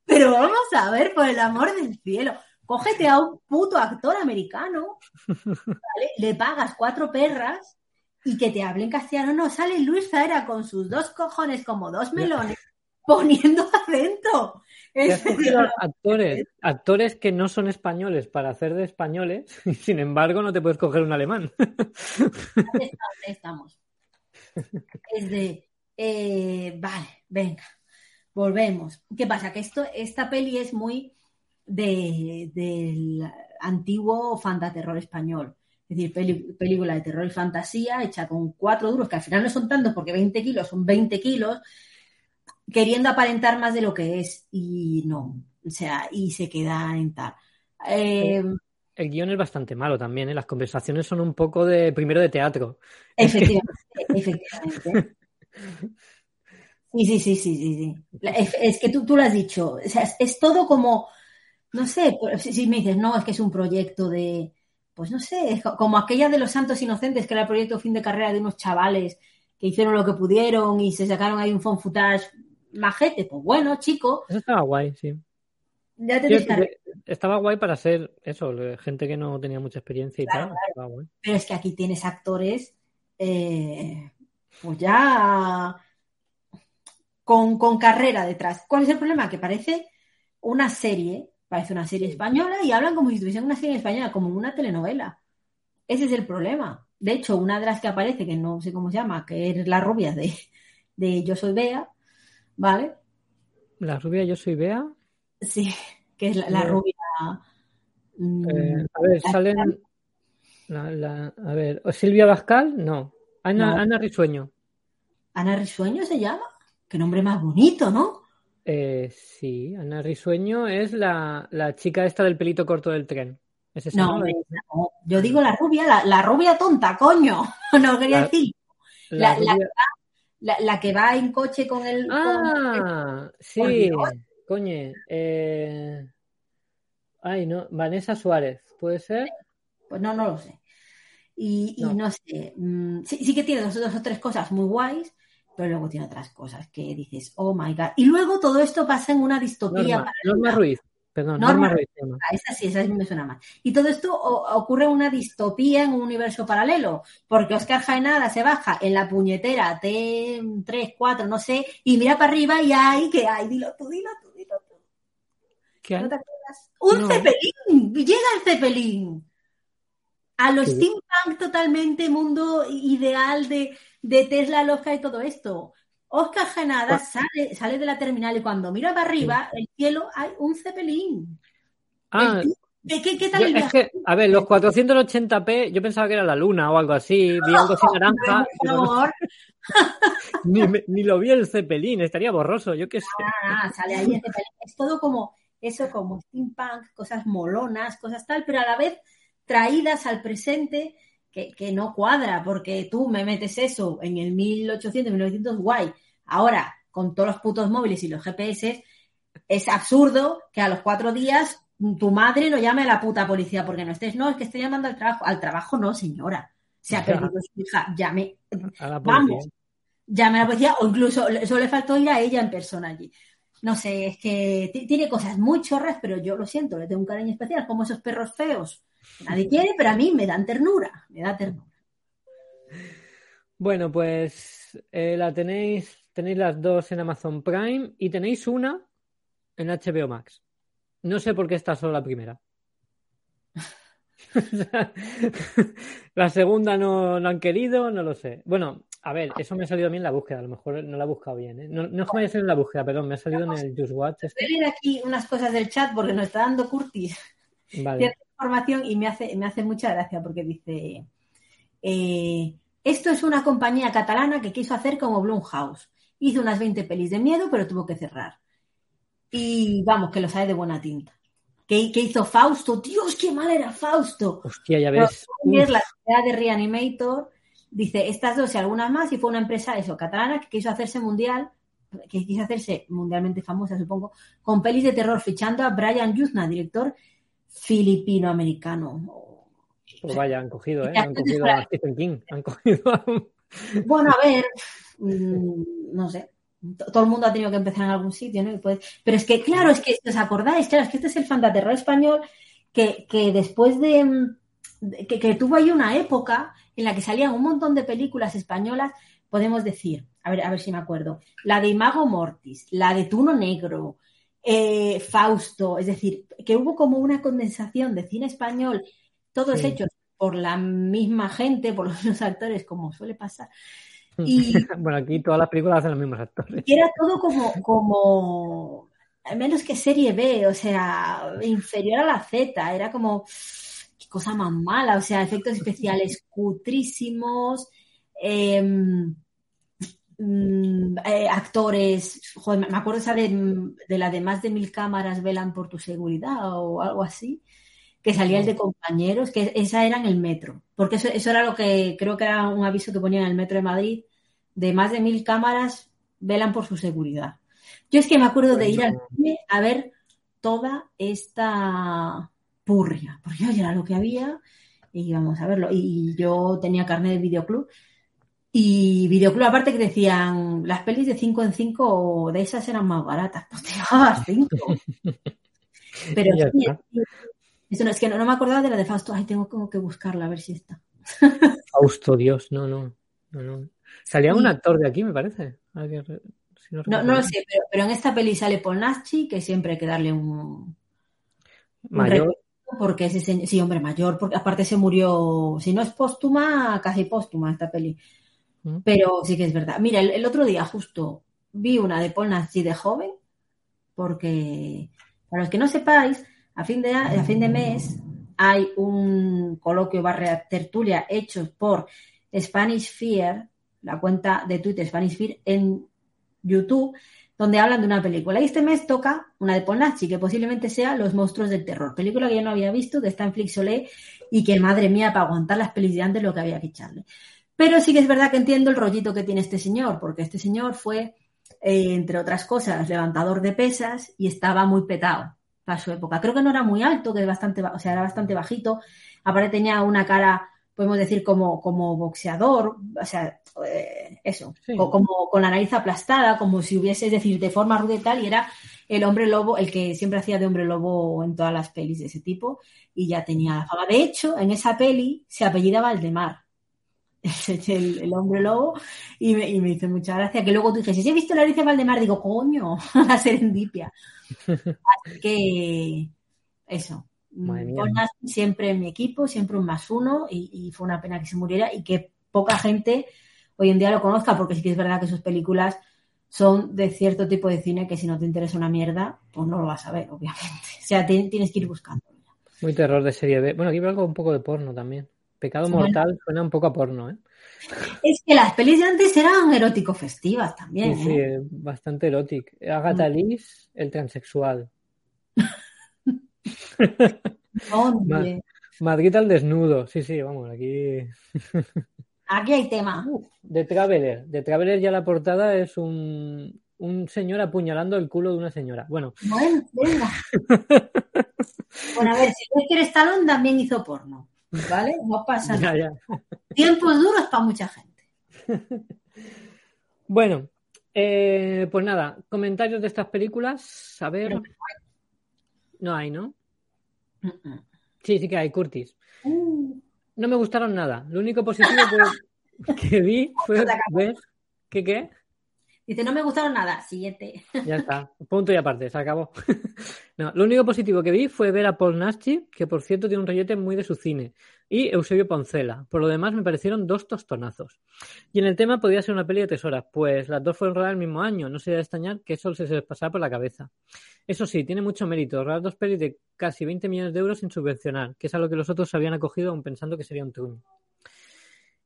[SPEAKER 4] pero vamos a ver, por el amor del cielo. Cógete a un puto actor americano, ¿vale? le pagas cuatro perras y que te hable en castellano. No, sale Luis Zaera con sus dos cojones como dos melones poniendo acento. Es
[SPEAKER 3] actores, actores que no son españoles para hacer de españoles, y sin embargo no te puedes coger un alemán.
[SPEAKER 4] ¿Dónde estamos? Es de, eh, vale, venga, volvemos. ¿Qué pasa? Que esto, esta peli es muy de, del antiguo fantaterror español. Es decir, peli- película de terror y fantasía hecha con cuatro duros, que al final no son tantos porque 20 kilos son 20 kilos, queriendo aparentar más de lo que es. Y no, o sea, y se queda en tal. Eh,
[SPEAKER 3] El guion es bastante malo también, ¿eh? Las conversaciones son un poco de primero de teatro.
[SPEAKER 4] Efectivamente, efectivamente. Sí, sí, sí, sí, sí, Es, es que tú, tú lo has dicho. O sea, es, es todo como, no sé, si, si me dices, no, es que es un proyecto de, pues no sé, es co- como aquella de los Santos Inocentes, que era el proyecto fin de carrera de unos chavales que hicieron lo que pudieron y se sacaron ahí un phone footage majete. Pues bueno, chico,
[SPEAKER 3] Eso estaba guay, sí.
[SPEAKER 4] ya te
[SPEAKER 3] Sí. Estaba guay para ser eso, gente que no tenía mucha experiencia y
[SPEAKER 4] Claro,
[SPEAKER 3] tal.
[SPEAKER 4] Pero es que aquí tienes actores, eh, pues ya con, con carrera detrás. ¿Cuál es el problema? Que parece una serie Parece una serie española y hablan como si estuviesen una serie española, como una telenovela. Ese es el problema. De hecho, una de las que aparece, que no sé cómo se llama, que es la rubia de, de Yo Soy Bea, ¿vale?
[SPEAKER 3] La rubia Yo Soy Bea.
[SPEAKER 4] Sí, que es la, la rubia. mm,
[SPEAKER 3] Eh, a ver,
[SPEAKER 4] la-
[SPEAKER 3] salen. La, la- a ver, ¿o Silvia Bascal? No. Ana,
[SPEAKER 4] No.
[SPEAKER 3] Ana Risueño.
[SPEAKER 4] Ana Risueño se llama. Qué nombre más bonito, ¿no?
[SPEAKER 3] Eh, sí, Ana Risueño es la, la chica esta del pelito corto del tren. ¿Es esa,
[SPEAKER 4] No,
[SPEAKER 3] no.
[SPEAKER 4] yo digo la rubia, la, la rubia tonta, coño. No quería
[SPEAKER 3] La-
[SPEAKER 4] decir.
[SPEAKER 3] La rubia-
[SPEAKER 4] que va en coche con el. con-
[SPEAKER 3] Ah, sí,
[SPEAKER 4] Dios.
[SPEAKER 3] coñe. eh, Ay, no, Vanessa Suárez, ¿puede ser?
[SPEAKER 4] Pues no, no lo sé. Y y no,
[SPEAKER 3] No.
[SPEAKER 4] sé. mm, sí, sí que tiene dos, dos o tres cosas muy guays, pero luego tiene otras cosas que dices, oh my god. Y luego todo esto pasa en una distopía.
[SPEAKER 3] Norma. Norma Ruiz, perdón,
[SPEAKER 4] Norma
[SPEAKER 3] Norma Ruiz. llama.
[SPEAKER 4] Ah, esa sí, esa sí me suena más. Y todo esto o- ocurre en una distopía en un universo paralelo, porque Oscar Jaenada se baja en la puñetera T3, 4, no sé, y mira para arriba y hay, que hay, dilo tú, dilo tú, dilo tú.
[SPEAKER 3] ¿Qué hay?
[SPEAKER 4] ¿No te acuerdas? ¡Un
[SPEAKER 3] No.
[SPEAKER 4] cepelín! ¡Llega el cepelín! A
[SPEAKER 3] bien.
[SPEAKER 4] steampunk totalmente, mundo ideal de, de Tesla, Oscar y todo esto. Oscar Jaenada
[SPEAKER 3] Cu-
[SPEAKER 4] sale, sale de la terminal y cuando mira para arriba, el cielo, hay un cepelín.
[SPEAKER 3] Ah,
[SPEAKER 4] ¿Qué, qué, qué tal el
[SPEAKER 3] es
[SPEAKER 4] viaje?
[SPEAKER 3] que, a ver, los 480p, yo pensaba que era la luna o algo así, vi algo así naranja,
[SPEAKER 4] Por favor.
[SPEAKER 3] ni, lo vi el Zeppelin, estaría borroso, yo qué sé.
[SPEAKER 4] Ah, sale ahí el cepelín. Es todo como eso, como steampunk, cosas molonas, cosas tal, pero a la vez traídas al presente que, que no cuadra, porque tú me metes eso en el 1800, 1900, guay. Ahora, con todos los putos móviles y los GPS, es absurdo que a los cuatro días tu madre no llame a la puta policía porque no estés. No, es que estoy llamando al trabajo. Al trabajo no, señora. Se ha perdido su hija. Llame,
[SPEAKER 3] A la
[SPEAKER 4] Vamos. llame a la policía o incluso solo le faltó ir a ella en persona allí. No sé, es que ti- tiene cosas muy chorras, pero yo lo siento, le tengo un cariño especial, como esos perros feos. Nadie quiere, pero a mí me dan ternura, me da ternura.
[SPEAKER 3] Bueno, pues eh, la tenéis, tenéis las dos en Amazon Prime y tenéis una en HBO Max. No sé por qué está solo la primera. La segunda no, no han querido, no lo sé. Bueno, a ver, eso me ha salido a mí en la búsqueda, a lo mejor no la he buscado bien. ¿eh? No, no es que me haya salido en la búsqueda, perdón, me ha salido en el Just Watch. este.
[SPEAKER 4] Voy a leer aquí unas cosas del chat porque nos está dando Curtis
[SPEAKER 3] Vale.
[SPEAKER 4] Información y me hace, me hace mucha gracia porque dice, eh, esto es una compañía catalana que quiso hacer como Blumhouse. Hizo unas 20 pelis de miedo, pero tuvo que cerrar. Y vamos, que lo sabe de buena tinta. ¿Qué, qué hizo Fausto? Dios, qué mal era Fausto.
[SPEAKER 3] Hostia, ya
[SPEAKER 4] Pero
[SPEAKER 3] ves. Uf,
[SPEAKER 4] la sociedad de Reanimator dice estas dos y algunas más y fue una empresa eso catalana que quiso hacerse mundial que quiso hacerse mundialmente famosa supongo con pelis de terror fichando a Brian Yuzna director filipino-americano
[SPEAKER 3] pues vaya, han cogido, ¿eh? Han cogido a Stephen King. Han cogido a un-
[SPEAKER 4] bueno a ver mm, no sé todo el mundo ha tenido que empezar en algún sitio ¿no? Y pues- pero es que claro es que os acordáis claro es que este es el fantaterror español que, que después de, mm, de- que, que tuvo ahí una época en la que salían un montón de películas españolas, podemos decir, a ver, a ver si me acuerdo, la de Imago Mortis, la de Tuno Negro, eh, Fausto, es decir, que hubo como una condensación de cine español, todos
[SPEAKER 3] Sí.
[SPEAKER 4] hechos por la misma gente, por los mismos actores, como suele pasar. Y,
[SPEAKER 3] Bueno, aquí todas las películas hacen los mismos actores.
[SPEAKER 4] y era todo como, como, menos que serie B, o sea, inferior a la Z, era como, qué cosa más mala, o sea, efectos especiales cutrísimos, em, mm, eh, actores, joder, me acuerdo esa de, de la de más de mil cámaras velan por tu seguridad o algo así, que salía el de compañeros, que esa era en el metro, porque eso, eso era lo que creo que era un aviso que ponían en el metro de Madrid, de más de mil cámaras velan por su seguridad. Yo es que me acuerdo de ir al cine a ver toda esta purria, porque oye, era lo que había y íbamos a verlo. Y yo tenía carnet de videoclub y videoclub aparte que decían las pelis de 5 en 5 de esas eran más baratas, pues te llevabas 5. Pero sí, no, es que no, no me acordaba de la de Fausto, ay, tengo como que buscarla a ver si está.
[SPEAKER 3] Fausto, Dios, no, no. no, no. Salía un actor de aquí, me parece. Si no
[SPEAKER 4] No, lo sé, pero, pero en esta peli sale Paul Naschy, que siempre hay que darle un,
[SPEAKER 3] Mayor.
[SPEAKER 4] Porque ese señor, sí, hombre, mayor, porque aparte se murió, si no es póstuma, casi póstuma esta peli. Pero sí que es verdad. Mira, el, otro día justo vi una de Paul de joven, porque para los que no sepáis, a fin de, a fin de mes hay un coloquio barra tertulia hecho por Spanish Fear, la cuenta de Twitter Spanish Fear en YouTube, donde hablan de una película. Y este mes toca una de Paul que posiblemente sea Los monstruos del terror, película que yo no había visto, que está en Flixolé y que, madre mía, para aguantar las pelis de antes lo que había que echarle. Pero sí que es verdad que entiendo el rollito que tiene este señor, porque este señor fue, eh, entre otras cosas, levantador de pesas y estaba muy petado para su época. Creo que no era muy alto, que es bastante, ba- o sea, era bastante bajito. Aparte tenía una cara, podemos decir, como, como boxeador, o sea, eh, eso,
[SPEAKER 3] Sí.
[SPEAKER 4] o como con la nariz aplastada, como si hubiese, es decir, de forma ruda y tal, y era el hombre lobo, el que siempre hacía de hombre lobo en todas las pelis de ese tipo, y ya tenía la fama. De hecho, en esa peli se apellida Valdemar. el, el hombre lobo y me, y me hizo mucha gracia que luego tú dices, si he visto la Alicia Valdemar, digo, coño, la serendipia. Así que eso. Naschy siempre en mi equipo, siempre un más uno y, y fue una pena que se muriera y que poca gente hoy en día lo conozca porque sí que es verdad que sus películas son de cierto tipo de cine que si no te interesa una mierda, pues no lo vas a ver, obviamente. O sea, ti- tienes que ir buscando.
[SPEAKER 3] Muy terror de serie B. Bueno, aquí veo algo un poco de porno también. Pecado
[SPEAKER 4] Sí.
[SPEAKER 3] mortal suena un poco a porno, ¿eh?
[SPEAKER 4] Es que las pelis de antes eran erótico festivas también.
[SPEAKER 3] Sí,
[SPEAKER 4] ¿eh?
[SPEAKER 3] bastante erótico. Agatha Liz, el transexual.
[SPEAKER 4] Hombre,
[SPEAKER 3] Madrid al desnudo. Sí, sí, vamos, aquí.
[SPEAKER 4] Aquí hay tema.
[SPEAKER 3] De Traveler. De Traveler ya la portada es un, un señor apuñalando el culo de una señora. Bueno,
[SPEAKER 4] Bueno, venga. Bueno, a ver, Sylvester Stallone también hizo porno, ¿vale? No pasa
[SPEAKER 3] ya,
[SPEAKER 4] nada.
[SPEAKER 3] ya.
[SPEAKER 4] Tiempos duros para mucha gente.
[SPEAKER 3] Bueno, eh, pues nada, comentarios de estas películas. A ver. No hay, ¿no? Sí, sí que hay, Curtis.
[SPEAKER 4] Uh,
[SPEAKER 3] No me gustaron nada. Lo único positivo que, que vi fue ver. ¿Qué qué?
[SPEAKER 4] Dice, no me gustaron nada. Siguiente.
[SPEAKER 3] Ya está. Punto y aparte, se acabó. No, lo único positivo que vi fue ver a Paul Naschy, que por cierto tiene un rollete muy de su cine, y Eusebio Poncela. Por lo demás me parecieron dos tostonazos. Y en el tema podía ser una peli de tres pues las dos fueron rodadas el mismo año. No sería de extrañar que eso se les pasara por la cabeza. Eso sí, tiene mucho mérito rodar dos pelis de casi 20 millones de euros sin subvencionar, que es a lo que los otros habían acogido aun pensando que sería un truño.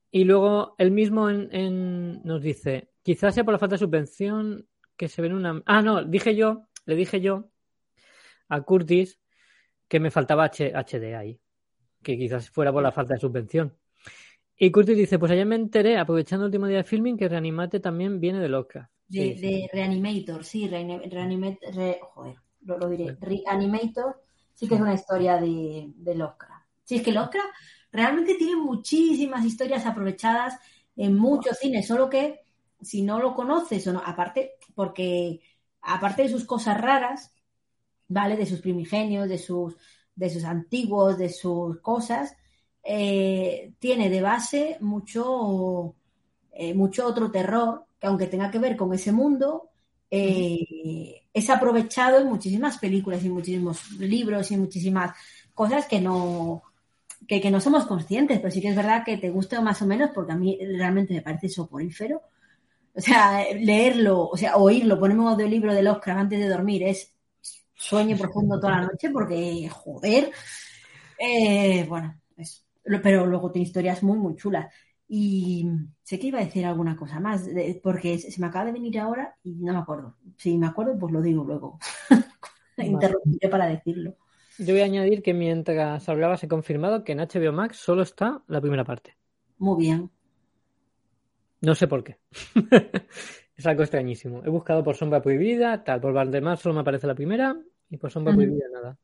[SPEAKER 3] Y luego él mismo nos dice, quizás sea por la falta de subvención que se ven una... Ah, no, dije yo, le dije yo a Curtis que me faltaba H- HD ahí, que quizás fuera por la falta de subvención. Y Curtis dice, pues ayer me enteré, aprovechando el último día de filming, que Reanimate también viene del Oscar.
[SPEAKER 4] De,
[SPEAKER 3] Sí, sí.
[SPEAKER 4] de Reanimator, sí, Reani- Reanimate, re- joder, lo, lo diré. Reanimator sí que es una historia de, Oscar. Sí, es que el Oscar realmente tiene muchísimas historias aprovechadas en muchos cines, solo que si no lo conoces o no, aparte, porque aparte de sus cosas raras, ¿vale? De sus primigenios, de sus, de sus antiguos, de sus cosas, eh, tiene de base mucho, eh, mucho otro terror que aunque tenga que ver con ese mundo, eh, es aprovechado en muchísimas películas y muchísimos libros y muchísimas cosas que no, que, que no somos conscientes, pero sí que es verdad que te guste más o menos, porque a mí realmente me parece soporífero. O sea, leerlo, o sea, oírlo, ponerme un audiolibro del Oscar antes de dormir es sueño profundo toda la noche, porque, joder, eh, bueno, eso. Pero luego tiene historias muy, muy chulas. Y sé que iba a decir alguna cosa más, porque se se me acaba de venir ahora y no me acuerdo. Si me acuerdo, pues lo digo luego. Interrumpiré para decirlo.
[SPEAKER 3] Yo voy a añadir que mientras hablabas he confirmado que en HBO Max solo está la primera parte.
[SPEAKER 4] Muy bien.
[SPEAKER 3] No sé por qué. es algo extrañísimo. He buscado por Sombra Prohibida, tal, por Valdemar solo me aparece la primera y por Sombra. Prohibida nada.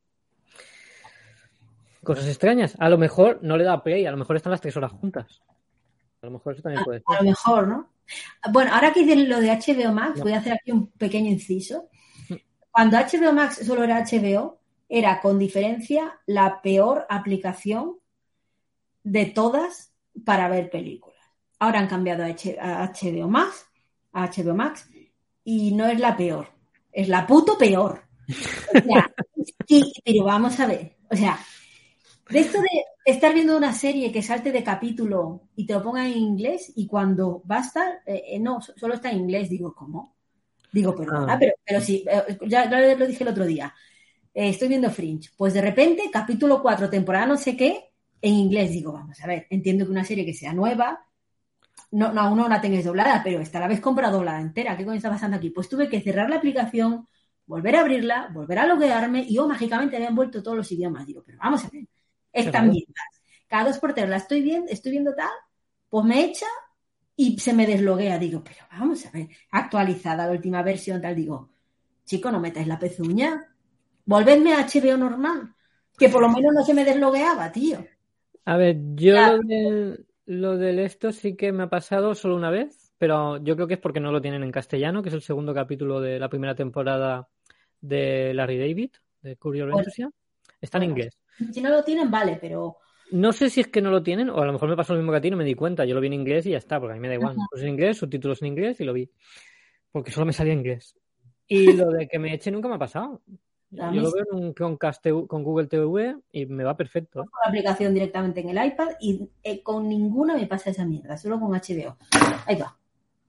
[SPEAKER 3] Cosas extrañas. A lo mejor no le da play, a lo mejor están las tres horas juntas. A lo mejor eso también puede
[SPEAKER 4] A
[SPEAKER 3] ser.
[SPEAKER 4] lo mejor, ¿no? Bueno, ahora que dices lo de HBO Max,
[SPEAKER 3] No.
[SPEAKER 4] voy a hacer aquí un pequeño inciso. Cuando HBO Max solo era HBO, era con diferencia la peor aplicación de todas para ver películas. Ahora han cambiado a H- a HBO Max, a HBO Max, y no es la peor, es la puto peor. O sea, pero vamos a ver, o sea, de esto de estar viendo una serie que salte de capítulo y te lo ponga en inglés y cuando va a estar, eh, eh, no, so- solo está en inglés, digo, ¿cómo? Digo, perdona,
[SPEAKER 3] Ah.
[SPEAKER 4] pero, pero sí, eh, ya, ya lo dije el otro día. Eh, estoy viendo Fringe. Pues de repente, capítulo 4, temporada no sé qué, en inglés. Digo, vamos a ver, entiendo que una serie que sea nueva, no, no aún no la tengáis doblada, pero esta la vez compra doblada entera. ¿Qué coño está pasando aquí? Pues tuve que cerrar la aplicación, volver a abrirla, volver a loguearme y oh, mágicamente habían vuelto todos los idiomas. Digo, pero vamos a ver, están bien. Cada dos por tres la estoy viendo, estoy viendo tal, pues me echa y se me desloguea. Digo, pero vamos a ver, actualizada la última versión, tal. Digo, chico, no metáis la pezuña. Volvedme a HBO normal, que por lo menos no se me deslogueaba, tío.
[SPEAKER 3] A ver, yo
[SPEAKER 4] Claro.
[SPEAKER 3] lo del, lo del esto sí que me ha pasado solo una vez, pero yo creo que es porque no lo tienen en castellano, que es el segundo capítulo de la primera temporada de Larry David, de
[SPEAKER 4] Bueno.
[SPEAKER 3] Enthusiasm. Está en inglés.
[SPEAKER 4] Si no lo tienen, vale, pero
[SPEAKER 3] No sé si es que no lo tienen, o a lo mejor me pasó lo mismo que a ti, no me di cuenta. Yo lo vi en inglés y ya está, porque a mí me da igual. Pues en inglés, subtítulos en inglés y lo vi. Porque solo me salía inglés. Y lo de que me eche nunca me ha pasado. Yo lo veo con Google TV y me va perfecto. ¿eh?
[SPEAKER 4] con la aplicación directamente en el iPad y eh, con ninguna me pasa esa mierda, solo con HBO. Ahí va,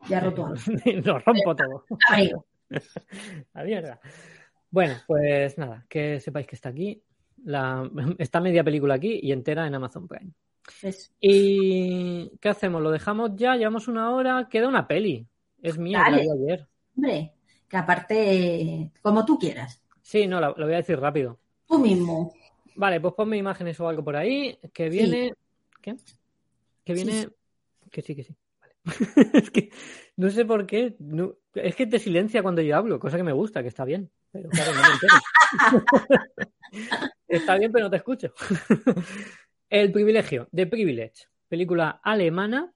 [SPEAKER 4] ya roto algo.
[SPEAKER 3] lo rompo todo.
[SPEAKER 4] Amigo.
[SPEAKER 3] La mierda. Bueno, pues nada, que sepáis que está aquí. La, está media película aquí y entera en Amazon Prime.
[SPEAKER 4] Eso.
[SPEAKER 3] ¿Y qué hacemos? ¿Lo dejamos ya? Llevamos una hora. Queda una peli. Es mía, la vi ayer.
[SPEAKER 4] Hombre, que aparte, como tú quieras,
[SPEAKER 3] Sí, no, lo voy a decir rápido.
[SPEAKER 4] tú mismo.
[SPEAKER 3] Vale, pues ponme imágenes o algo por ahí. Que
[SPEAKER 4] Sí.
[SPEAKER 3] viene. ¿Qué? Que
[SPEAKER 4] Sí,
[SPEAKER 3] viene.
[SPEAKER 4] sí.
[SPEAKER 3] Que sí, que sí. Vale. es que no sé por qué. no- Es que te silencia cuando yo hablo, cosa que me gusta, que está bien. Pero claro, no me está bien, pero no te escucho. El privilegio, The Privilege, película alemana,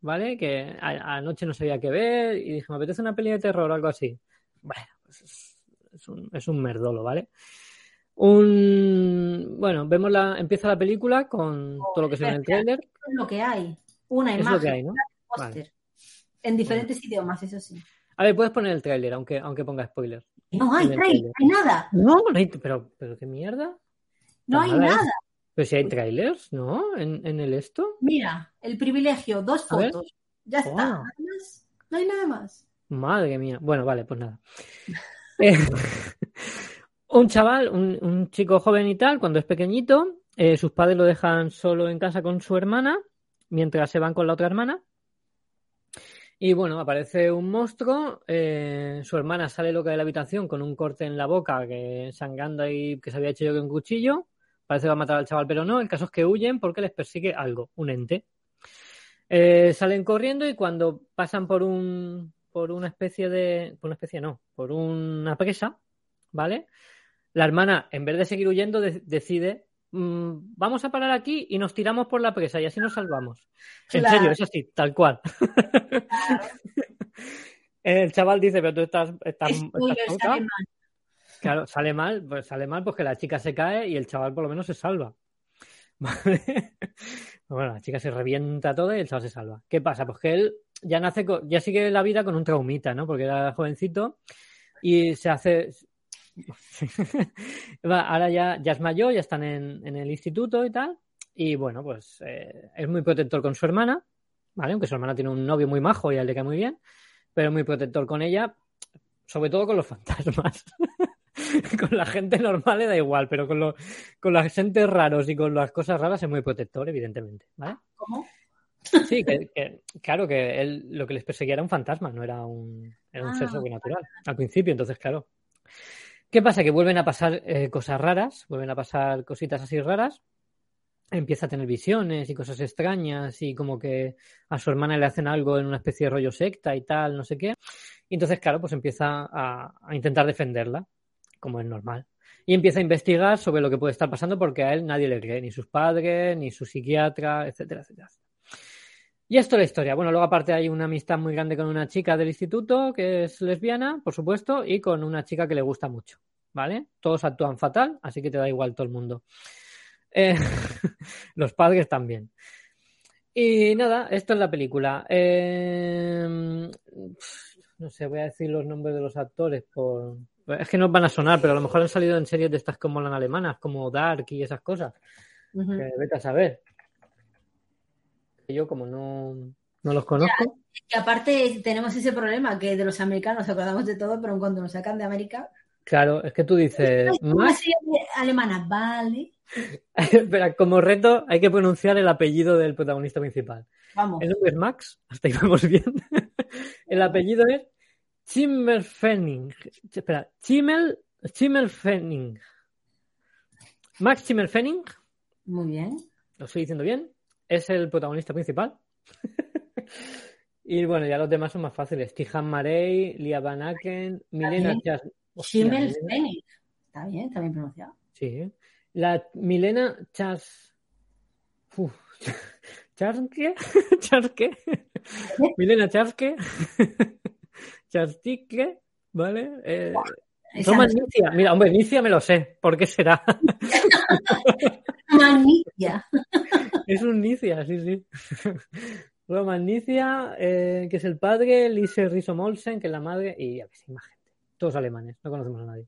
[SPEAKER 3] ¿vale? Que a- anoche no sabía qué ver y dije, me apetece una peli de terror o algo así. Bueno, pues es, es un, es un merdolo, ¿vale? Un bueno, vemos la, empieza la película con todo lo que se ve en el tráiler.
[SPEAKER 4] Es lo que hay. Una
[SPEAKER 3] Es
[SPEAKER 4] imagen,
[SPEAKER 3] lo que hay, ¿no?
[SPEAKER 4] póster. En diferentes idiomas, eso sí.
[SPEAKER 3] A ver, puedes poner el tráiler, aunque, aunque ponga spoiler.
[SPEAKER 4] No hay,
[SPEAKER 3] tráiler.
[SPEAKER 4] hay nada.
[SPEAKER 3] No, no hay, pero, pero qué mierda.
[SPEAKER 4] No hay
[SPEAKER 3] es.
[SPEAKER 4] nada.
[SPEAKER 3] Pero si hay trailers, ¿no? En, en el esto.
[SPEAKER 4] Mira, el privilegio, dos fotos. Ya está.
[SPEAKER 3] Oh.
[SPEAKER 4] No hay nada más.
[SPEAKER 3] Madre mía. Bueno, vale, pues nada. Eh, un chaval, un, chico joven y tal, cuando es pequeñito, eh, sus padres lo dejan solo en casa con su hermana, mientras se van con la otra hermana. Y bueno, aparece un monstruo, eh, su hermana sale loca de la habitación con un corte en la boca, que sangrando y que se había hecho yo con un cuchillo. Parece que va a matar al chaval, pero no. El caso es que huyen porque les persigue algo, un ente. Salen corriendo y cuando pasan por un por una especie de por una especie no por una presa vale la hermana en vez de seguir huyendo de- decide "Mm, vamos a parar aquí y nos tiramos por la presa y así nos salvamos en serio es así tal cual el chaval dice pero tú estás estás, estás
[SPEAKER 4] Spoiler,
[SPEAKER 3] loca".
[SPEAKER 4] sale mal.
[SPEAKER 3] Claro, sale mal, pues sale mal porque la chica se cae y el chaval por lo menos se salva. ¿Vale? Bueno, la chica se revienta toda y el chaval se salva. ¿Qué pasa? Pues que él ya nace, con- ya sigue la vida con un traumita, ¿no? Porque era jovencito y se hace. Ahora ya, ya es mayor, ya están en, el instituto y tal. Y bueno, pues eh, es muy protector con su hermana, ¿vale? Aunque su hermana tiene un novio muy majo y a él le cae muy bien, pero es muy protector con ella, sobre todo con los fantasmas. con la gente normal le da igual, pero con, los con las entes raros y con las cosas raras es muy protector, evidentemente, ¿vale?
[SPEAKER 4] ¿Cómo?
[SPEAKER 3] Sí, que, que- claro que él lo que les perseguía era un fantasma, no era un, era un ser
[SPEAKER 4] Ah.
[SPEAKER 3] sobrenatural al principio, entonces claro. ¿Qué pasa? Que vuelven a pasar eh, cosas raras, vuelven a pasar cositas así raras, empieza a tener visiones y cosas extrañas y como que a su hermana le hacen algo en una especie de rollo secta y tal, no sé qué. Y entonces, claro, pues empieza a, a intentar defenderla, como es normal. Y empieza a investigar sobre lo que puede estar pasando porque a él nadie le cree, ni sus padres, ni su psiquiatra, etcétera, etcétera. Y esto es la historia. Bueno, luego aparte hay una amistad muy grande con una chica del instituto que es lesbiana, por supuesto, y con una chica que le gusta mucho, ¿vale? Todos actúan fatal, así que te da igual todo el mundo. Eh, los padres también. Y nada, esto es la película. Eh, no sé, voy a decir los nombres de los actores por, Es que no van a sonar, pero a lo mejor han salido en series de estas como las alemanas, como Dark y esas cosas. Que vete a saber. Yo como no, no los conozco.
[SPEAKER 4] Y aparte tenemos ese problema que de los americanos nos acordamos de todo, pero en cuanto nos sacan de América.
[SPEAKER 3] Claro, es que tú dices, más,
[SPEAKER 4] alemana, vale.
[SPEAKER 3] espera, como reto hay que pronunciar el apellido del protagonista principal.
[SPEAKER 4] Vamos.
[SPEAKER 3] El nombre es Max, hasta ahí vamos bien. El apellido es Zimmerfenning. Espera, Chimmel, Zimmerfenning. Max Zimmerfenning,
[SPEAKER 4] Muy bien.
[SPEAKER 3] lo estoy diciendo bien, es el protagonista principal. y bueno, ya los demás son más fáciles. Tijan Marey, Lia Van Aken, Milena. Chas... Milena-
[SPEAKER 4] Phoenix. Está bien, está bien pronunciado.
[SPEAKER 3] Sí. La Milena Chas. Uf. ¿Charque? ¿Charque? Milena Charque. Chartique. ¿Vale? Eh,
[SPEAKER 4] Esa
[SPEAKER 3] Roma
[SPEAKER 4] no es
[SPEAKER 3] Nicia. Mira, hombre, Nicia me lo sé. ¿Por qué será?
[SPEAKER 4] Magnicia.
[SPEAKER 3] es un Nicia, sí, sí. Roma Nicia, eh, que es el padre, Lise Riso Molsen, que es la madre, y ya ves, más gente. Todos alemanes, no conocemos a nadie.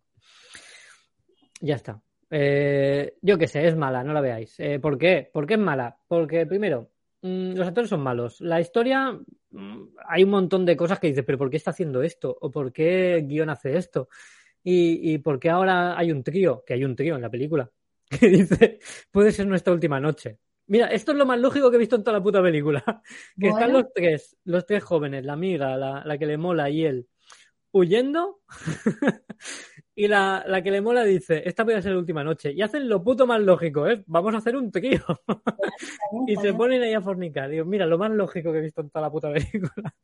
[SPEAKER 3] Ya está. Eh, yo qué sé, es mala, no la veáis. Eh, ¿Por qué? ¿Por qué es mala? Porque, primero, mm, los actores son malos. La historia, mm, hay un montón de cosas que dices, pero ¿por qué está haciendo esto? ¿O por qué el guion hace esto? Y, y por qué ahora hay un trío, que hay un trío en la película, que dice, puede ser nuestra última noche. Mira, esto es lo más lógico que he visto en toda la puta película. Que están los tres, los tres jóvenes, la amiga, la, la que le mola y él, huyendo. y la, la que le mola dice, esta puede ser la última noche. Y hacen lo puto más lógico, ¿eh? Vamos a hacer un trío. y se ponen ahí a fornicar. Digo, mira, lo más lógico que he visto en toda la puta película.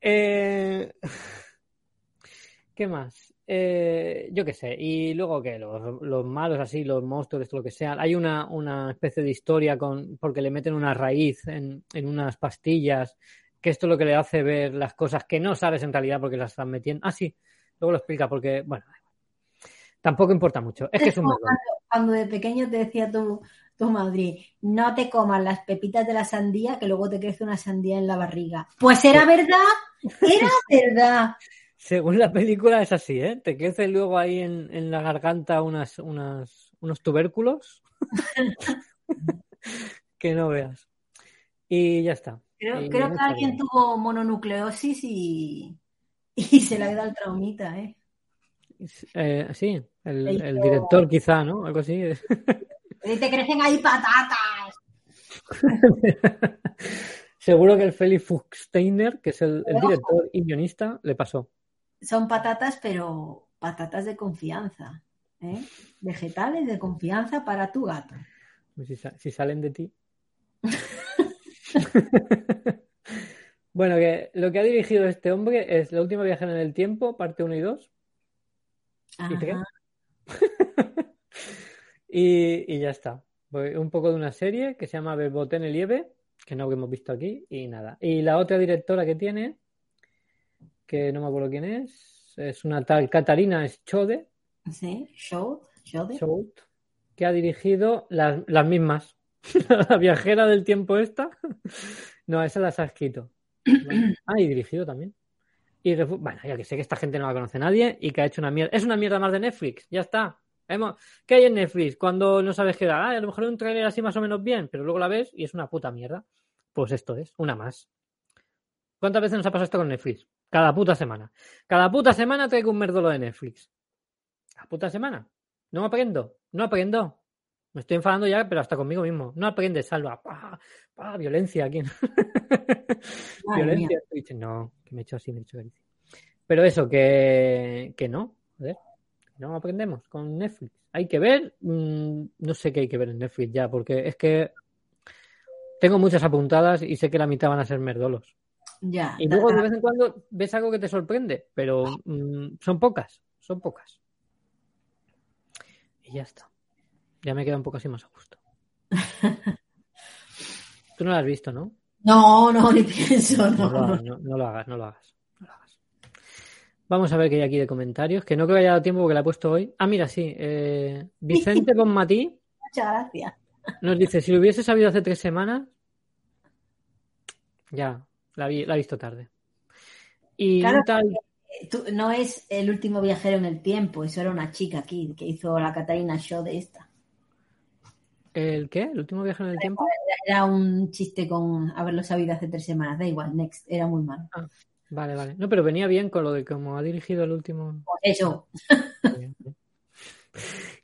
[SPEAKER 3] Eh, ¿Qué más? Eh, yo qué sé. Y luego que los, los malos así, los monstruos, esto lo que sea. Hay una, una especie de historia con porque le meten una raíz en, en unas pastillas, que esto es lo que le hace ver las cosas que no sabes en realidad porque las están metiendo. Ah, sí, luego lo explica porque, bueno, tampoco importa mucho. Es que es un
[SPEAKER 4] cuando, cuando de pequeño te decía tu, tu madre, no te comas las pepitas de la sandía, que luego te crece una sandía en la barriga. Pues era verdad, era verdad.
[SPEAKER 3] Según la película es así, ¿eh? Te crece luego ahí en, en la garganta unas, unas, unos tubérculos que no veas. Y ya está.
[SPEAKER 4] Creo,
[SPEAKER 3] Y
[SPEAKER 4] creo que alguien tuvo mononucleosis y, y se le ha dado el traumita, ¿eh?
[SPEAKER 3] Eh, sí, el, el director quizá, ¿no? Algo así.
[SPEAKER 4] Y te crecen ahí patatas.
[SPEAKER 3] Seguro que el Felix Fuchsteiner, que es el, el director y guionista, le pasó.
[SPEAKER 4] Son patatas, pero patatas de confianza. ¿eh? Vegetales de confianza para tu gato.
[SPEAKER 3] Si, sa- si salen de ti. bueno, que lo que ha dirigido este hombre es La última viajera en el tiempo, parte 1 y 2. ¿Y. Y, y ya está. Pues un poco de una serie que se llama Verboten el Lieve, que no hemos visto aquí, y nada. Y la otra directora que tiene, que no me acuerdo quién es, es una tal Katarina Schode,
[SPEAKER 4] Sí, show, show de-
[SPEAKER 3] Schode, que ha dirigido las, las mismas. La viajera del tiempo esta. No, esa las ha escrito. Ah, y dirigido también. Y bueno, ya que sé que esta gente no la conoce nadie y que ha hecho una mierda. Es una mierda más de Netflix, ya está. ¿Qué hay en Netflix cuando no sabes qué dar? Ah, a lo mejor un trailer así más o menos bien, pero luego la ves y es una puta mierda. Pues esto es, una más. ¿Cuántas veces nos ha pasado esto con Netflix? Cada puta semana. Cada puta semana traigo un merdolo de Netflix. Cada puta semana. No aprendo, no aprendo. Me estoy enfadando ya, pero hasta conmigo mismo. No aprendes, salva. ¡Pah! ¡Pah! Violencia aquí. Violencia
[SPEAKER 4] mía.
[SPEAKER 3] No, que me he hecho así, me he hecho. Pero eso, que, que no. Joder, no aprendemos con Netflix. Hay que ver, mm, no sé qué hay que ver en Netflix ya, porque es que tengo muchas apuntadas y sé que la mitad van a ser merdolos.
[SPEAKER 4] Ya.
[SPEAKER 3] Y luego de vez en cuando ves algo que te sorprende, pero mm, son pocas, son pocas. Y ya está. Ya me queda un poco así más a gusto. Tú no lo has visto, ¿no?
[SPEAKER 4] No, no, ni pienso,
[SPEAKER 3] No
[SPEAKER 4] no.
[SPEAKER 3] lo, hagas, no, no lo hagas, no lo hagas. no lo hagas. Vamos a ver qué hay aquí de comentarios, que no creo que haya dado tiempo porque la he puesto hoy. Ah, mira, sí. eh, Vicente Bonmatí
[SPEAKER 4] Muchas gracias.
[SPEAKER 3] nos dice, si lo hubiese sabido hace tres semanas, ya, la, vi- la he visto tarde. Y
[SPEAKER 4] Claro,
[SPEAKER 3] un tal
[SPEAKER 4] tú- no es el último viajero en el tiempo, eso era una chica aquí que hizo la Catalina Show de esta.
[SPEAKER 3] ¿El qué? ¿El último viaje en el tiempo?
[SPEAKER 4] Era un chiste con haberlo sabido hace tres semanas, da igual, next, era muy malo.
[SPEAKER 3] Vale, vale. No, pero venía bien con lo de cómo ha dirigido el último.
[SPEAKER 4] Por eso,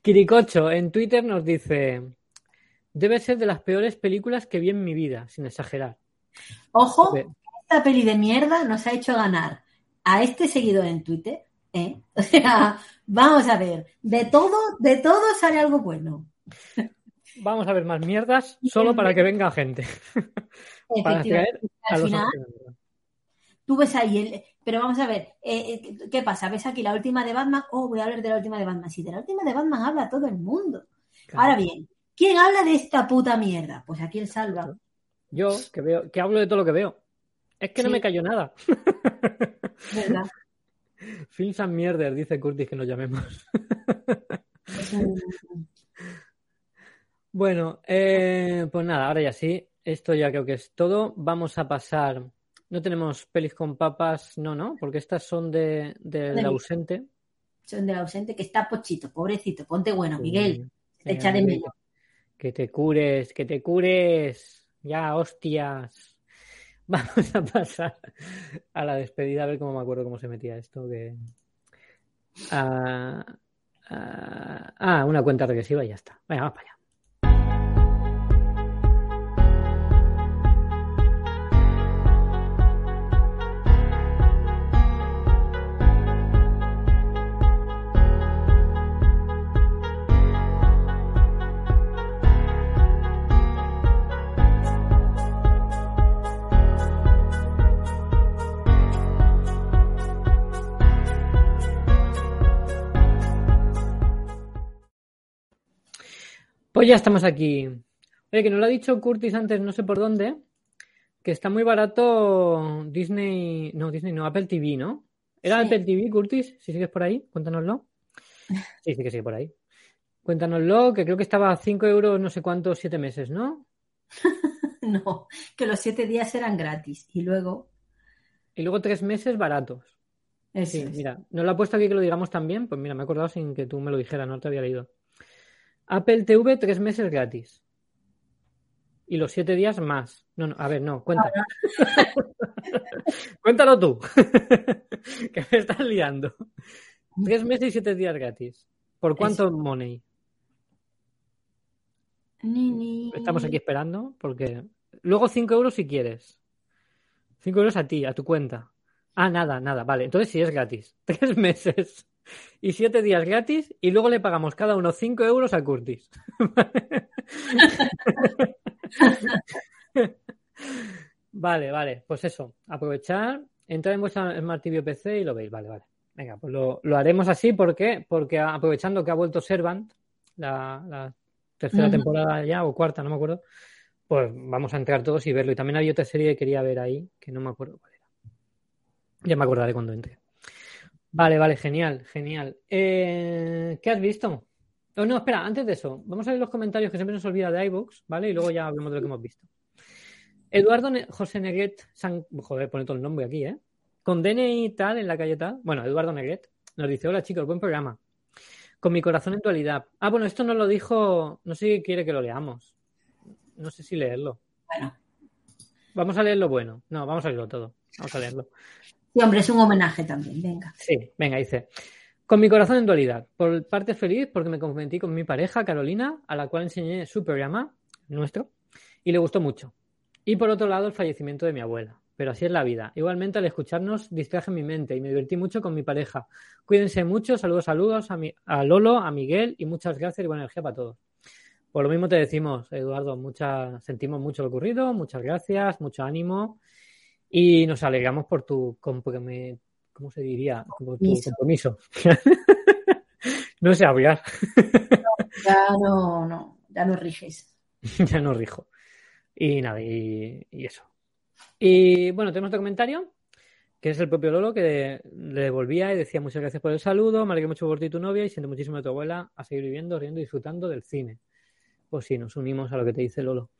[SPEAKER 3] Kirikocho en Twitter nos dice: Debe ser de las peores películas que vi en mi vida, sin exagerar.
[SPEAKER 4] ojo. Esta peli de mierda nos ha hecho ganar a este seguidor en Twitter, ¿eh? O sea, vamos a ver, de todo, de todo sale algo bueno.
[SPEAKER 3] Vamos a ver más mierdas solo para que venga gente. Para
[SPEAKER 4] al final, tú ves ahí el... Pero vamos a ver, eh, eh, ¿qué pasa? ¿Ves aquí la última de Batman? Oh, voy a hablar de la última de Batman. Sí, de la última de Batman habla todo el mundo.
[SPEAKER 3] Claro.
[SPEAKER 4] Ahora bien, ¿quién habla de esta puta mierda? Pues aquí el salva.
[SPEAKER 3] Yo, que veo, que hablo de todo lo que veo. Es que no me cayó nada.
[SPEAKER 4] ¿verdad?
[SPEAKER 3] Films and Mierder, dice Curtis que nos llamemos. Bueno, eh, pues nada, ahora ya sí. Esto ya creo que es todo. Vamos a pasar. No tenemos pelis con papas, no, no, porque estas son de,
[SPEAKER 4] De mí.
[SPEAKER 3] ausente.
[SPEAKER 4] Son del ausente que está pochito, pobrecito. Ponte bueno, Miguel. Te echa de menos.
[SPEAKER 3] Que te cures, que te cures. Ya, hostias. Vamos a pasar a la despedida, a ver cómo me acuerdo cómo se metía esto. Que... Ah, ah, ah, una cuenta regresiva y ya está. Venga, vamos para allá. Pues ya estamos aquí. Oye, que nos lo ha dicho Curtis antes, no sé por dónde, que está muy barato Disney, no, Disney, no, Apple TV, ¿no? ¿Era
[SPEAKER 4] Sí.
[SPEAKER 3] Apple TV, Curtis? Si sigues por ahí, cuéntanoslo. Sí, sí que sigue por ahí. Cuéntanoslo, que creo que estaba a 5 euros no sé cuántos, 7 meses, ¿no?
[SPEAKER 4] No, que los siete días eran gratis. Y luego,
[SPEAKER 3] Y luego 3 meses baratos.
[SPEAKER 4] eso
[SPEAKER 3] Sí,
[SPEAKER 4] es.
[SPEAKER 3] mira, nos lo ha puesto aquí que lo digamos también. Pues mira, me he acordado sin que tú me lo dijeras, no te había leído. Apple TV, tres meses gratis. Y los siete días más. No, no, a ver, no, cuenta. Cuéntalo tú. que me estás liando. Tres meses y siete días gratis. ¿Por cuánto money?
[SPEAKER 4] Ni, ni.
[SPEAKER 3] Estamos aquí esperando porque... Luego cinco euros si quieres. Cinco euros a ti, a tu cuenta. Ah, nada, nada. Vale, entonces sí es gratis. Tres meses y siete días gratis y luego le pagamos cada uno cinco euros a Curtis. vale, vale. Pues eso. Aprovechar, entrar en vuestra Smart TV PC y lo veis. Vale, vale. Venga, pues lo, lo haremos así. ¿Por qué? Porque aprovechando que ha vuelto Servant, la, la tercera temporada ya, o cuarta, no me acuerdo, pues vamos a entrar todos y verlo. Y también había otra serie que quería ver ahí, que no me acuerdo cuál era. Ya me acordaré cuando entre. Vale, vale, genial, genial. Eh, ¿Qué has visto? Oh, no, espera, antes de eso, vamos a ver los comentarios que siempre nos olvida de iVoox, ¿vale? Y luego ya hablamos de lo que hemos visto. Eduardo Ne- José Negret, San... joder, pone todo el nombre aquí, ¿eh? Con DNI tal, en la calle tal. Bueno, Eduardo Negret nos dice, hola chicos, buen programa. Con mi corazón en dualidad. Ah, bueno, esto nos lo dijo, no sé si quiere que lo leamos. No sé si leerlo.
[SPEAKER 4] Bueno,
[SPEAKER 3] Vamos a leer lo bueno. No, vamos a leerlo todo. Vamos a leerlo.
[SPEAKER 4] Sí, hombre, es un homenaje también, venga.
[SPEAKER 3] Sí, venga, dice. Con mi corazón en dualidad. Por parte feliz porque me comprometí con mi pareja, Carolina, a la cual enseñé su programa, nuestro, y le gustó mucho. Y por otro lado, el fallecimiento de mi abuela. Pero así es la vida. Igualmente, al escucharnos, distraje mi mente y me divertí mucho con mi pareja. Cuídense mucho. Saludos, saludos a, mi, a Lolo, a Miguel y muchas gracias y buena energía para todos. Por lo mismo te decimos, Eduardo, mucha, sentimos mucho lo ocurrido, muchas gracias, mucho ánimo y nos alegramos por tu compromi- ¿cómo se diría? Por tu
[SPEAKER 4] Compromiso.
[SPEAKER 3] compromiso. no sé hablar,
[SPEAKER 4] Ya no, no, ya no riges.
[SPEAKER 3] ya no rijo. Y nada, y, y eso. Y bueno, tenemos otro comentario, que es el propio Lolo, que le devolvía y decía muchas gracias por el saludo, me alegro mucho por ti y tu novia y siento muchísimo de tu abuela a seguir viviendo, riendo y disfrutando del cine. Pues sí, nos unimos a lo que te dice Lolo.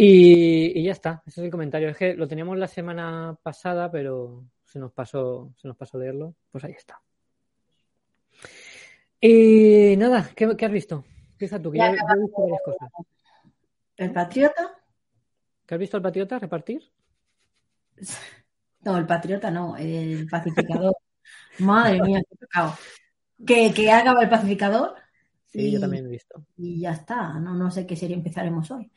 [SPEAKER 3] Y, y ya está, ese es el comentario. Es que lo teníamos la semana pasada, pero se nos pasó, se nos pasó leerlo, pues ahí está. Y nada, ¿qué, qué has visto? Empieza tú, que ya, he visto varias cosas.
[SPEAKER 4] ¿El patriota?
[SPEAKER 3] ¿Qué has visto al patriota repartir?
[SPEAKER 4] No, el patriota no, el pacificador. Madre mía, qué pecado. Que, que acaba el pacificador
[SPEAKER 3] Sí,
[SPEAKER 4] y,
[SPEAKER 3] yo también he visto.
[SPEAKER 4] y ya está. No, no sé qué serie empezaremos hoy.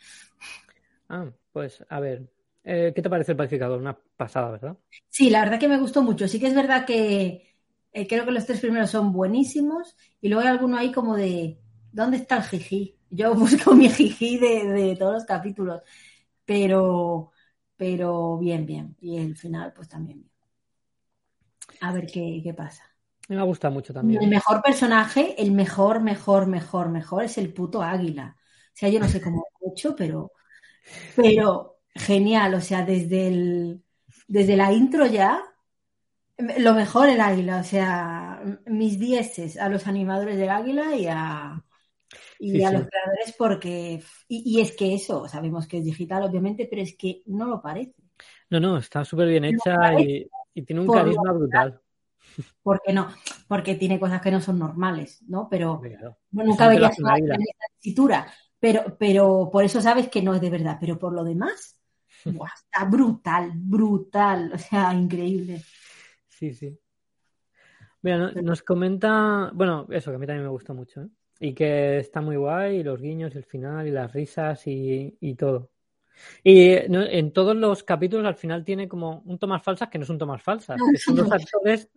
[SPEAKER 3] Ah, pues a ver, eh, ¿qué te parece el pacificador? Una pasada, ¿verdad?
[SPEAKER 4] Sí, la verdad que me gustó mucho. Sí que es verdad que eh, creo que los tres primeros son buenísimos y luego hay alguno ahí como de ¿dónde está el jiji? Yo busco mi jiji de, de todos los capítulos, pero, pero bien, bien. Y el final, pues también bien. A ver qué, qué pasa.
[SPEAKER 3] Me ha gustado mucho
[SPEAKER 4] El
[SPEAKER 3] también.
[SPEAKER 4] mejor personaje, el mejor, mejor, mejor, mejor es el puto águila. O sea, yo no sé cómo lo he hecho, pero, pero genial. O sea, desde el, desde la intro ya, lo mejor el águila. O sea, mis dieces a los animadores del águila y a, y
[SPEAKER 3] Sí,
[SPEAKER 4] a
[SPEAKER 3] sí.
[SPEAKER 4] los creadores porque, y, y es que eso, sabemos que es digital, obviamente, pero es que no lo parece.
[SPEAKER 3] No, no, está súper bien hecha y, y tiene un carisma brutal.
[SPEAKER 4] ¿Por qué no? Porque tiene cosas que no son normales, ¿no? Pero
[SPEAKER 3] Claro.
[SPEAKER 4] Nunca
[SPEAKER 3] águila.
[SPEAKER 4] en esa tesitura, pero, pero por eso sabes que no es de verdad. Pero por lo demás, está brutal, brutal, o sea, increíble.
[SPEAKER 3] Sí, sí. Mira, no- nos comenta, bueno, eso que a mí también me gustó mucho, ¿eh? Y que está muy guay, y los guiños, y el final, y las risas, y, y todo. Y no, en todos los capítulos al final tiene como un tomas falsas que no son tomas falsas,
[SPEAKER 4] No,
[SPEAKER 3] que son los actores,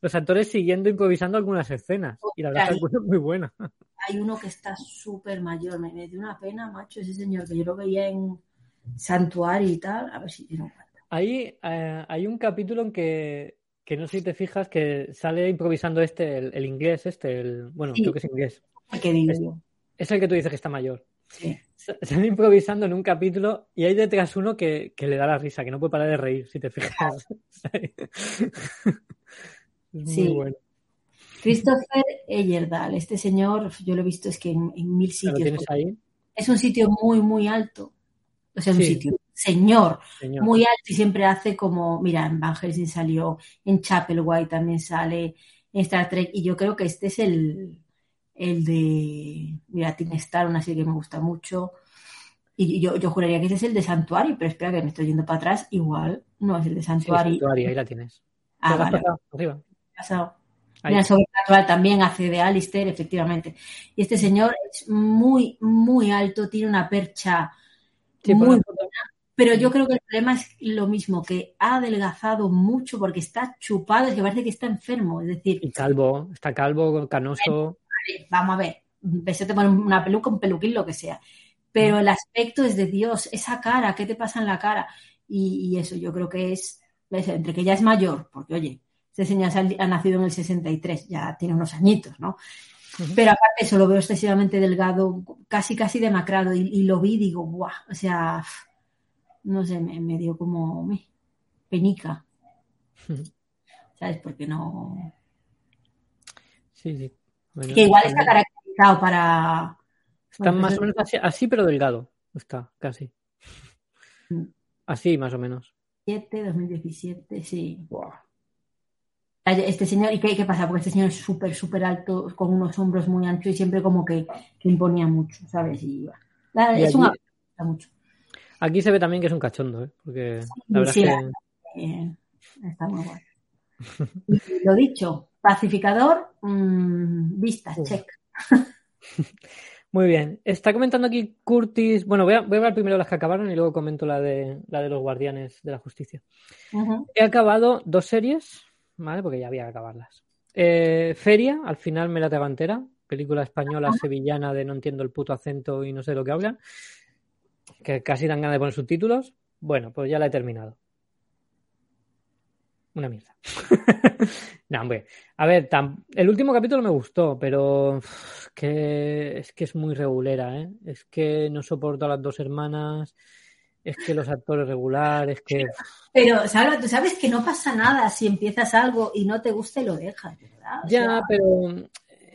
[SPEAKER 3] los actores siguiendo improvisando algunas escenas. Y la verdad es que
[SPEAKER 4] Ostras.
[SPEAKER 3] es muy buena.
[SPEAKER 4] Hay uno que está súper mayor, me, me dio una pena, macho, ese señor, que yo lo veía en Santuario y tal, a ver si tiene un.
[SPEAKER 3] Ahí eh, hay un capítulo en que, que no sé si te fijas que sale improvisando este, el, el inglés, este, el, bueno,
[SPEAKER 4] Sí.
[SPEAKER 3] creo que es inglés.
[SPEAKER 4] ¿Qué digo
[SPEAKER 3] Es-? Es el que tú dices que está mayor.
[SPEAKER 4] Sí.
[SPEAKER 3] Sale improvisando en un capítulo y hay detrás uno que, que le da la risa, que no puede parar de reír, si te fijas. es muy
[SPEAKER 4] Sí.
[SPEAKER 3] bueno.
[SPEAKER 4] Christopher Eyerdal, este señor, yo lo he visto es que en, en mil
[SPEAKER 3] ¿Lo
[SPEAKER 4] sitios. porque
[SPEAKER 3] ahí?
[SPEAKER 4] Es un sitio muy, muy alto. O sea, un
[SPEAKER 3] Sí.
[SPEAKER 4] sitio, señor,
[SPEAKER 3] Señor.
[SPEAKER 4] muy alto y siempre hace como, mira, en Van Helsing salió, en Chapelwhite también sale, en Star Trek, y yo creo que este es el, el de, mira, Teen Star, una serie que me gusta mucho, y yo, yo juraría que este es el de Santuario, pero espera que me estoy yendo para atrás, igual no es el de
[SPEAKER 3] Sí,
[SPEAKER 4] Santuario.
[SPEAKER 3] Santuario, ahí la tienes.
[SPEAKER 4] Ah, vale,
[SPEAKER 3] pasado, arriba.
[SPEAKER 4] pasado.
[SPEAKER 3] Ahí.
[SPEAKER 4] Mira, Sobrenatural también hace de Alistair, efectivamente. Y este señor es muy, muy alto, tiene una percha
[SPEAKER 3] Sí,
[SPEAKER 4] muy
[SPEAKER 3] foto.
[SPEAKER 4] Pero yo creo que el problema es lo mismo, que ha adelgazado mucho porque está chupado, es que parece que está enfermo. Es decir,
[SPEAKER 3] Y calvo, está calvo, canoso.
[SPEAKER 4] Vamos a ver, empecé a poner una peluca, un peluquín, lo que sea. Pero el aspecto es de Dios, esa cara, ¿qué te pasa en la cara? Y, y eso yo creo que es, ves, entre que ya es mayor, porque oye, este señor ha, nacido en el 63, ya tiene unos añitos, ¿no? Pero aparte eso, lo veo excesivamente delgado, casi, casi demacrado, y, y lo vi digo, guau, o sea, no sé, me, me dio como me, penica,
[SPEAKER 3] Ujú.
[SPEAKER 4] ¿sabes? Porque no...
[SPEAKER 3] Sí, sí. Bueno,
[SPEAKER 4] Que igual está caracterizado para...
[SPEAKER 3] Está
[SPEAKER 4] bueno,
[SPEAKER 3] más o menos así, así, pero delgado. Está, casi.
[SPEAKER 4] Mm.
[SPEAKER 3] Así, más o menos.
[SPEAKER 4] 2017, 2017, sí. Este señor, ¿y qué, qué pasa? Porque este señor es súper, súper alto, con unos hombros muy anchos y siempre como que, que imponía mucho, ¿sabes? Y, la-
[SPEAKER 3] Y
[SPEAKER 4] es
[SPEAKER 3] allí-
[SPEAKER 4] una... me gusta mucho.
[SPEAKER 3] Aquí se ve también que es un cachondo, ¿eh? Porque la verdad
[SPEAKER 4] Sí,
[SPEAKER 3] es
[SPEAKER 4] la-
[SPEAKER 3] que
[SPEAKER 4] Eh, está muy guay. Lo dicho, pacificador, mm, vistas,
[SPEAKER 3] Uf.
[SPEAKER 4] check.
[SPEAKER 3] Muy bien. Está comentando aquí Curtis. Bueno, voy a, voy a hablar primero de las que acabaron y luego comento la de la de los Guardianes de la Justicia. He acabado dos series, ¿vale? Porque ya había que acabarlas. Eh, Feria, al final me la. Película española sevillana de no entiendo el puto acento y no sé lo que hablan. Que casi dan ganas de poner subtítulos. Bueno, pues ya la he terminado. Una mierda. no, hombre. A ver, tam- el último capítulo me gustó, pero uf, que es que es muy regulera, ¿eh? Es que no soporto a las dos hermanas, es que los actores regulares, que
[SPEAKER 4] Pero, Salva, tú sabes que no pasa nada si empiezas algo y no te gusta y lo dejas, ¿verdad? O
[SPEAKER 3] Ya,
[SPEAKER 4] sea,
[SPEAKER 3] pero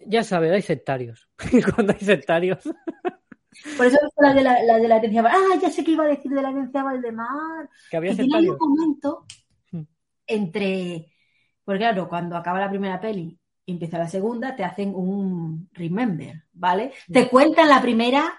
[SPEAKER 3] ya sabes, hay sectarios. Y cuando hay sectarios,
[SPEAKER 4] por eso la de la, la de la herencia. Ah, ya sé que iba a decir de la herencia Valdemar.
[SPEAKER 3] que había
[SPEAKER 4] un momento. Entre. Porque claro, cuando acaba la primera peli y empieza la segunda, te hacen un remember, ¿vale? Te cuentan la primera,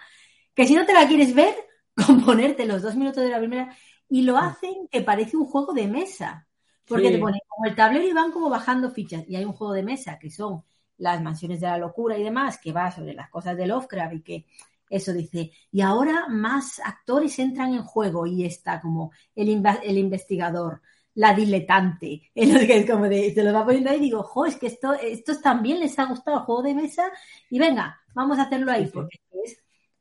[SPEAKER 4] que si no te la quieres ver, con ponerte los dos minutos de la primera, y lo hacen que parece un juego de mesa. Porque
[SPEAKER 3] Sí.
[SPEAKER 4] te ponen como el tablero y van como bajando fichas. Y hay un juego de mesa que son las mansiones de la locura y demás, que va sobre las cosas de Lovecraft y que eso dice, y ahora más actores entran en juego y está como el, el investigador, la diletante, el que es como de, se lo va poniendo ahí y digo, jo, es que esto, estos también les ha gustado el juego de mesa y venga, vamos a hacerlo ahí, porque es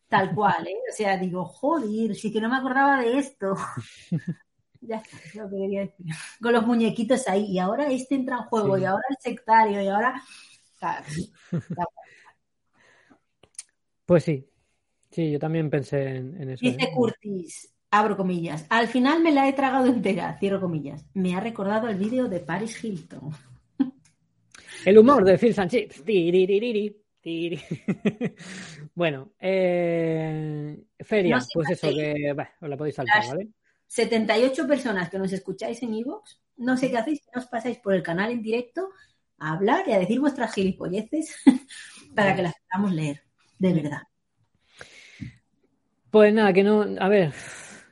[SPEAKER 4] tal cual, ¿eh? O sea, digo, joder, sí que no me acordaba de esto. Ya está, es lo que quería decir. Con los muñequitos ahí, y ahora este entra en juego,
[SPEAKER 3] Sí.
[SPEAKER 4] y ahora el sectario, y ahora. Claro,
[SPEAKER 3] Pues sí. Sí, yo también pensé en, en eso.
[SPEAKER 4] Dice
[SPEAKER 3] ¿eh?
[SPEAKER 4] Curtis, abro comillas, al final me la he tragado entera, cierro comillas. Me ha recordado el vídeo de Paris Hilton.
[SPEAKER 3] El humor de Phil tiri. bueno, eh, Feria,
[SPEAKER 4] No sé
[SPEAKER 3] pues eso, que bah, os la podéis saltar,
[SPEAKER 4] Las-
[SPEAKER 3] ¿vale?
[SPEAKER 4] 78 personas que nos escucháis en iVoox, no sé qué hacéis, que os pasáis por el canal en directo a hablar y a decir vuestras gilipolleces para que las podamos leer, de verdad.
[SPEAKER 3] Pues nada, que no. A ver,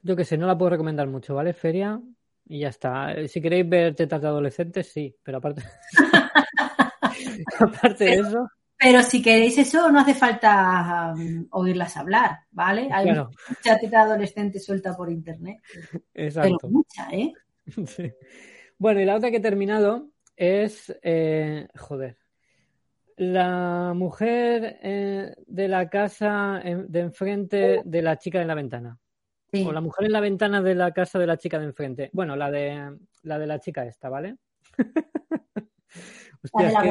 [SPEAKER 3] yo qué sé, no la puedo recomendar mucho, ¿vale? Feria y ya está. Eh, Si queréis ver tetas de adolescentes, sí, pero aparte. aparte de eso,
[SPEAKER 4] Pero si queréis eso, no hace falta um, oírlas hablar, ¿vale? Hay
[SPEAKER 3] claro,
[SPEAKER 4] mucha teta adolescente suelta por internet, pero
[SPEAKER 3] exacto.
[SPEAKER 4] mucha, ¿eh?
[SPEAKER 3] Sí. Bueno, y la otra que he terminado es, eh, joder, la mujer eh, de la casa de enfrente de la chica en la ventana.
[SPEAKER 4] Sí.
[SPEAKER 3] O la mujer en la ventana de la casa de la chica de enfrente. Bueno, la de la, de la chica esta, ¿vale? Hostia, es que,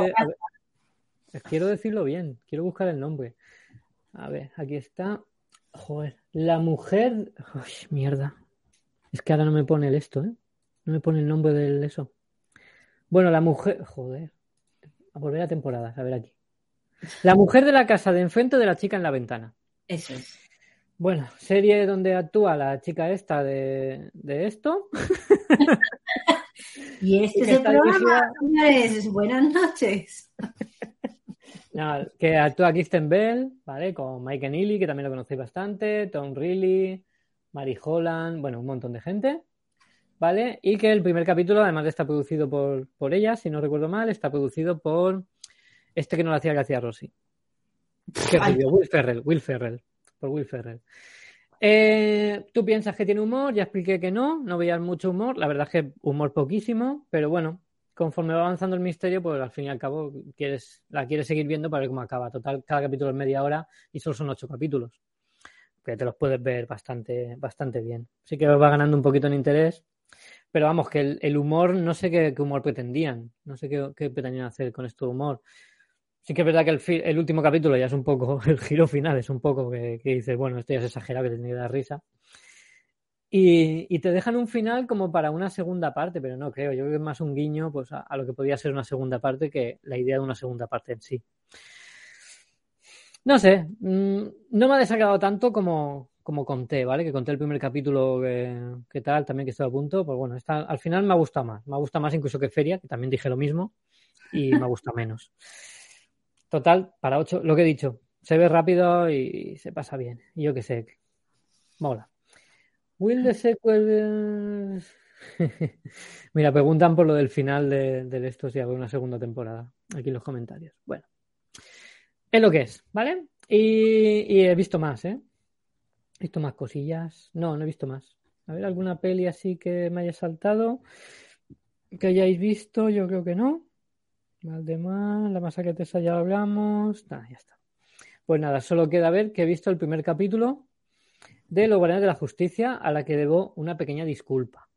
[SPEAKER 3] ver, quiero decirlo bien, quiero buscar el nombre. A ver, aquí está. Joder, la mujer. Uy, mierda. Es que ahora no me pone el esto, ¿eh? No me pone el nombre del eso. Bueno, la mujer. Joder. A volver a temporadas, a ver aquí. La mujer de la casa de enfrente de la chica en la ventana.
[SPEAKER 4] Eso es.
[SPEAKER 3] Bueno, serie donde actúa la chica esta de, de esto.
[SPEAKER 4] Y este
[SPEAKER 3] Y
[SPEAKER 4] es
[SPEAKER 3] que
[SPEAKER 4] el programa,
[SPEAKER 3] dirigida-
[SPEAKER 4] señores. Buenas noches.
[SPEAKER 3] Que actúa Kristen Bell, ¿vale? Con Mike Neely, que también lo conocéis bastante, Tom Reilly, Mary Holland, bueno, un montón de gente, ¿vale? Y que el primer capítulo, además de estar producido por, por ella, si no recuerdo mal, está producido por este que no lo hacía García Rossi. Qué
[SPEAKER 4] Ay.
[SPEAKER 3] rubio, Will Ferrell, Will Ferrell, por Will Ferrell. Eh, Tú piensas que tiene humor, ya expliqué que no, no veías mucho humor, la verdad es que humor poquísimo, pero bueno, conforme va avanzando el misterio, pues al fin y al cabo quieres, la quieres seguir viendo para ver cómo acaba. Total, cada capítulo es media hora y solo son ocho capítulos. Que te los puedes ver bastante, bastante bien. Sí que va ganando un poquito en interés. Pero vamos, que el, humor, no sé qué, humor pretendían. No sé qué, qué pretendían hacer con esto de humor. Sí que es verdad que el, el último capítulo ya es un poco, el giro final es un poco que, que dices, bueno, esto ya es exagerado, que te tiene que dar risa. Y, y te dejan un final como para una segunda parte, pero no creo. Yo creo que es más un guiño pues, a, a lo que podía ser una segunda parte que la idea de una segunda parte en sí. No sé, mm, no me ha desagradado tanto como, como conté, ¿vale? Que conté el primer capítulo que, que tal, también que estoy a punto. Pues bueno, esta, al final me ha gustado más. Me ha gustado más incluso que Feria, que también dije lo mismo, y me ha gustado menos. Total, para ocho, lo que he dicho, se ve rápido y se pasa bien. Y yo qué sé, mola. Will the sequel. Mira, preguntan por lo del final de, de esto si habrá una segunda temporada. Aquí en los comentarios. Bueno, es lo que es, ¿vale? Y, y he visto más, ¿eh? He visto más cosillas. No, no he visto más. A ver, alguna peli así que me haya saltado. Que hayáis visto, yo creo que no. Valdemar, la masacre de Tessa ya lo hablamos. Nada, ya está. Pues nada, solo queda ver que he visto el primer capítulo de Los Guardianes de la Justicia, a la que debo una pequeña disculpa.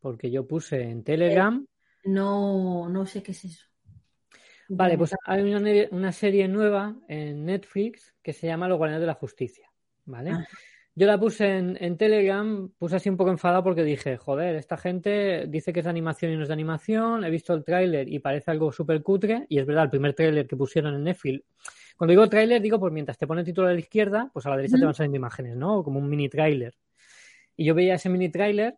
[SPEAKER 3] Porque yo puse en Telegram.
[SPEAKER 4] No, no sé qué es eso.
[SPEAKER 3] Vale, pues hay una, una serie nueva en Netflix que se llama Los Guardianes de la Justicia. ¿Vale?
[SPEAKER 4] Ah.
[SPEAKER 3] Yo la puse en, en Telegram, puse así un poco enfadado porque dije, joder, esta gente dice que es de animación y no es de animación, he visto el tráiler y parece algo súper cutre, y es verdad, el primer tráiler que pusieron en Netflix, cuando digo tráiler digo, pues mientras te pone el título a la izquierda, pues a la derecha te van saliendo imágenes, ¿no? Como un mini tráiler. Y yo veía ese mini tráiler,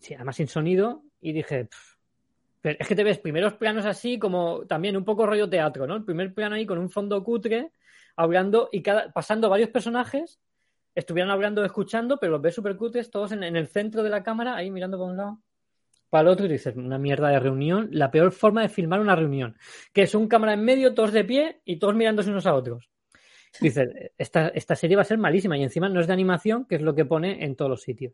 [SPEAKER 3] sí, además sin sonido, y dije, "Pff, Pero es que te ves primeros planos así como también un poco rollo teatro, ¿no? El primer plano ahí con un fondo cutre, hablando y cada, pasando varios personajes, estuvieran hablando escuchando, pero los ves súper cutres, todos en, en el centro de la cámara, ahí mirando para un lado, para el otro, y dices, una mierda de reunión, la peor forma de filmar una reunión, que es un cámara en medio, todos de pie y todos mirándose unos a otros. Dices, esta, esta serie va a ser malísima y encima no es de animación, que es lo que pone en todos los sitios.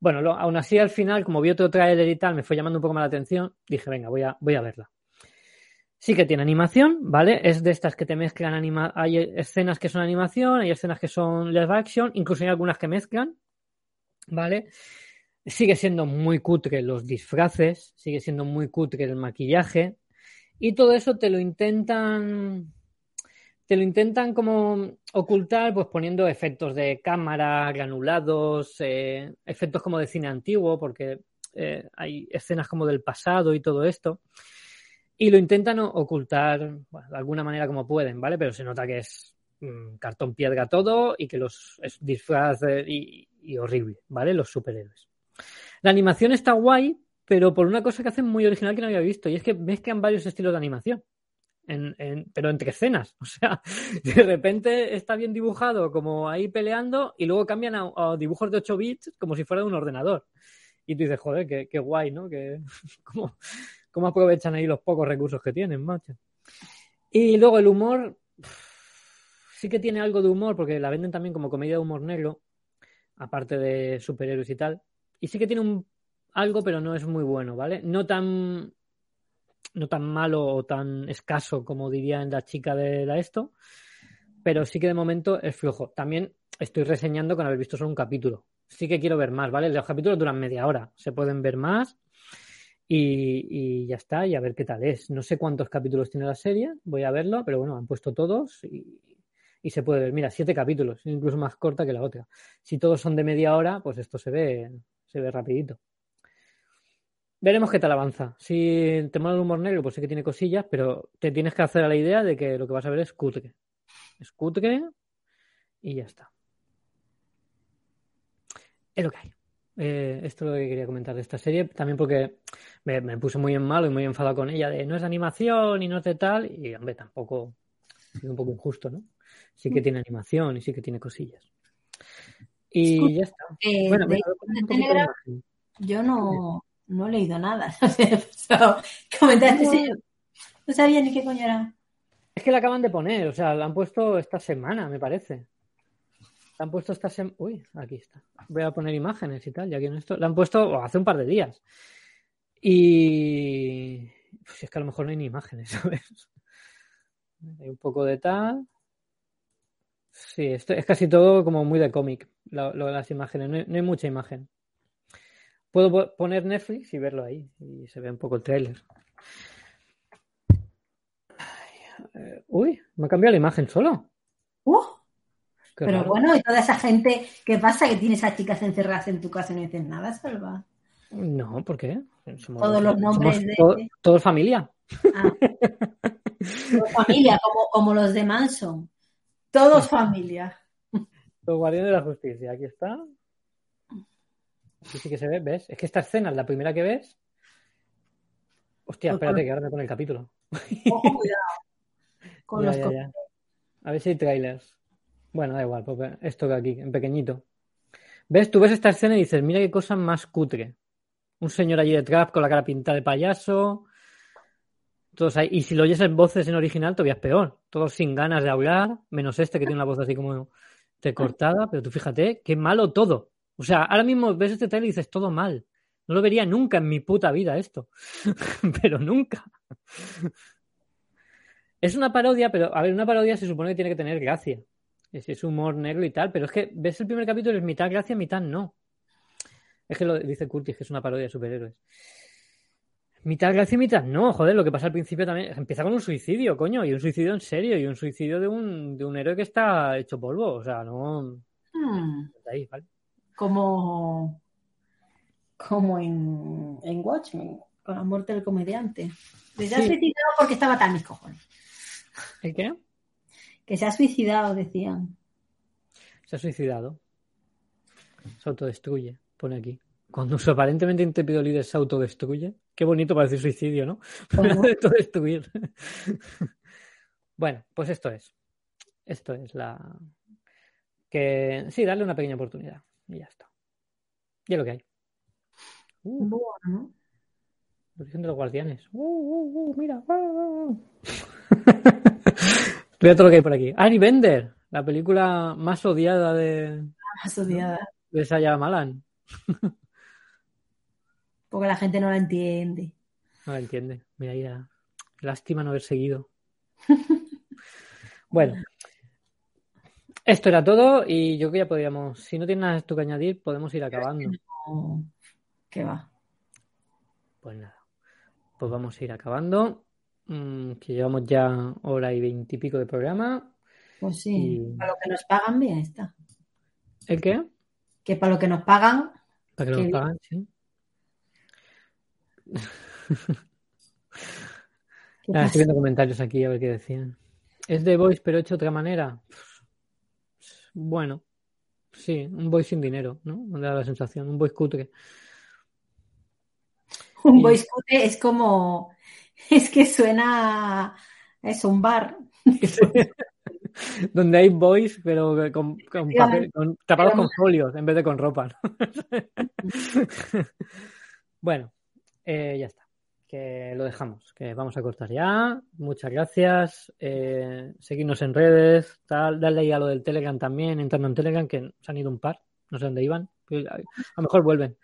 [SPEAKER 3] Bueno, lo- aún así al final, como vi otro trailer y tal, me fue llamando un poco más la atención, dije, venga, voy a, voy a verla. Sí que tiene animación, ¿vale? Es de estas que te mezclan anima hay escenas que son animación, hay escenas que son live action, incluso hay algunas que mezclan, ¿vale? Sigue siendo muy cutre los disfraces, sigue siendo muy cutre el maquillaje y todo eso te lo intentan te lo intentan como ocultar pues poniendo efectos de cámara, granulados, eh, efectos como de cine antiguo, porque eh, hay escenas como del pasado y todo esto. Y lo intentan ocultar de alguna manera como pueden, ¿vale? Pero se nota que es mm, cartón piedra todo y que los es disfraz y, horrible, ¿vale? Los superhéroes. La animación está guay, pero por una cosa que hacen muy original que no había visto, y es que mezclan varios estilos de animación. Pero entre escenas. O sea, de repente está bien dibujado como ahí peleando y luego cambian a, dibujos de 8 bits como si fuera de un ordenador. Y tú dices, joder, qué, guay, ¿no? Que, ¿cómo, cómo aprovechan ahí los pocos recursos que tienen, macho. Y luego el humor, sí que tiene algo de humor, porque la venden también como comedia de humor negro, aparte de superhéroes y tal. Y sí que tiene un, algo, pero no es muy bueno, ¿vale? No tan, no tan malo o tan escaso como diría en la chica de la esto, pero sí que de momento es flojo. También estoy reseñando con haber visto solo un capítulo. Sí que quiero ver más, ¿vale? Los capítulos duran media hora, se pueden ver más y, y ya está, y a ver qué tal es. No sé cuántos capítulos tiene la serie, voy a verlo, pero bueno, han puesto todos y, se puede ver. Mira, siete capítulos, incluso más corta que la otra. Si todos son de media hora, pues esto se ve, se ve rapidito. Veremos qué tal avanza. Si te mola el humor negro, pues sí que tiene cosillas, pero te tienes que hacer a la idea de que lo que vas a ver es cutre. Es cutre y ya está. Es lo que hay. Eh, esto es lo que quería comentar de esta serie, también porque me, me puse muy en malo y muy enfadado con ella de no es de animación y no es de tal, y hombre, tampoco es un poco injusto, ¿no? Sí que tiene animación y sí que tiene cosillas. Y
[SPEAKER 4] Escucha,
[SPEAKER 3] ya está.
[SPEAKER 4] Eh,
[SPEAKER 3] Bueno,
[SPEAKER 4] de- de
[SPEAKER 3] de
[SPEAKER 4] yo no, no he leído nada. So, comentaste,
[SPEAKER 3] No.
[SPEAKER 4] sí, no sabía ni qué coño era.
[SPEAKER 3] Es que la acaban de poner, o sea, la han puesto esta semana, me parece. Han puesto esta semana. Uy, aquí está. Voy a poner imágenes y tal, ya que no esto. La han puesto hace un par de días. Y. Pues es que a lo mejor no hay ni imágenes, ¿sabes? Hay un poco de tal. Sí, esto es casi todo como muy de cómic, lo, de las imágenes. No hay, no hay mucha imagen. Puedo po- poner Netflix y verlo ahí. Y se ve un poco el tráiler. Eh, uy, me ha cambiado la imagen solo. Qué
[SPEAKER 4] pero
[SPEAKER 3] raro.
[SPEAKER 4] bueno, y toda esa gente, ¿qué pasa? Que tienes a chicas encerradas en tu casa y no dices nada, Salva.
[SPEAKER 3] No, ¿por qué? Somos,
[SPEAKER 4] Todos los nombres
[SPEAKER 3] somos
[SPEAKER 4] de-
[SPEAKER 3] to- todos familia.
[SPEAKER 4] Ah. Todos familia, como, como los de Manson. Todos familia.
[SPEAKER 3] Los guardianes de la justicia. Aquí está. Aquí sí que se ve, ¿ves? Es que esta escena es la primera que ves. Hostia, espérate que ahora me pone el capítulo.
[SPEAKER 4] Ojo, cuidado. Con
[SPEAKER 3] Ya,
[SPEAKER 4] los
[SPEAKER 3] ya. A ver si hay trailers. Bueno, da igual, porque esto de aquí, en pequeñito. ¿Ves? Tú ves esta escena y dices, mira qué cosa más cutre. Un señor allí detrás con la cara pintada de payaso. Todos ahí. Y si lo oyes en voces en original, todavía es peor. Todos sin ganas de hablar, menos este que tiene una voz así como cortada. Pero tú fíjate, qué malo todo. O sea, ahora mismo ves este trailer y dices, todo mal. No lo vería nunca en mi puta vida esto. pero nunca. Es una parodia, pero a ver, una parodia se supone que tiene que tener gracia. Es, es humor negro y tal, pero es que ves el primer capítulo es mitad gracia, mitad no. Es que lo dice Curtis, que es una parodia de superhéroes. Mitad gracia y mitad no, joder, lo que pasa al principio también. Empieza con un suicidio, coño, y un suicidio en serio, y un suicidio de un, de un héroe que está hecho polvo. O sea, no.
[SPEAKER 4] Hmm,
[SPEAKER 3] Ahí, ¿vale?
[SPEAKER 4] como como en, en Watchmen, con la muerte del comediante. Ha
[SPEAKER 3] Sí.
[SPEAKER 4] suicidado porque estaba tan mis cojones.
[SPEAKER 3] ¿El qué?
[SPEAKER 4] Que se ha suicidado, decían.
[SPEAKER 3] Se ha suicidado. Se autodestruye, pone aquí. cuando su aparentemente intrépido líder se autodestruye. Qué bonito para decir suicidio, ¿no? Para autodestruir. bueno, pues esto es. Esto es la. Que sí, darle una pequeña oportunidad. Y ya está. Y es lo que hay. Uh,
[SPEAKER 4] Bueno,
[SPEAKER 3] de los Guardianes. Uh, uh, uh, mira. Mira todo lo que hay por aquí. Ari Bender, la película más odiada de,
[SPEAKER 4] más odiada.
[SPEAKER 3] de Saya Malan.
[SPEAKER 4] Porque la gente no la entiende.
[SPEAKER 3] No la entiende. Mira, ya. Lástima no haber seguido. bueno. Esto era todo y yo creo que ya podríamos, si no tienes nada tú que añadir, podemos ir acabando.
[SPEAKER 4] ¿Qué va?
[SPEAKER 3] Pues nada. Pues vamos a ir acabando. Mm, que llevamos ya hora y veintipico de programa.
[SPEAKER 4] Pues sí,
[SPEAKER 3] Y-
[SPEAKER 4] para lo que nos pagan, bien está.
[SPEAKER 3] ¿El qué?
[SPEAKER 4] Que para lo que nos pagan,
[SPEAKER 3] Para que nos pagan, sí.
[SPEAKER 4] ¿qué
[SPEAKER 3] Ah, estoy viendo comentarios aquí a ver qué decían. Es de Voice, pero hecho de otra manera. Bueno, sí, un Voice sin dinero, ¿no? Me da la sensación, un Voice cutre.
[SPEAKER 4] un
[SPEAKER 3] y-
[SPEAKER 4] voice cute es como, es que suena a eso, un bar.
[SPEAKER 3] Donde hay Voice, pero con, con papel, con- tapados con folios en vez de con ropa. ¿no? bueno, eh, ya está. Que lo dejamos, que vamos a cortar ya. Muchas gracias. Eh, seguidnos en redes, tal, darle ahí a lo del Telegram también, entrando en Telegram, que se han ido un par, no sé dónde iban. a lo mejor vuelven.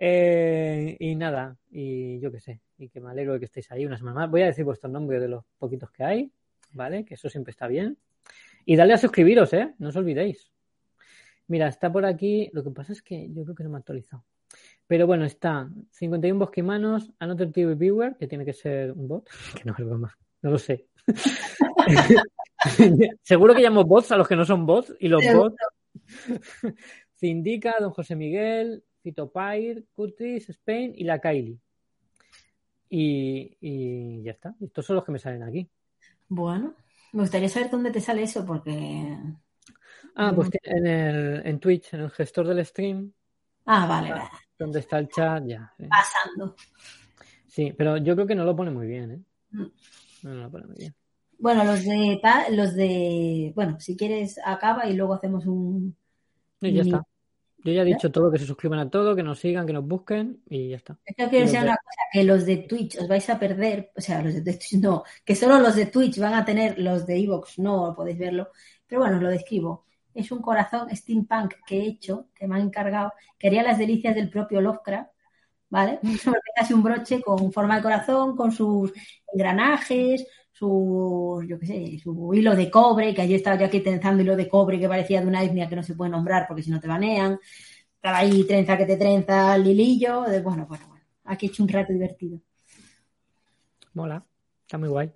[SPEAKER 3] Eh, y nada, y yo qué sé, y que me alegro de que estéis ahí una semana más. Voy a decir vuestros nombres de los poquitos que hay, ¿vale? Que eso siempre está bien. Y dale a suscribiros, ¿eh? No os olvidéis. Mira, está por aquí. Lo que pasa es que yo creo que no me ha actualizado. Pero bueno, está 51 bosquimanos, Another TV Viewer, que tiene que ser un bot, que no es broma, no lo sé. Seguro que llamo bots a los que no son bots, y los bots. Cindica, Don José Miguel, Fito Pair, Curtis, Spain y la Kylie. Y, y ya está. Estos son los que me salen aquí.
[SPEAKER 4] Bueno, me gustaría saber dónde te sale eso, porque.
[SPEAKER 3] Ah, pues en, el, en Twitch, en el gestor del stream,
[SPEAKER 4] Ah, vale, vale.
[SPEAKER 3] donde está el chat, ya.
[SPEAKER 4] Pasando.
[SPEAKER 3] Sí, pero yo creo que no lo pone muy bien, ¿eh?
[SPEAKER 4] Mm.
[SPEAKER 3] No lo pone muy bien.
[SPEAKER 4] Bueno, los de los de. Bueno, si quieres, acaba y luego hacemos un.
[SPEAKER 3] Y ya está. Yo ya he dicho todo, que se suscriban a todo, que nos sigan, que nos busquen y ya está.
[SPEAKER 4] Es que quiero decir
[SPEAKER 3] de-
[SPEAKER 4] una cosa, que los de Twitch os vais a perder, o sea, los de Twitch no, que solo los de Twitch van a tener, los de Evox no podéis verlo, pero bueno, os lo describo. Es un corazón steampunk que he hecho, que me han encargado, quería las delicias del propio Lovecraft, ¿vale? Casi un broche con forma de corazón, con sus engranajes, sus, yo qué sé, su hilo de cobre, que allí estaba yo aquí tensando hilo de cobre que parecía de una etnia que no se puede nombrar porque si no te banean. Estaba ahí trenza que te trenza, lilillo, de bueno, bueno, bueno. Aquí he hecho un rato divertido.
[SPEAKER 3] Mola. Está muy guay.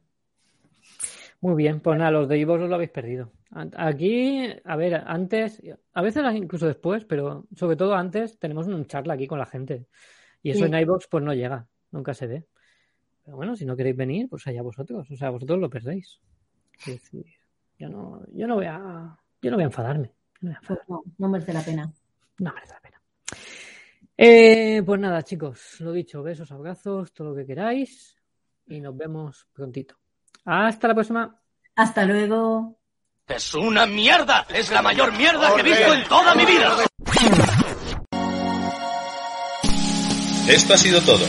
[SPEAKER 3] Muy bien, pues nada, los de Ivo os lo habéis perdido. Aquí, a ver, antes, a veces incluso después, pero sobre todo antes, tenemos una charla aquí con la gente. Y eso
[SPEAKER 4] Sí.
[SPEAKER 3] en iVoox pues no llega, nunca se ve. Pero bueno, si no queréis venir, pues allá vosotros. O sea, vosotros lo perdéis. Es decir, yo no, yo no voy a, yo no voy a enfadarme. Yo no voy a
[SPEAKER 4] Pues no, no merece la pena.
[SPEAKER 3] no merece la pena. Eh, pues nada, chicos, lo dicho, besos, abrazos, todo lo que queráis y nos vemos prontito. Hasta la próxima.
[SPEAKER 4] Hasta luego.
[SPEAKER 8] Es una mierda. Es la mayor mierda que he visto en toda mi vida.
[SPEAKER 2] Esto ha sido todo.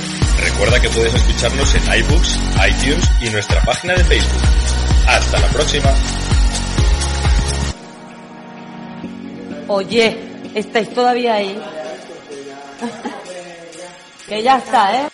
[SPEAKER 2] Recuerda que puedes escucharnos en iBooks, iTunes y nuestra página de Facebook. Hasta la próxima.
[SPEAKER 9] Oye, ¿estáis todavía ahí? que ya está, ¿eh?